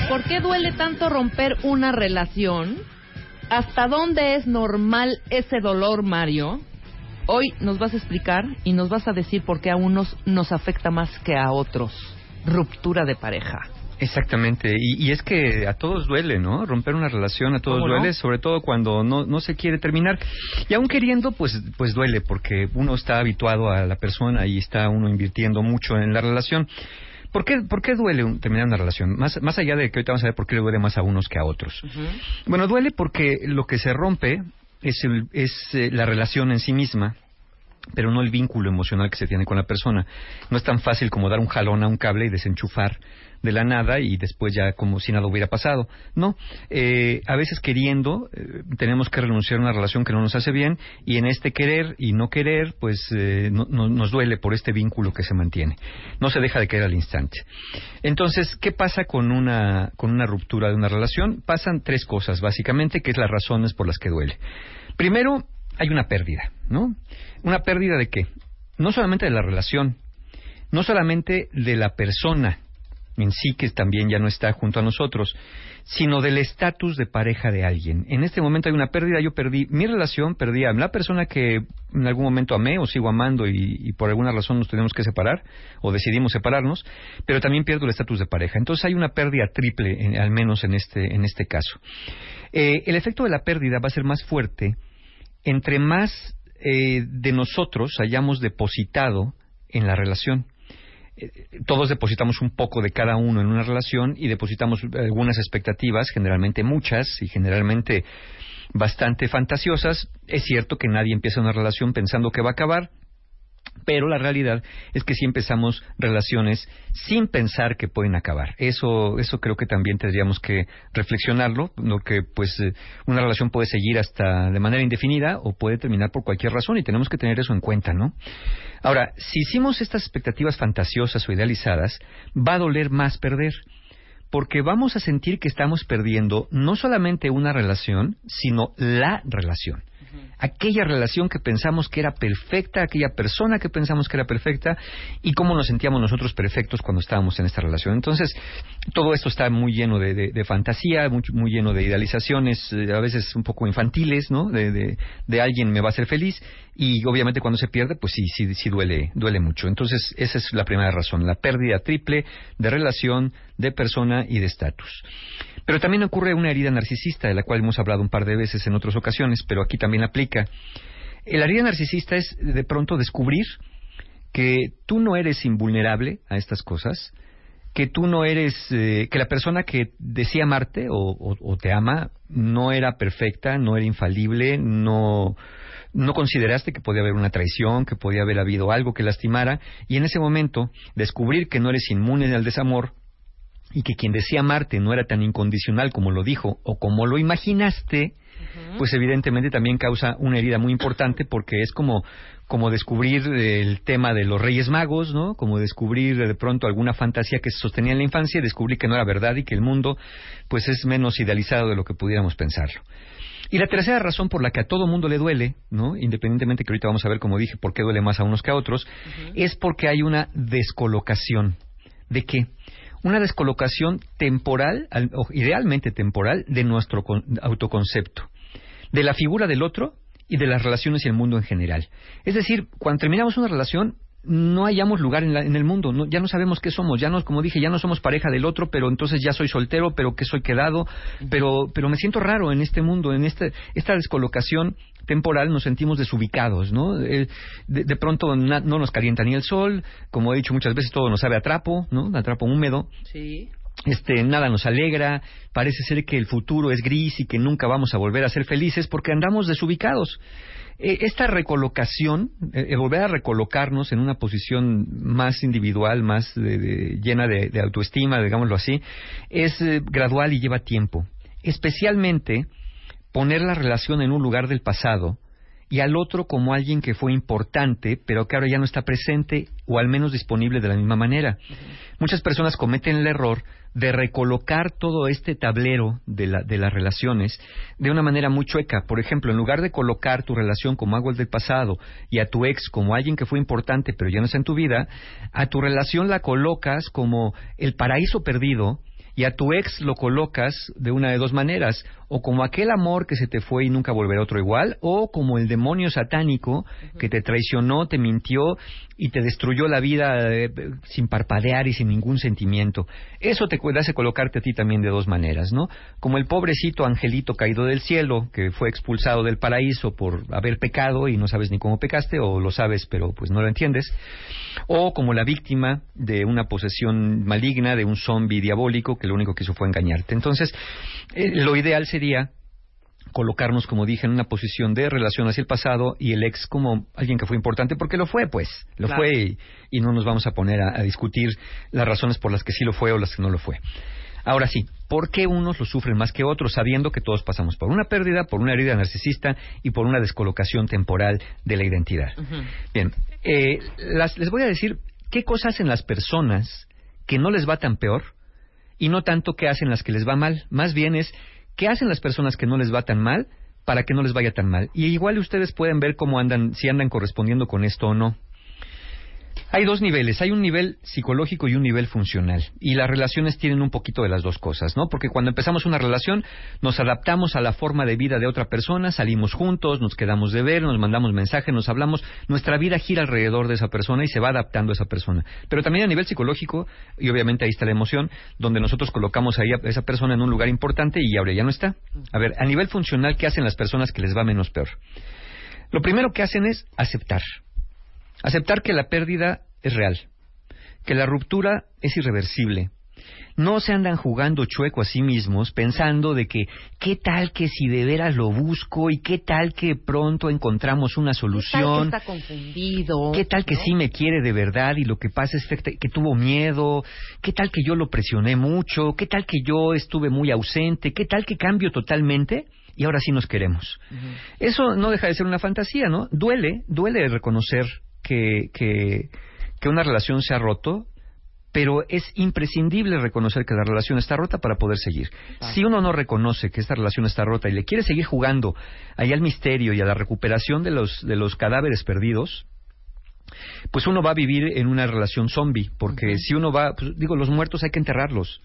¿Por qué duele tanto romper una relación? ¿Hasta dónde es normal ese dolor, Mario? Hoy nos vas a explicar y nos vas a decir por qué a unos nos afecta más que a otros. Ruptura de pareja. Exactamente, y, y es que a todos duele, ¿no? Romper una relación a todos duele, sobre todo cuando no, no se quiere terminar. Y aún queriendo, pues, pues duele, porque uno está habituado a la persona y está uno invirtiendo mucho en la relación. ¿Por qué, por qué duele un- terminar una relación? Más, más allá de que ahorita vamos a ver por qué le duele más a unos que a otros. Bueno, duele porque lo que se rompe es, el- es eh, la relación en sí misma. pero no el vínculo emocional que se tiene con la persona. No es tan fácil como dar un jalón a un cable y desenchufar de la nada y después ya como si nada hubiera pasado. No, eh, a veces queriendo eh, tenemos que renunciar a una relación que no nos hace bien y en este querer y no querer pues eh, no- no- nos duele por este vínculo que se mantiene. No se deja de querer al instante. Entonces, ¿qué pasa con una, con una ruptura de una relación? Pasan tres cosas básicamente que es las razones por las que duele. Primero, hay una pérdida, ¿no? ¿Una pérdida de qué? No solamente de la relación, no solamente de la persona en sí que también ya no está junto a nosotros, sino del estatus de pareja de alguien. En este momento hay una pérdida, yo perdí mi relación, perdí a la persona que en algún momento amé o sigo amando y, por alguna razón nos tenemos que separar o decidimos separarnos, pero también pierdo el estatus de pareja. Entonces hay una pérdida triple, al menos en este, en este caso. Eh, el efecto de la pérdida va a ser más fuerte entre más eh, de nosotros hayamos depositado en la relación. Todos depositamos un poco de cada uno en una relación y depositamos algunas expectativas, generalmente muchas y generalmente bastante fantasiosas. Es cierto que nadie empieza una relación pensando que va a acabar, pero la realidad es que sí empezamos relaciones sin pensar que pueden acabar. Eso, eso creo que también tendríamos que reflexionarlo, lo que pues eh, una relación puede seguir hasta de manera indefinida o puede terminar por cualquier razón y tenemos que tener eso en cuenta, ¿no? Ahora, si hicimos estas expectativas fantasiosas o idealizadas, va a doler más perder. Porque vamos a sentir que estamos perdiendo no solamente una relación, sino la relación aquella relación que pensamos que era perfecta, aquella persona que pensamos que era perfecta y cómo nos sentíamos nosotros perfectos cuando estábamos en esta relación. Entonces, todo esto está muy lleno de, de- fantasía, muy, muy lleno de idealizaciones, eh, a veces un poco infantiles, ¿no? De, de- de alguien me va a hacer feliz y obviamente cuando se pierde, pues sí, sí, sí duele, duele mucho. Entonces, esa es la primera razón, la pérdida triple de relación, de persona y de estatus. Pero también ocurre una herida narcisista, de la cual hemos hablado un par de veces en otras ocasiones, pero aquí también aplica. La herida narcisista es de pronto descubrir que tú no eres invulnerable a estas cosas, que tú no eres, eh, que la persona que decía amarte o, o- o te ama no era perfecta, no era infalible, no, no consideraste que podía haber una traición, que podía haber habido algo que lastimara, y en ese momento descubrir que no eres inmune al desamor y que quien decía amarte no era tan incondicional como lo dijo o como lo imaginaste, pues evidentemente también causa una herida muy importante porque es como como descubrir el tema de los Reyes Magos, ¿no? Como descubrir de pronto alguna fantasía que se sostenía en la infancia y descubrir que no era verdad y que el mundo pues es menos idealizado de lo que pudiéramos pensarlo. Y la tercera razón por la que a todo mundo le duele, ¿no? Independientemente que ahorita vamos a ver, como dije, por qué duele más a unos que a otros, es porque hay una descolocación. ¿De qué? Una descolocación temporal, idealmente temporal, de nuestro con- autoconcepto, de la figura del otro y de las relaciones y el mundo en general. Es decir, cuando terminamos una relación, no hallamos lugar en, la- en el mundo, no- ya no sabemos qué somos, ya no, como dije, ya no somos pareja del otro, pero entonces ya soy soltero, pero que soy quedado, pero, pero me siento raro en este mundo, en este, esta descolocación temporal nos sentimos desubicados, ¿no? Eh, de, de pronto na- no nos calienta ni el sol, como he dicho muchas veces, todo nos sabe a trapo, ¿no? A trapo húmedo Sí. este, nada nos alegra, parece ser que el futuro es gris y que nunca vamos a volver a ser felices porque andamos desubicados. Eh, esta recolocación, eh, volver a recolocarnos en una posición más individual, más de- de- llena de, de autoestima, digámoslo así, es eh, gradual y lleva tiempo. Especialmente poner la relación en un lugar del pasado y al otro como alguien que fue importante, pero que ahora ya no está presente o al menos disponible de la misma manera. Muchas personas cometen el error de recolocar todo este tablero de, la- de las relaciones de una manera muy chueca. Por ejemplo, en lugar de colocar tu relación como algo del pasado y a tu ex como alguien que fue importante pero ya no está en tu vida, a tu relación la colocas como el paraíso perdido y a tu ex lo colocas de una de dos maneras, o como aquel amor que se te fue y nunca volverá otro igual, o como el demonio satánico que te traicionó, te mintió y te destruyó la vida eh, sin parpadear y sin ningún sentimiento. Eso te hace colocarte a ti también de dos maneras, ¿no? Como el pobrecito angelito caído del cielo que fue expulsado del paraíso por haber pecado y no sabes ni cómo pecaste, o lo sabes pero pues no lo entiendes, o como la víctima de una posesión maligna, de un zombi diabólico que lo único que hizo fue engañarte. Entonces, eh, lo ideal sería colocarnos, como dije, en una posición de relación hacia el pasado y el ex como alguien que fue importante, porque lo fue, pues, lo Claro. fue y, y no nos vamos a poner a, a discutir las razones por las que sí lo fue o las que no lo fue. Ahora sí, ¿por qué unos lo sufren más que otros, sabiendo que todos pasamos por una pérdida, por una herida narcisista y por una descolocación temporal de la identidad? Bien, eh, las- les voy a decir qué cosas hacen las personas que no les va tan peor y no tanto qué hacen las que les va mal. Más bien es qué hacen las personas que no les va tan mal para que no les vaya tan mal. Y igual ustedes pueden ver cómo andan, si andan correspondiendo con esto o no. Hay dos niveles, hay un nivel psicológico y un nivel funcional. Y las relaciones tienen un poquito de las dos cosas, ¿no? Porque cuando empezamos una relación, nos adaptamos a la forma de vida de otra persona, salimos juntos, nos quedamos de ver, nos mandamos mensajes, nos hablamos, nuestra vida gira alrededor de esa persona y se va adaptando a esa persona. Pero también a nivel psicológico, y obviamente ahí está la emoción, donde nosotros colocamos ahí a esa persona en un lugar importante y ahora ya no está. A ver, a nivel funcional, ¿qué hacen las personas que les va menos peor? Lo primero que hacen es aceptar. Aceptar que la pérdida es real, que la ruptura es irreversible. No se andan jugando chueco a sí mismos pensando de que qué tal que si de veras lo busco y qué tal que pronto encontramos una Tal que solución. está confundido. ¿Qué tal que ¿no? sí me quiere de verdad y lo que pasa es que, que tuvo miedo? ¿Qué tal que yo lo presioné mucho? ¿Qué tal que yo estuve muy ausente? ¿Qué tal que cambio totalmente? Y ahora sí nos queremos. Eso no deja de ser una fantasía, ¿no? Duele, duele reconocer que, que, que una relación se ha roto, pero es imprescindible reconocer que la relación está rota para poder seguir. Si uno no reconoce que esta relación está rota y le quiere seguir jugando ahí al misterio y a la recuperación de los, de los cadáveres perdidos, pues uno va a vivir en una relación zombie, porque si uno va, pues, digo, los muertos hay que enterrarlos.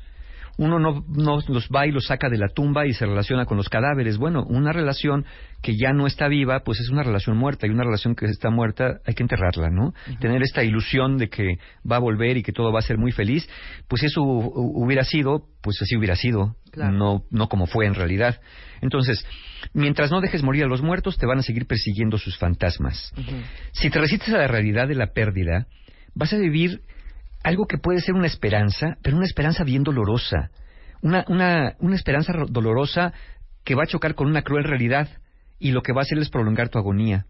Uno no, no los va y los saca de la tumba y se relaciona con los cadáveres. Bueno, una relación que ya no está viva, pues es una relación muerta y una relación que está muerta hay que enterrarla, ¿no? Tener esta ilusión de que va a volver y que todo va a ser muy feliz, pues eso hu- hu- hubiera sido, pues así hubiera sido, Claro. no, no como fue en realidad. Entonces, mientras no dejes morir a los muertos, te van a seguir persiguiendo sus fantasmas. Si te resistes a la realidad de la pérdida, vas a vivir algo que puede ser una esperanza, pero una esperanza bien dolorosa. Una, una, una esperanza ro- dolorosa que va a chocar con una cruel realidad y lo que va a hacer es prolongar tu agonía.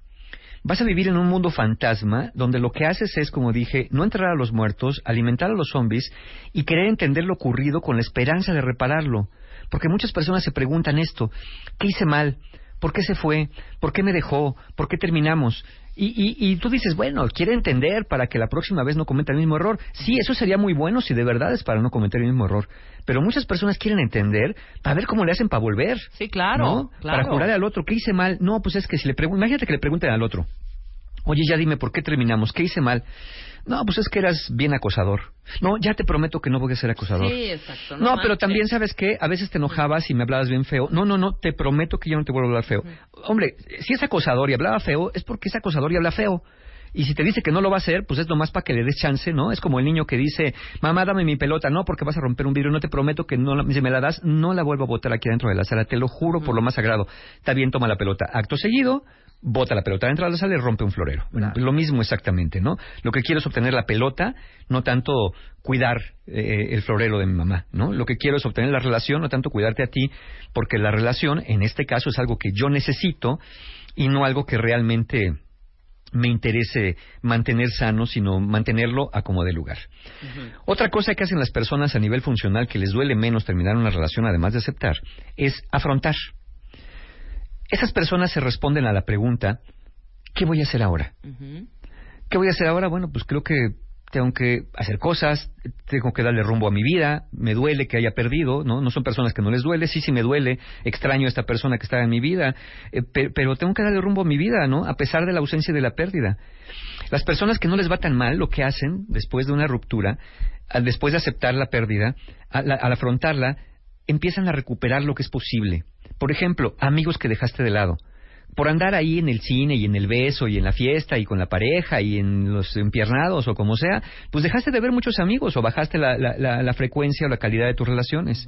Vas a vivir en un mundo fantasma donde lo que haces es, como dije, no enterrar a los muertos, alimentar a los zombies y querer entender lo ocurrido con la esperanza de repararlo. Porque muchas personas se preguntan esto, ¿qué hice mal? ¿Por qué se fue? ¿Por qué me dejó? ¿Por qué terminamos? Y, y, y tú dices, bueno, quiere entender para que la próxima vez no cometa el mismo error. Sí, eso sería muy bueno si de verdad es para no cometer el mismo error. Pero muchas personas quieren entender para ver cómo le hacen para volver. Sí, claro, ¿no? claro. Para jurar al otro, ¿qué hice mal? No, pues es que si le preguntan, imagínate que le pregunten al otro, oye, ya dime, ¿por qué terminamos? ¿Qué hice mal? No, pues es que eras bien acosador. No, ya te prometo que no voy a ser acosador. Sí, exacto. No, pero también, ¿sabes qué? A veces te enojabas y me hablabas bien feo. No, no, no, te prometo que yo no te vuelvo a hablar feo. Hombre, si es acosador y hablaba feo, es porque es acosador y habla feo. Y si te dice que no lo va a hacer, pues es nomás para que le des chance, ¿no? Es como el niño que dice, mamá, dame mi pelota. No, porque vas a romper un vidrio. No te prometo que no la, si me la das, no la vuelvo a botar aquí dentro de la sala. Te lo juro por lo más sagrado. Está bien, toma la pelota. Acto seguido, bota la pelota dentro de la sala y rompe un florero. Lo mismo exactamente, ¿no? Lo que quiero es obtener la pelota, no tanto cuidar eh, el florero de mi mamá, ¿no? Lo que quiero es obtener la relación, no tanto cuidarte a ti, porque la relación, en este caso, es algo que yo necesito y no algo que realmente me interese mantener sano, sino mantenerlo a como de lugar. Otra cosa que hacen las personas a nivel funcional que les duele menos terminar una relación, además de aceptar, es afrontar. Esas personas se responden a la pregunta, ¿qué voy a hacer ahora? ¿Qué voy a hacer ahora? Bueno, pues creo que tengo que hacer cosas, tengo que darle rumbo a mi vida, me duele que haya perdido, ¿no? No son personas que no les duele, sí, sí me duele, extraño a esta persona que estaba en mi vida, eh, pe- pero tengo que darle rumbo a mi vida, ¿no? A pesar de la ausencia de la pérdida. Las personas que no les va tan mal, lo que hacen después de una ruptura, al- después de aceptar la pérdida, al, al afrontarla, empiezan a recuperar lo que es posible. Por ejemplo, amigos que dejaste de lado por andar ahí en el cine y en el beso y en la fiesta y con la pareja y en los empiernados o como sea, pues dejaste de ver muchos amigos o bajaste la, la, la, frecuencia o la calidad de tus relaciones.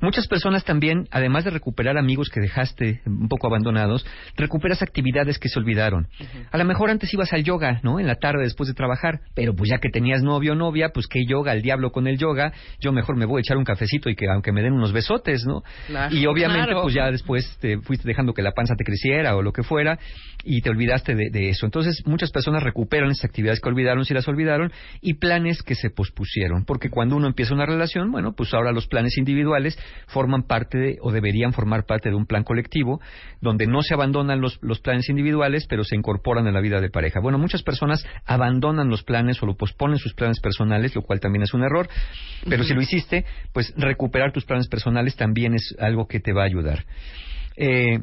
Muchas personas también, además de recuperar amigos que dejaste un poco abandonados, recuperas actividades que se olvidaron. A lo mejor antes ibas al yoga, ¿no? En la tarde después de trabajar, pero pues ya que tenías novio o novia, pues qué yoga, el diablo con el yoga, yo mejor me voy a echar un cafecito y que aunque me den unos besotes, ¿no? Claro, y obviamente claro. pues ya después te fuiste dejando que la panza te creciera o lo que fuera y te olvidaste de, de eso. Entonces muchas personas recuperan esas actividades que olvidaron si las olvidaron y planes que se pospusieron, porque cuando uno empieza una relación, bueno, pues ahora los planes individuales forman parte de, o deberían formar parte de un plan colectivo donde no se abandonan los, los planes individuales, pero se incorporan a la vida de pareja. Bueno, muchas personas abandonan los planes o lo posponen sus planes personales, lo cual también es un error, pero si lo hiciste, pues recuperar tus planes personales también es algo que te va a ayudar. Eh,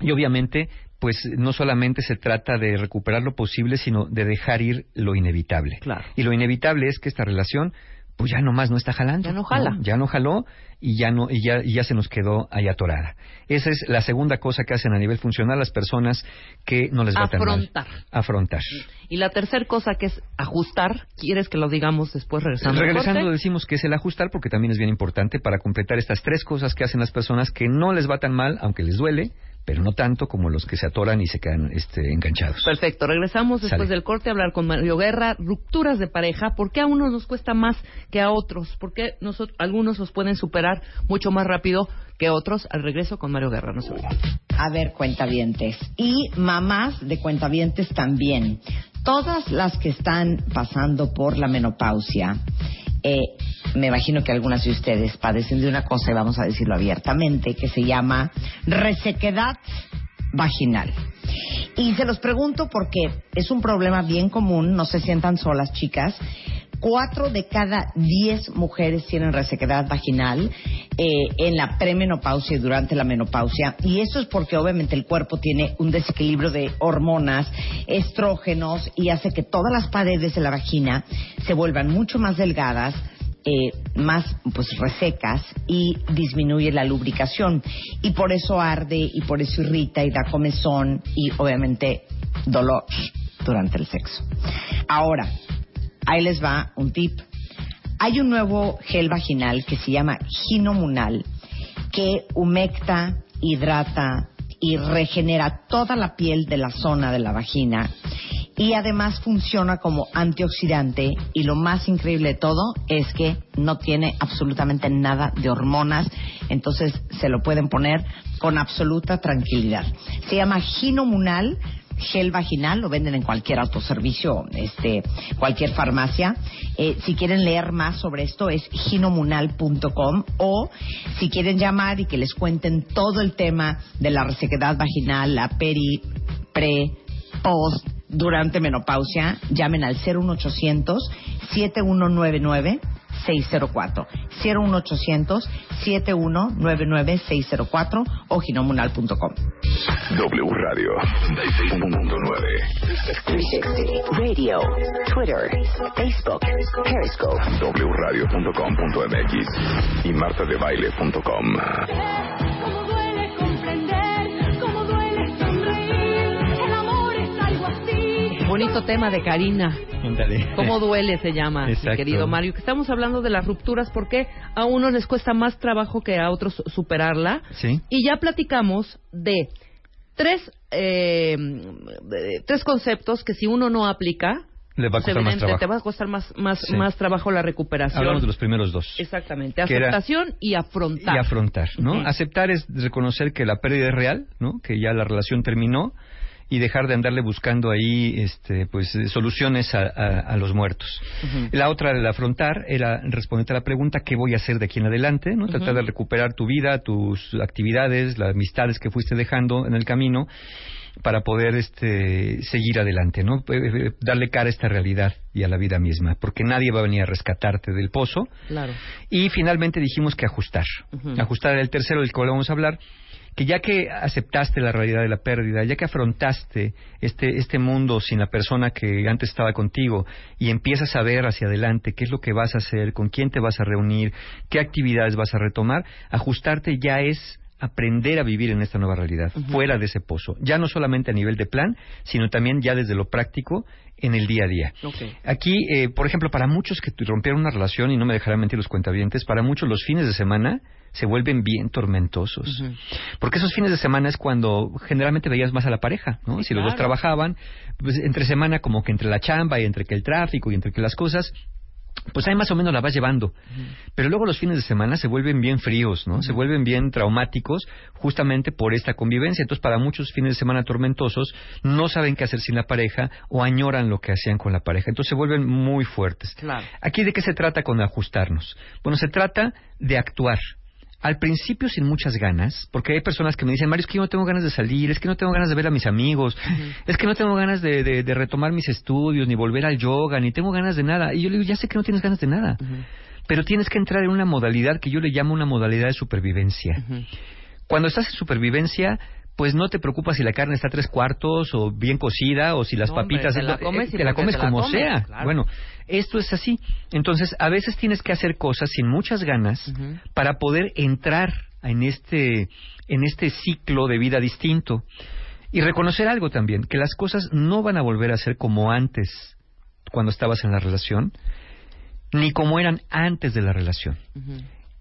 y obviamente, pues no solamente se trata de recuperar lo posible, sino de dejar ir lo inevitable. Claro. Y lo inevitable es que esta relación, pues ya nomás no está jalando. Ya no jala. Ya no jaló y ya no y ya, y ya se nos quedó ahí atorada. Esa es la segunda cosa que hacen a nivel funcional las personas que no les va tan mal. Afrontar. Afrontar. Y la tercera cosa que es ajustar, ¿quieres que lo digamos después regresando? Regresando decimos que es el ajustar porque también es bien importante para completar estas tres cosas que hacen las personas que no les va tan mal, aunque les duele, pero no tanto como los que se atoran y se quedan este, enganchados. Perfecto, regresamos después Sale. del corte a hablar con Mario Guerra, rupturas de pareja, ¿por qué a unos nos cuesta más que a otros? ¿Por qué nosotros, algunos los pueden superar mucho más rápido que otros? Al regreso con Mario Guerra, no se. A ver, cuentavientes. Y mamás de cuentavientes también. Todas las que están pasando por la menopausia, eh, me imagino que algunas de ustedes padecen de una cosa, y vamos a decirlo abiertamente, que se llama resequedad vaginal. Y se los pregunto porque es un problema bien común, no se sientan solas, chicas. Cuatro de cada diez mujeres tienen resequedad vaginal eh, en la premenopausia y durante la menopausia. Y eso es porque obviamente el cuerpo tiene un desequilibrio de hormonas, estrógenos y hace que todas las paredes de la vagina se vuelvan mucho más delgadas, eh, más pues resecas y disminuye la lubricación y por eso arde y por eso irrita y da comezón y obviamente dolor durante el sexo. Ahora, ahí les va un tip. Hay un nuevo gel vaginal que se llama Ginomunal que humecta, hidrata y regenera toda la piel de la zona de la vagina y además funciona como antioxidante y lo más increíble de todo es que no tiene absolutamente nada de hormonas, entonces se lo pueden poner con absoluta tranquilidad. Se llama Ginomunal gel vaginal, lo venden en cualquier autoservicio, este, cualquier farmacia. Eh, si quieren leer más sobre esto es ginomunal.com o si quieren llamar y que les cuenten todo el tema de la resequedad vaginal, la peri, pre, post, durante menopausia, llamen al 01800 7199 604 01800 7199 o ginomunal.com. W Radio 96.9. 360 Radio, Twitter, Facebook, Periscope. wradio.com.mx y martadebaile.com. Bonito tema de Karina. Ándale. ¿Cómo duele se llama, mi querido Mario? Que estamos hablando de las rupturas, porque a unos les cuesta más trabajo que a otros superarla. Sí. Y ya platicamos de tres, eh, tres conceptos que si uno no aplica, Le va a costar más trabajo. te va a costar más, más, Sí. más trabajo la recuperación. Hablamos de los primeros dos. Exactamente, aceptación y afrontar. Y afrontar, ¿no? Aceptar es reconocer que la pérdida es real, ¿no? Que ya la relación terminó y dejar de andarle buscando ahí, este, pues, soluciones a, a- a los muertos. La otra, el afrontar, era responder a la pregunta ¿qué voy a hacer de aquí en adelante? ¿no? Tratar de recuperar tu vida, tus actividades, las amistades que fuiste dejando en el camino para poder este, seguir adelante, ¿no? Darle cara a esta realidad y a la vida misma, porque nadie va a venir a rescatarte del pozo. Claro. Y finalmente dijimos que ajustar. Ajustar era el tercero del cual vamos a hablar, que ya que aceptaste la realidad de la pérdida, ya que afrontaste este, este mundo sin la persona que antes estaba contigo y empiezas a ver hacia adelante qué es lo que vas a hacer, con quién te vas a reunir, qué actividades vas a retomar, ajustarte ya es aprender a vivir en esta nueva realidad, fuera de ese pozo, ya no solamente a nivel de plan, sino también ya desde lo práctico en el día a día. Aquí, eh, por ejemplo, para muchos que rompieron una relación, y no me dejarán mentir los cuentavientes, para muchos los fines de semana se vuelven bien tormentosos. Porque esos fines de semana es cuando generalmente veías más a la pareja, ¿no? si los dos trabajaban, pues entre semana como que entre la chamba y entre que el tráfico y entre que las cosas, pues ahí más o menos la vas llevando. Pero luego los fines de semana se vuelven bien fríos, ¿no? Se vuelven bien traumáticos justamente por esta convivencia. Entonces, para muchos fines de semana tormentosos, no saben qué hacer sin la pareja o añoran lo que hacían con la pareja. Entonces, se vuelven muy fuertes. Claro. Aquí, ¿de qué se trata con ajustarnos? Bueno, se trata de actuar. Al principio sin muchas ganas, porque hay personas que me dicen, Mario, es que yo no tengo ganas de salir, es que no tengo ganas de ver a mis amigos, es que no tengo ganas de, de- de retomar mis estudios, ni volver al yoga, ni tengo ganas de nada. Y yo le digo, ya sé que no tienes ganas de nada, pero tienes que entrar en una modalidad que yo le llamo una modalidad de supervivencia. Cuando estás en supervivencia, pues no te preocupas si la carne está a tres cuartos o bien cocida o si las No, hombre, papitas te la eh, comes te la comes te la como comes, sea. claro. Bueno, esto es así. Entonces, a veces tienes que hacer cosas sin muchas ganas para poder entrar en este en este ciclo de vida distinto y reconocer algo también, que las cosas no van a volver a ser como antes cuando estabas en la relación, ni como eran antes de la relación.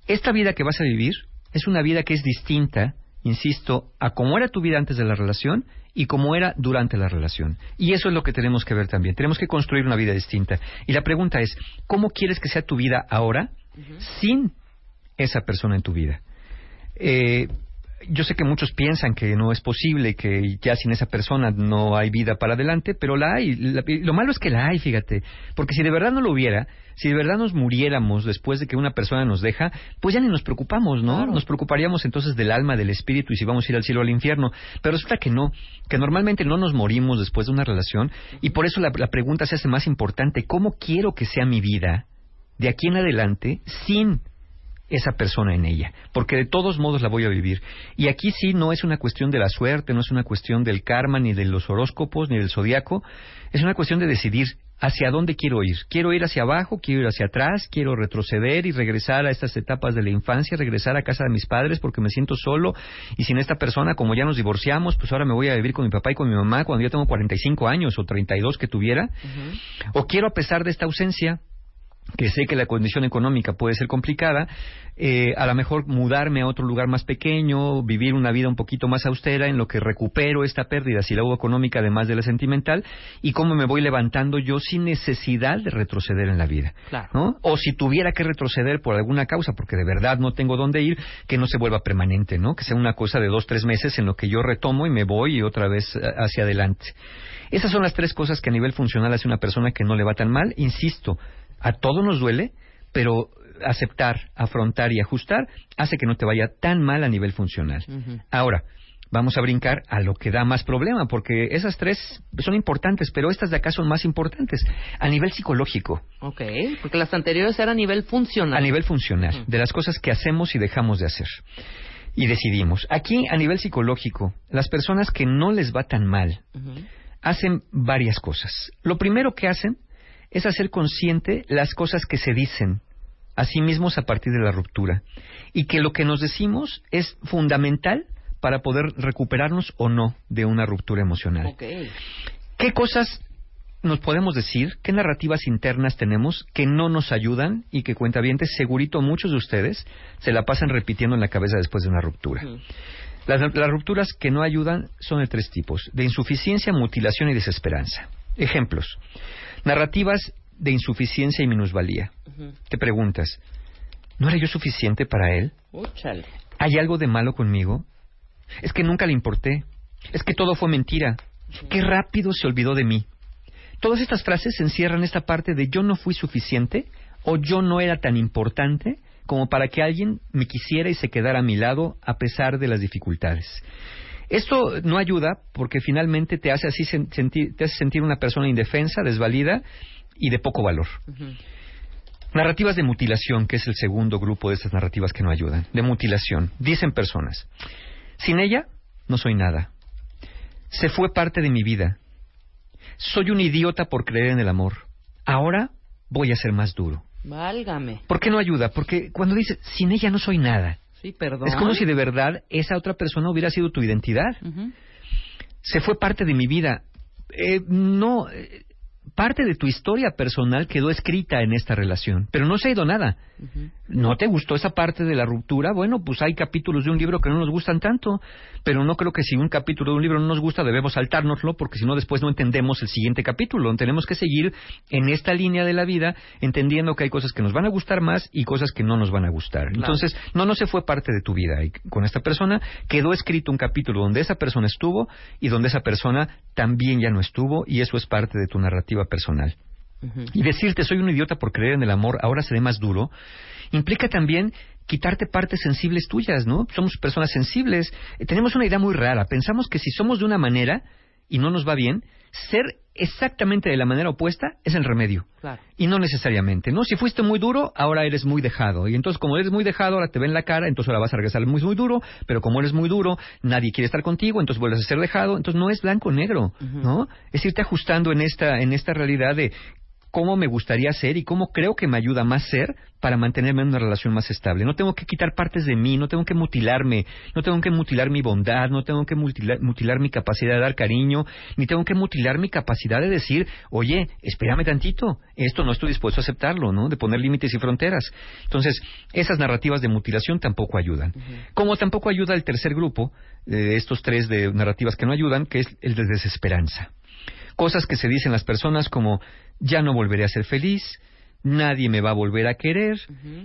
Esta vida que vas a vivir es una vida que es distinta, insisto, a cómo era tu vida antes de la relación y cómo era durante la relación. Y eso es lo que tenemos que ver también. Tenemos que construir una vida distinta. Y la pregunta es, ¿cómo quieres que sea tu vida ahora sin esa persona en tu vida? Eh, yo sé que muchos piensan que no es posible, que ya sin esa persona no hay vida para adelante, pero la hay. La- lo malo es que la hay, fíjate. Porque si de verdad no lo hubiera, si de verdad nos muriéramos después de que una persona nos deja, pues ya ni nos preocupamos, ¿no? Nos preocuparíamos entonces del alma, del espíritu y si vamos a ir al cielo o al infierno. Pero resulta que no, que normalmente no nos morimos después de una relación y por eso la, la pregunta se hace más importante. ¿Cómo quiero que sea mi vida de aquí en adelante sin esa persona en ella, porque de todos modos la voy a vivir. Y aquí sí no es una cuestión de la suerte, no es una cuestión del karma, ni de los horóscopos, ni del zodiaco, es una cuestión de decidir hacia dónde quiero ir. Quiero ir hacia abajo, quiero ir hacia atrás, quiero retroceder y regresar a estas etapas de la infancia, regresar a casa de mis padres porque me siento solo y sin esta persona, como ya nos divorciamos, pues ahora me voy a vivir con mi papá y con mi mamá cuando yo tengo 45 años o 32 que tuviera. O quiero, a pesar de esta ausencia, que sé que la condición económica puede ser complicada, eh, a lo mejor mudarme a otro lugar más pequeño, vivir una vida un poquito más austera en lo que recupero esta pérdida, si la hubo económica además de la sentimental, y cómo me voy levantando yo sin necesidad de retroceder en la vida. Claro. ¿no? O si tuviera que retroceder por alguna causa, porque de verdad no tengo dónde ir, que no se vuelva permanente, ¿no? Que sea una cosa de dos, tres meses en lo que yo retomo y me voy y otra vez eh, hacia adelante. Esas son las tres cosas que a nivel funcional hace una persona que no le va tan mal. Insisto, a todo nos duele, pero aceptar, afrontar y ajustar hace que no te vaya tan mal a nivel funcional. Ahora, vamos a brincar a lo que da más problema, porque esas tres son importantes, pero estas de acá son más importantes. A nivel psicológico, Ok, porque las anteriores eran a nivel funcional. a nivel funcional, de las cosas que hacemos y dejamos de hacer. Y decidimos. Aquí, a nivel psicológico, las personas que no les va tan mal hacen varias cosas. Lo primero que hacen es hacer consciente las cosas que se dicen a sí mismos a partir de la ruptura. Y que lo que nos decimos es fundamental para poder recuperarnos o no de una ruptura emocional. ¿Qué cosas nos podemos decir? ¿Qué narrativas internas tenemos que no nos ayudan y que cuentavientes, segurito muchos de ustedes se la pasan repitiendo en la cabeza después de una ruptura? Las, las rupturas que no ayudan son de tres tipos, de insuficiencia, mutilación y desesperanza. Ejemplos. Narrativas de insuficiencia y minusvalía. Te preguntas, ¿no era yo suficiente para él? Úchale. ¿Hay algo de malo conmigo? Es que nunca le importé. Es que todo fue mentira. Qué rápido se olvidó de mí. Todas estas frases encierran esta parte de yo no fui suficiente o yo no era tan importante como para que alguien me quisiera y se quedara a mi lado a pesar de las dificultades. Esto no ayuda porque finalmente te hace así sen- sentir, te hace sentir una persona indefensa, desvalida y de poco valor. Narrativas de mutilación, que es el segundo grupo de estas narrativas que no ayudan. De mutilación. Dicen personas, sin ella no soy nada. Se fue parte de mi vida. Soy un idiota por creer en el amor. Ahora voy a ser más duro. Válgame. ¿Por qué no ayuda? Porque cuando dices, sin ella no soy nada, Sí, perdón. Es como si de verdad esa otra persona hubiera sido tu identidad. Se fue parte de mi vida. Eh, no, eh, parte de tu historia personal quedó escrita en esta relación, pero no se ha ido nada. ¿No te gustó esa parte de la ruptura? Bueno, pues hay capítulos de un libro que no nos gustan tanto, pero no creo que si un capítulo de un libro no nos gusta debemos saltárnoslo porque si no después no entendemos el siguiente capítulo. Tenemos que seguir en esta línea de la vida entendiendo que hay cosas que nos van a gustar más y cosas que no nos van a gustar. Entonces, no, no se fue parte de tu vida. Y con esta persona quedó escrito un capítulo donde esa persona estuvo y donde esa persona también ya no estuvo y eso es parte de tu narrativa personal. Y decirte soy un idiota por creer en el amor ahora seré más duro, implica también quitarte partes sensibles tuyas, ¿no? Somos personas sensibles. Eh, tenemos una idea muy rara. Pensamos que si somos de una manera y no nos va bien, ser exactamente de la manera opuesta es el remedio. Claro. Y no necesariamente, ¿no? Si fuiste muy duro, ahora eres muy dejado. Y entonces, como eres muy dejado, ahora te ven la cara, entonces ahora vas a regresar muy, muy duro. Pero como eres muy duro, nadie quiere estar contigo, entonces vuelves a ser dejado. Entonces no es blanco o negro, ¿no? Es irte ajustando en esta, en esta realidad de cómo me gustaría ser y cómo creo que me ayuda más ser para mantenerme en una relación más estable. No tengo que quitar partes de mí, no tengo que mutilarme, no tengo que mutilar mi bondad, no tengo que mutilar, mutilar mi capacidad de dar cariño, ni tengo que mutilar mi capacidad de decir, oye, espérame tantito, esto no estoy dispuesto a aceptarlo, ¿no? De poner límites y fronteras. Entonces, esas narrativas de mutilación tampoco ayudan. Como tampoco ayuda el tercer grupo, de estos tres de narrativas que no ayudan, que es el de desesperanza. Cosas que se dicen las personas como ya no volveré a ser feliz, nadie me va a volver a querer,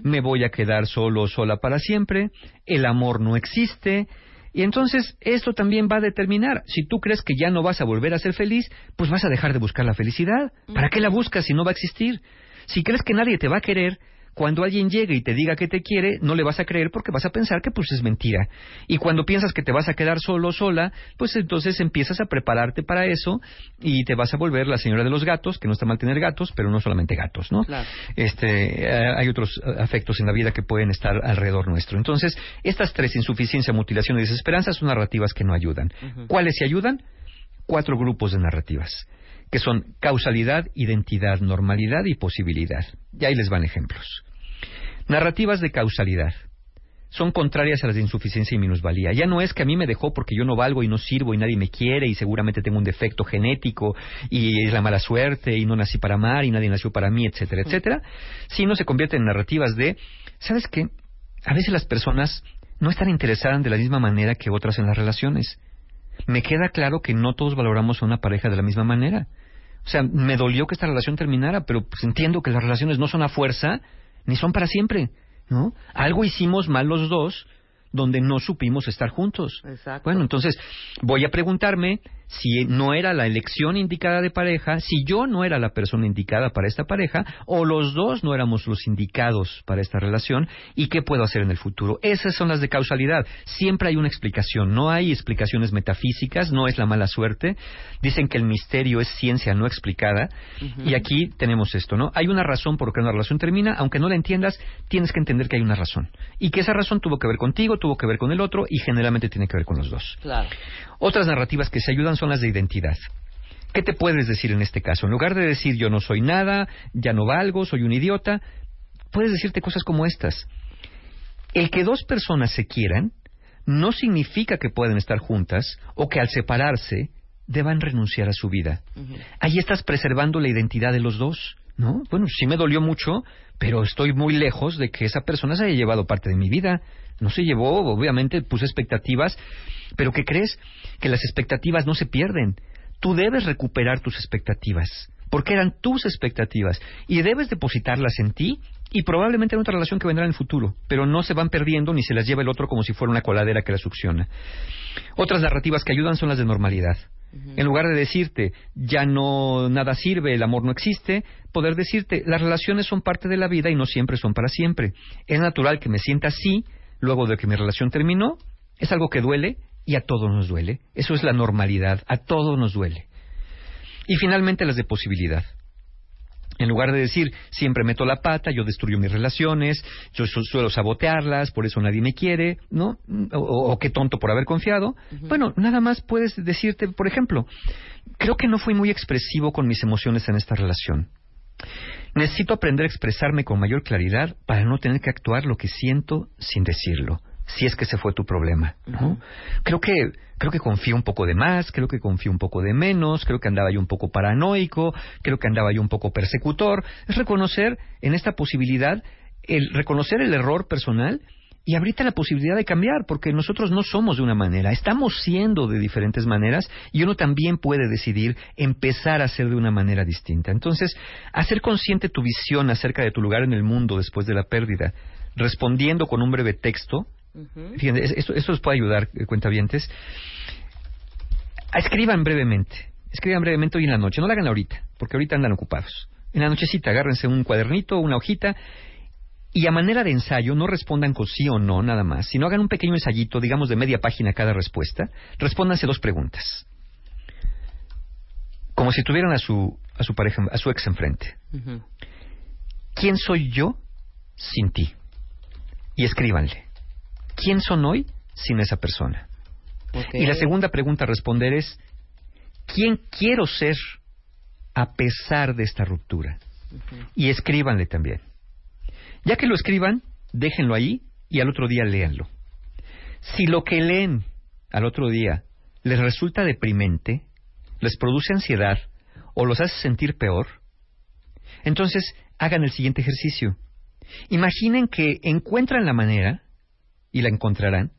me voy a quedar solo o sola para siempre, el amor no existe. Y entonces esto también va a determinar, si tú crees que ya no vas a volver a ser feliz, pues vas a dejar de buscar la felicidad. ¿Para qué la buscas si no va a existir? Si crees que nadie te va a querer, cuando alguien llegue y te diga que te quiere, no le vas a creer porque vas a pensar que pues es mentira. Y cuando piensas que te vas a quedar solo o sola, pues entonces empiezas a prepararte para eso y te vas a volver la señora de los gatos, que no está mal tener gatos, pero no solamente gatos, ¿no? Claro. Este, eh, hay otros eh, afectos en la vida que pueden estar alrededor nuestro. Entonces, estas tres, insuficiencia, mutilación y desesperanza, son narrativas que no ayudan. ¿Cuáles sí ayudan? Cuatro grupos de narrativas que son causalidad, identidad, normalidad y posibilidad. Y ahí les van ejemplos. Narrativas de causalidad son contrarias a las de insuficiencia y minusvalía. Ya no es que a mí me dejó porque yo no valgo y no sirvo y nadie me quiere y seguramente tengo un defecto genético y es la mala suerte y no nací para amar y nadie nació para mí, etcétera, etcétera, sino se convierte en narrativas de, ¿sabes qué? A veces las personas no están interesadas de la misma manera que otras en las relaciones. Me queda claro que no todos valoramos a una pareja de la misma manera. O sea, me dolió que esta relación terminara, pero pues entiendo que las relaciones no son a fuerza ni son para siempre, ¿no? Algo hicimos mal los dos donde no supimos estar juntos. Exacto. Bueno, entonces voy a preguntarme si no era la elección indicada de pareja, si yo no era la persona indicada para esta pareja, o los dos no éramos los indicados para esta relación, y qué puedo hacer en el futuro. Esas son las de causalidad. Siempre hay una explicación, no hay explicaciones metafísicas, no es la mala suerte. Dicen que el misterio es ciencia no explicada, y aquí tenemos esto, ¿no? Hay una razón por qué una relación termina, aunque no la entiendas, tienes que entender que hay una razón. Y que esa razón tuvo que ver contigo, tuvo que ver con el otro, y generalmente tiene que ver con los dos. Claro. Otras narrativas que se ayudan son las de identidad. ¿Qué te puedes decir en este caso? En lugar de decir yo no soy nada, ya no valgo, soy un idiota, puedes decirte cosas como estas. El que dos personas se quieran no significa que puedan estar juntas o que al separarse deban renunciar a su vida. Ahí estás preservando la identidad de los dos, ¿no? Bueno, sí me dolió mucho, pero estoy muy lejos de que esa persona se haya llevado parte de mi vida. No se llevó, obviamente puse expectativas, pero ¿qué crees? Que las expectativas no se pierden. Tú debes recuperar tus expectativas, porque eran tus expectativas, y debes depositarlas en ti y probablemente en otra relación que vendrá en el futuro, pero no se van perdiendo ni se las lleva el otro como si fuera una coladera que la succiona. Otras narrativas que ayudan son las de normalidad. En lugar de decirte, ya no nada sirve, el amor no existe, poder decirte, las relaciones son parte de la vida y no siempre son para siempre. Es natural que me sienta así luego de que mi relación terminó, es algo que duele y a todos nos duele. Eso es la normalidad, a todos nos duele. Y finalmente las de posibilidad. En lugar de decir, siempre meto la pata, yo destruyo mis relaciones, yo su- suelo sabotearlas, por eso nadie me quiere, ¿no? O, o qué tonto por haber confiado. Bueno, nada más puedes decirte, por ejemplo, creo que no fui muy expresivo con mis emociones en esta relación. Necesito aprender a expresarme con mayor claridad para no tener que actuar lo que siento sin decirlo. Si es que ese fue tu problema, ¿no? Creo que creo que confío un poco de más, creo que confío un poco de menos, creo que andaba yo un poco paranoico, creo que andaba yo un poco persecutor. Es reconocer en esta posibilidad el reconocer el error personal y abrirte la posibilidad de cambiar, porque nosotros no somos de una manera, estamos siendo de diferentes maneras y uno también puede decidir empezar a ser de una manera distinta. Entonces, hacer consciente tu visión acerca de tu lugar en el mundo después de la pérdida, respondiendo con un breve texto, fíjense, esto, esto les puede ayudar, eh, cuentavientes. Escriban brevemente, escriban brevemente hoy en la noche, no lo hagan ahorita, porque ahorita andan ocupados. En la nochecita agárrense un cuadernito, una hojita y a manera de ensayo, no respondan con sí o no nada más, sino hagan un pequeño ensayito, digamos de media página cada respuesta. Respóndanse dos preguntas. Como si tuvieran a su, a su pareja, a su ex enfrente. ¿Quién soy yo sin ti? Y escríbanle. ¿Quién son hoy sin esa persona? Y la segunda pregunta a responder es, ¿quién quiero ser a pesar de esta ruptura? Y escríbanle también. Ya que lo escriban, déjenlo ahí y al otro día léanlo. Si lo que leen al otro día les resulta deprimente, les produce ansiedad o los hace sentir peor, entonces hagan el siguiente ejercicio. Imaginen que encuentran la manera, y la encontrarán,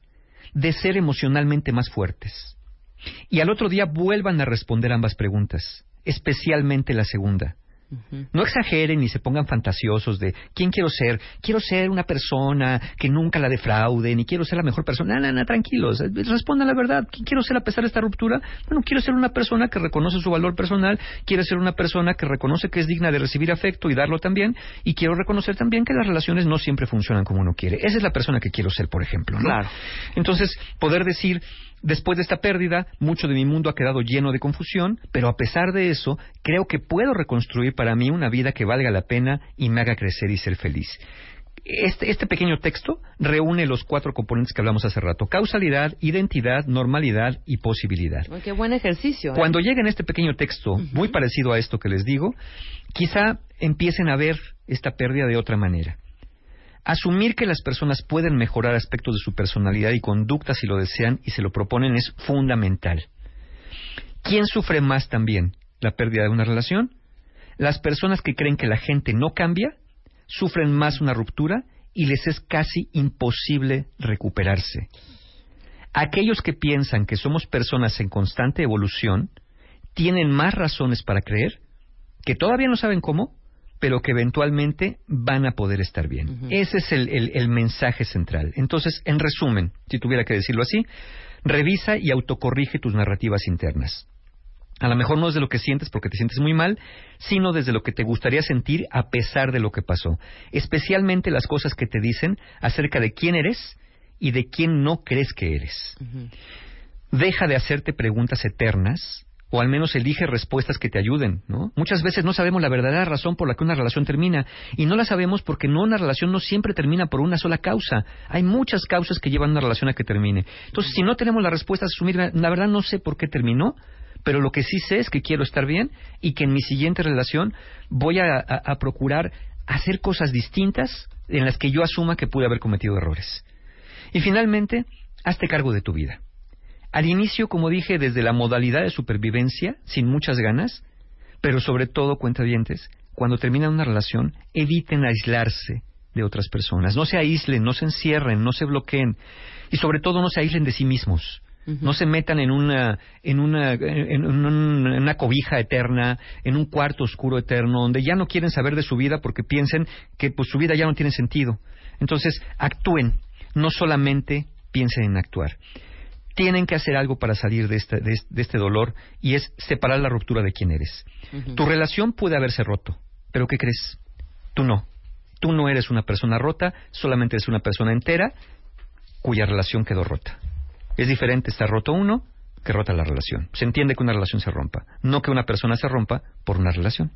de ser emocionalmente más fuertes. Y al otro día vuelvan a responder ambas preguntas, especialmente la segunda. No exageren ni se pongan fantasiosos de quién quiero ser. Quiero ser una persona que nunca la defraude, ni quiero ser la mejor persona. No, no, no, tranquilos. eh, Respondan la verdad. ¿Quién quiero ser a pesar de esta ruptura? Bueno, quiero ser una persona que reconoce su valor personal, quiero ser una persona que reconoce que es digna de recibir afecto y darlo también, y quiero reconocer también que las relaciones no siempre funcionan como uno quiere. Esa es la persona que quiero ser, por ejemplo. ¿no? Claro. Entonces, poder decir, después de esta pérdida, mucho de mi mundo ha quedado lleno de confusión, pero a pesar de eso, creo que puedo reconstruir para mí una vida que valga la pena y me haga crecer y ser feliz. Este, este pequeño texto reúne los cuatro componentes que hablamos hace rato. Causalidad, identidad, normalidad y posibilidad. Qué buen ejercicio. ¿eh? Cuando lleguen a este pequeño texto, muy parecido a esto que les digo, quizá empiecen a ver esta pérdida de otra manera. Asumir que las personas pueden mejorar aspectos de su personalidad y conducta si lo desean y se lo proponen es fundamental. ¿Quién sufre más también la pérdida de una relación? Las personas que creen que la gente no cambia sufren más una ruptura y les es casi imposible recuperarse. Aquellos que piensan que somos personas en constante evolución tienen más razones para creer que todavía no saben cómo, pero que eventualmente van a poder estar bien. Ese es el, el- el mensaje central. Entonces, en resumen, si tuviera que decirlo así, revisa y autocorrige tus narrativas internas. A lo mejor no desde lo que sientes porque te sientes muy mal, sino desde lo que te gustaría sentir a pesar de lo que pasó. Especialmente las cosas que te dicen acerca de quién eres y de quién no crees que eres. Deja de hacerte preguntas eternas o al menos elige respuestas que te ayuden, ¿no? Muchas veces no sabemos la verdadera razón por la que una relación termina y no la sabemos porque no una relación no siempre termina por una sola causa. Hay muchas causas que llevan a una relación a que termine. Entonces, si no tenemos la respuesta a la verdad no sé por qué terminó, pero lo que sí sé es que quiero estar bien y que en mi siguiente relación voy a procurar hacer cosas distintas en las que yo asuma que pude haber cometido errores. Y finalmente, hazte cargo de tu vida. Al inicio, como dije, desde la modalidad de supervivencia, sin muchas ganas, pero sobre todo, cuentavientes, cuando terminan una relación, eviten aislarse de otras personas. No se aíslen, no se encierren, no se bloqueen y sobre todo no se aíslen de sí mismos. No se metan en una, en una, en un- en una cobija eterna, en un cuarto oscuro eterno, donde ya no quieren saber de su vida porque piensen que pues, su vida ya no tiene sentido. Entonces, actúen, no solamente piensen en actuar. Tienen que hacer algo para salir de este, de, de este dolor y es separar la ruptura de quién eres. Tu relación puede haberse roto, pero ¿qué crees? Tú no. Tú no eres una persona rota, solamente eres una persona entera cuya relación quedó rota. Es diferente estar roto uno que rota la relación. Se entiende que una relación se rompa, no que una persona se rompa por una relación.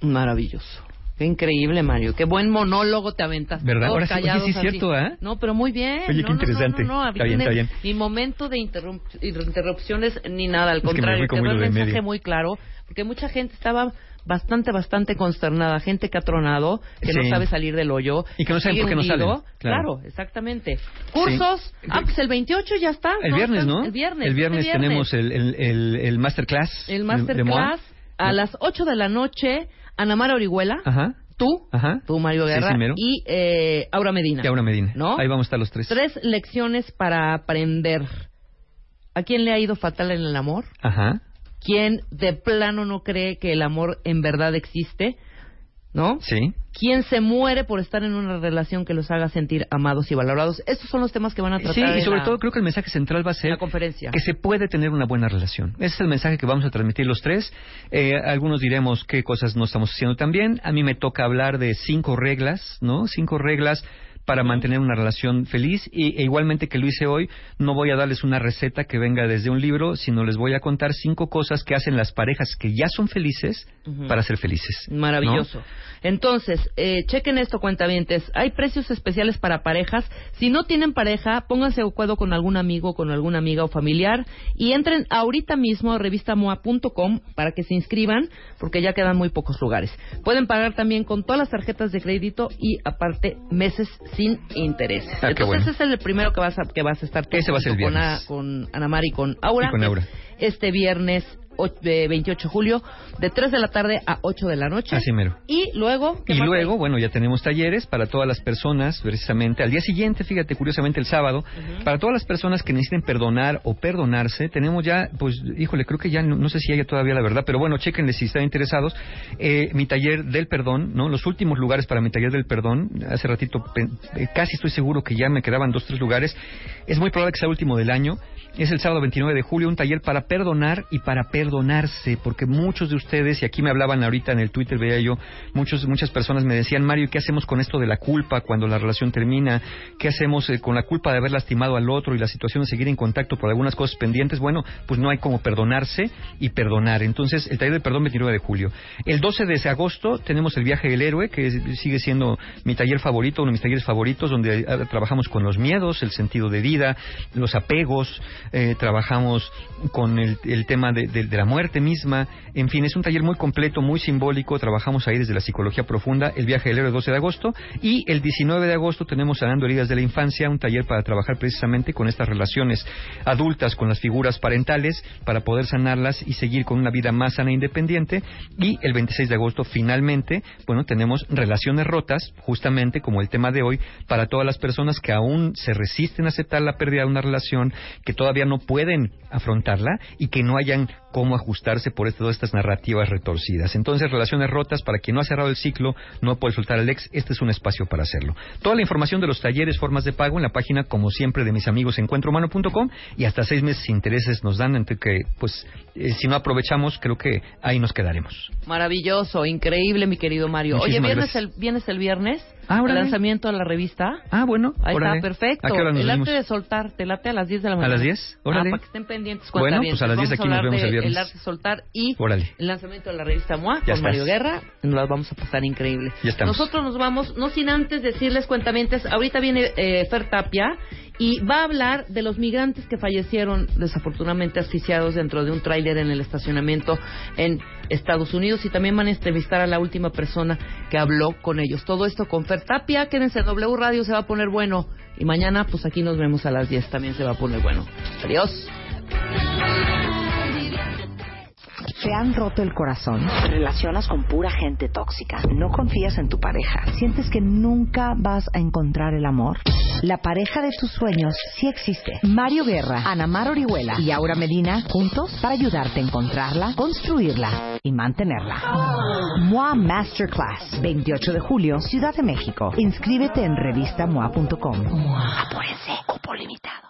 Maravilloso. Qué increíble, Mario. Qué buen monólogo te aventas. ¿Verdad? Ahora sí- oye, sí es cierto, ¿eh? No, pero muy bien. Oye, qué No, no, no, interesante. No, Está bien, está bien. Ni momento de interrum- interrupciones ni nada. Al Es contrario, quedó el mensaje medio. muy claro. Porque mucha gente estaba bastante, bastante consternada. Gente que ha tronado, que no sabe salir del hoyo. Y que no saben sigue por qué no salen. Claro. Claro, exactamente. Cursos. Ah, pues el 28 ya está. El viernes, ¿no? El viernes. El viernes este tenemos el, el, el, el masterclass. el masterclass a las 8 de la noche. Ana Mara Orihuela, Ajá. tú, Ajá. tú Mario Guerra sí, y eh, Aura Medina. Y Aura Medina. ¿No? Ahí vamos a estar los tres. Tres lecciones para aprender. ¿A quién le ha ido fatal en el amor? Ajá. ¿Quién de plano no cree que el amor en verdad existe? ¿No? Sí. ¿Quién se muere por estar en una relación que los haga sentir amados y valorados? Estos son los temas que van a tratar Sí, y sobre la- todo creo que el mensaje central va a ser la conferencia. que se puede tener una buena relación. Ese es el mensaje que vamos a transmitir los tres. Eh, algunos diremos qué cosas no estamos haciendo tan bien. A mí me toca hablar de cinco reglas, ¿no? Cinco reglas para mantener una relación feliz y, e igualmente que lo hice hoy, no voy a darles una receta que venga desde un libro, sino les voy a contar cinco cosas que hacen las parejas que ya son felices para ser felices. ¿no? Maravilloso. Entonces, eh, chequen esto, cuentavientes. Hay precios especiales para parejas. Si no tienen pareja, pónganse de acuerdo con algún amigo, con alguna amiga o familiar y entren ahorita mismo a revistamoa.com para que se inscriban, porque ya quedan muy pocos lugares. Pueden pagar también con todas las tarjetas de crédito y aparte meses sin intereses. Ah, Entonces, bueno. ese es el primero que vas a, que vas a estar tú Ese va a ser el con. A- con Ana Mari y con Aura. Y con Aura. Este viernes 28 de julio, de 3 de la tarde a 8 de la noche. Así mero. Y luego, ¿qué Y más luego, bueno, ya tenemos talleres para todas las personas, precisamente al día siguiente, fíjate, curiosamente el sábado, para todas las personas que necesiten perdonar o perdonarse, tenemos ya, pues, híjole, creo que ya, no, no sé si haya todavía la verdad, pero bueno, chequenle si están interesados, eh, mi taller del perdón, ¿no? Los últimos lugares para mi taller del perdón, hace ratito, eh, casi estoy seguro que ya me quedaban dos, tres lugares, es muy probable que sea el último del año, es el sábado 29 de julio, un taller para perdonar y para perdonarse, porque muchos de ustedes, y aquí me hablaban ahorita en el Twitter, veía yo, muchos, muchas personas me decían, Mario, ¿qué hacemos con esto de la culpa cuando la relación termina? ¿Qué hacemos eh, con la culpa de haber lastimado al otro y la situación de seguir en contacto por algunas cosas pendientes? Bueno, pues no hay como perdonarse y perdonar. Entonces, el taller de perdón 29 de julio. El 12 de agosto tenemos el viaje del héroe, que sigue siendo mi taller favorito, uno de mis talleres favoritos, donde eh, trabajamos con los miedos, el sentido de vida, los apegos, eh, trabajamos con el, tema de- de la muerte misma. En fin, es un taller muy completo, muy simbólico. Trabajamos ahí desde la psicología profunda. El viaje del héroe 12 de agosto. Y el 19 de agosto tenemos Sanando Heridas de la Infancia, un taller para trabajar precisamente con estas relaciones adultas, con las figuras parentales, para poder sanarlas y seguir con una vida más sana e independiente. Y el 26 de agosto, finalmente, bueno, tenemos relaciones rotas, justamente como el tema de hoy, para todas las personas que aún se resisten a aceptar la pérdida de una relación, que todavía no pueden afrontarla y que no hayan cómo ajustarse por este- todas estas narrativas retorcidas. Entonces, relaciones rotas, para quien no ha cerrado el ciclo, no puede soltar al ex, este es un espacio para hacerlo. Toda la información de los talleres, formas de pago en la página, como siempre, de mis amigos encuentrohumano.com y hasta seis meses intereses nos dan, entre que, pues, eh, si no aprovechamos, creo que ahí nos quedaremos. Maravilloso, increíble, mi querido Mario. Oye, ¿vienes gracias. el, ¿vienes el viernes? Ah, el lanzamiento de la revista. Ah, bueno. Ahí órale. está, perfecto. ¿A qué hora nos el vemos? arte de soltar, te late a las 10 de la ¿A mañana. las 10? Ah, Órale. para que estén pendientes. Bueno, pues a las 10 Vamos aquí nos vemos el viernes. El arte de soltar y Órale. el lanzamiento de la revista MOA Ya con Mario. Guerra. Nos las vamos a pasar increíble. Ya estamos. Nosotros nos vamos, no sin antes decirles, cuentamientos, ahorita viene eh, Fer Tapia y va a hablar de los migrantes que fallecieron desafortunadamente asfixiados dentro de un tráiler en el estacionamiento en Estados Unidos y también van a entrevistar a la última persona que habló con ellos. Todo esto con Fer Tapia, quédense en W Radio, se va a poner bueno. Y mañana, pues aquí nos vemos a las 10, también se va a poner bueno. Adiós. ¿Te han roto el corazón? ¿Te relacionas con pura gente tóxica? ¿No confías en tu pareja? ¿Sientes que nunca vas a encontrar el amor? La pareja de tus sueños sí existe. Mario Guerra, Ana Mar Orihuela y Aura Medina juntos para ayudarte a encontrarla, construirla y mantenerla. MOA Masterclass, 28 de julio, Ciudad de México. Inscríbete en revistamoa.com. Apúrense, cupo limitado.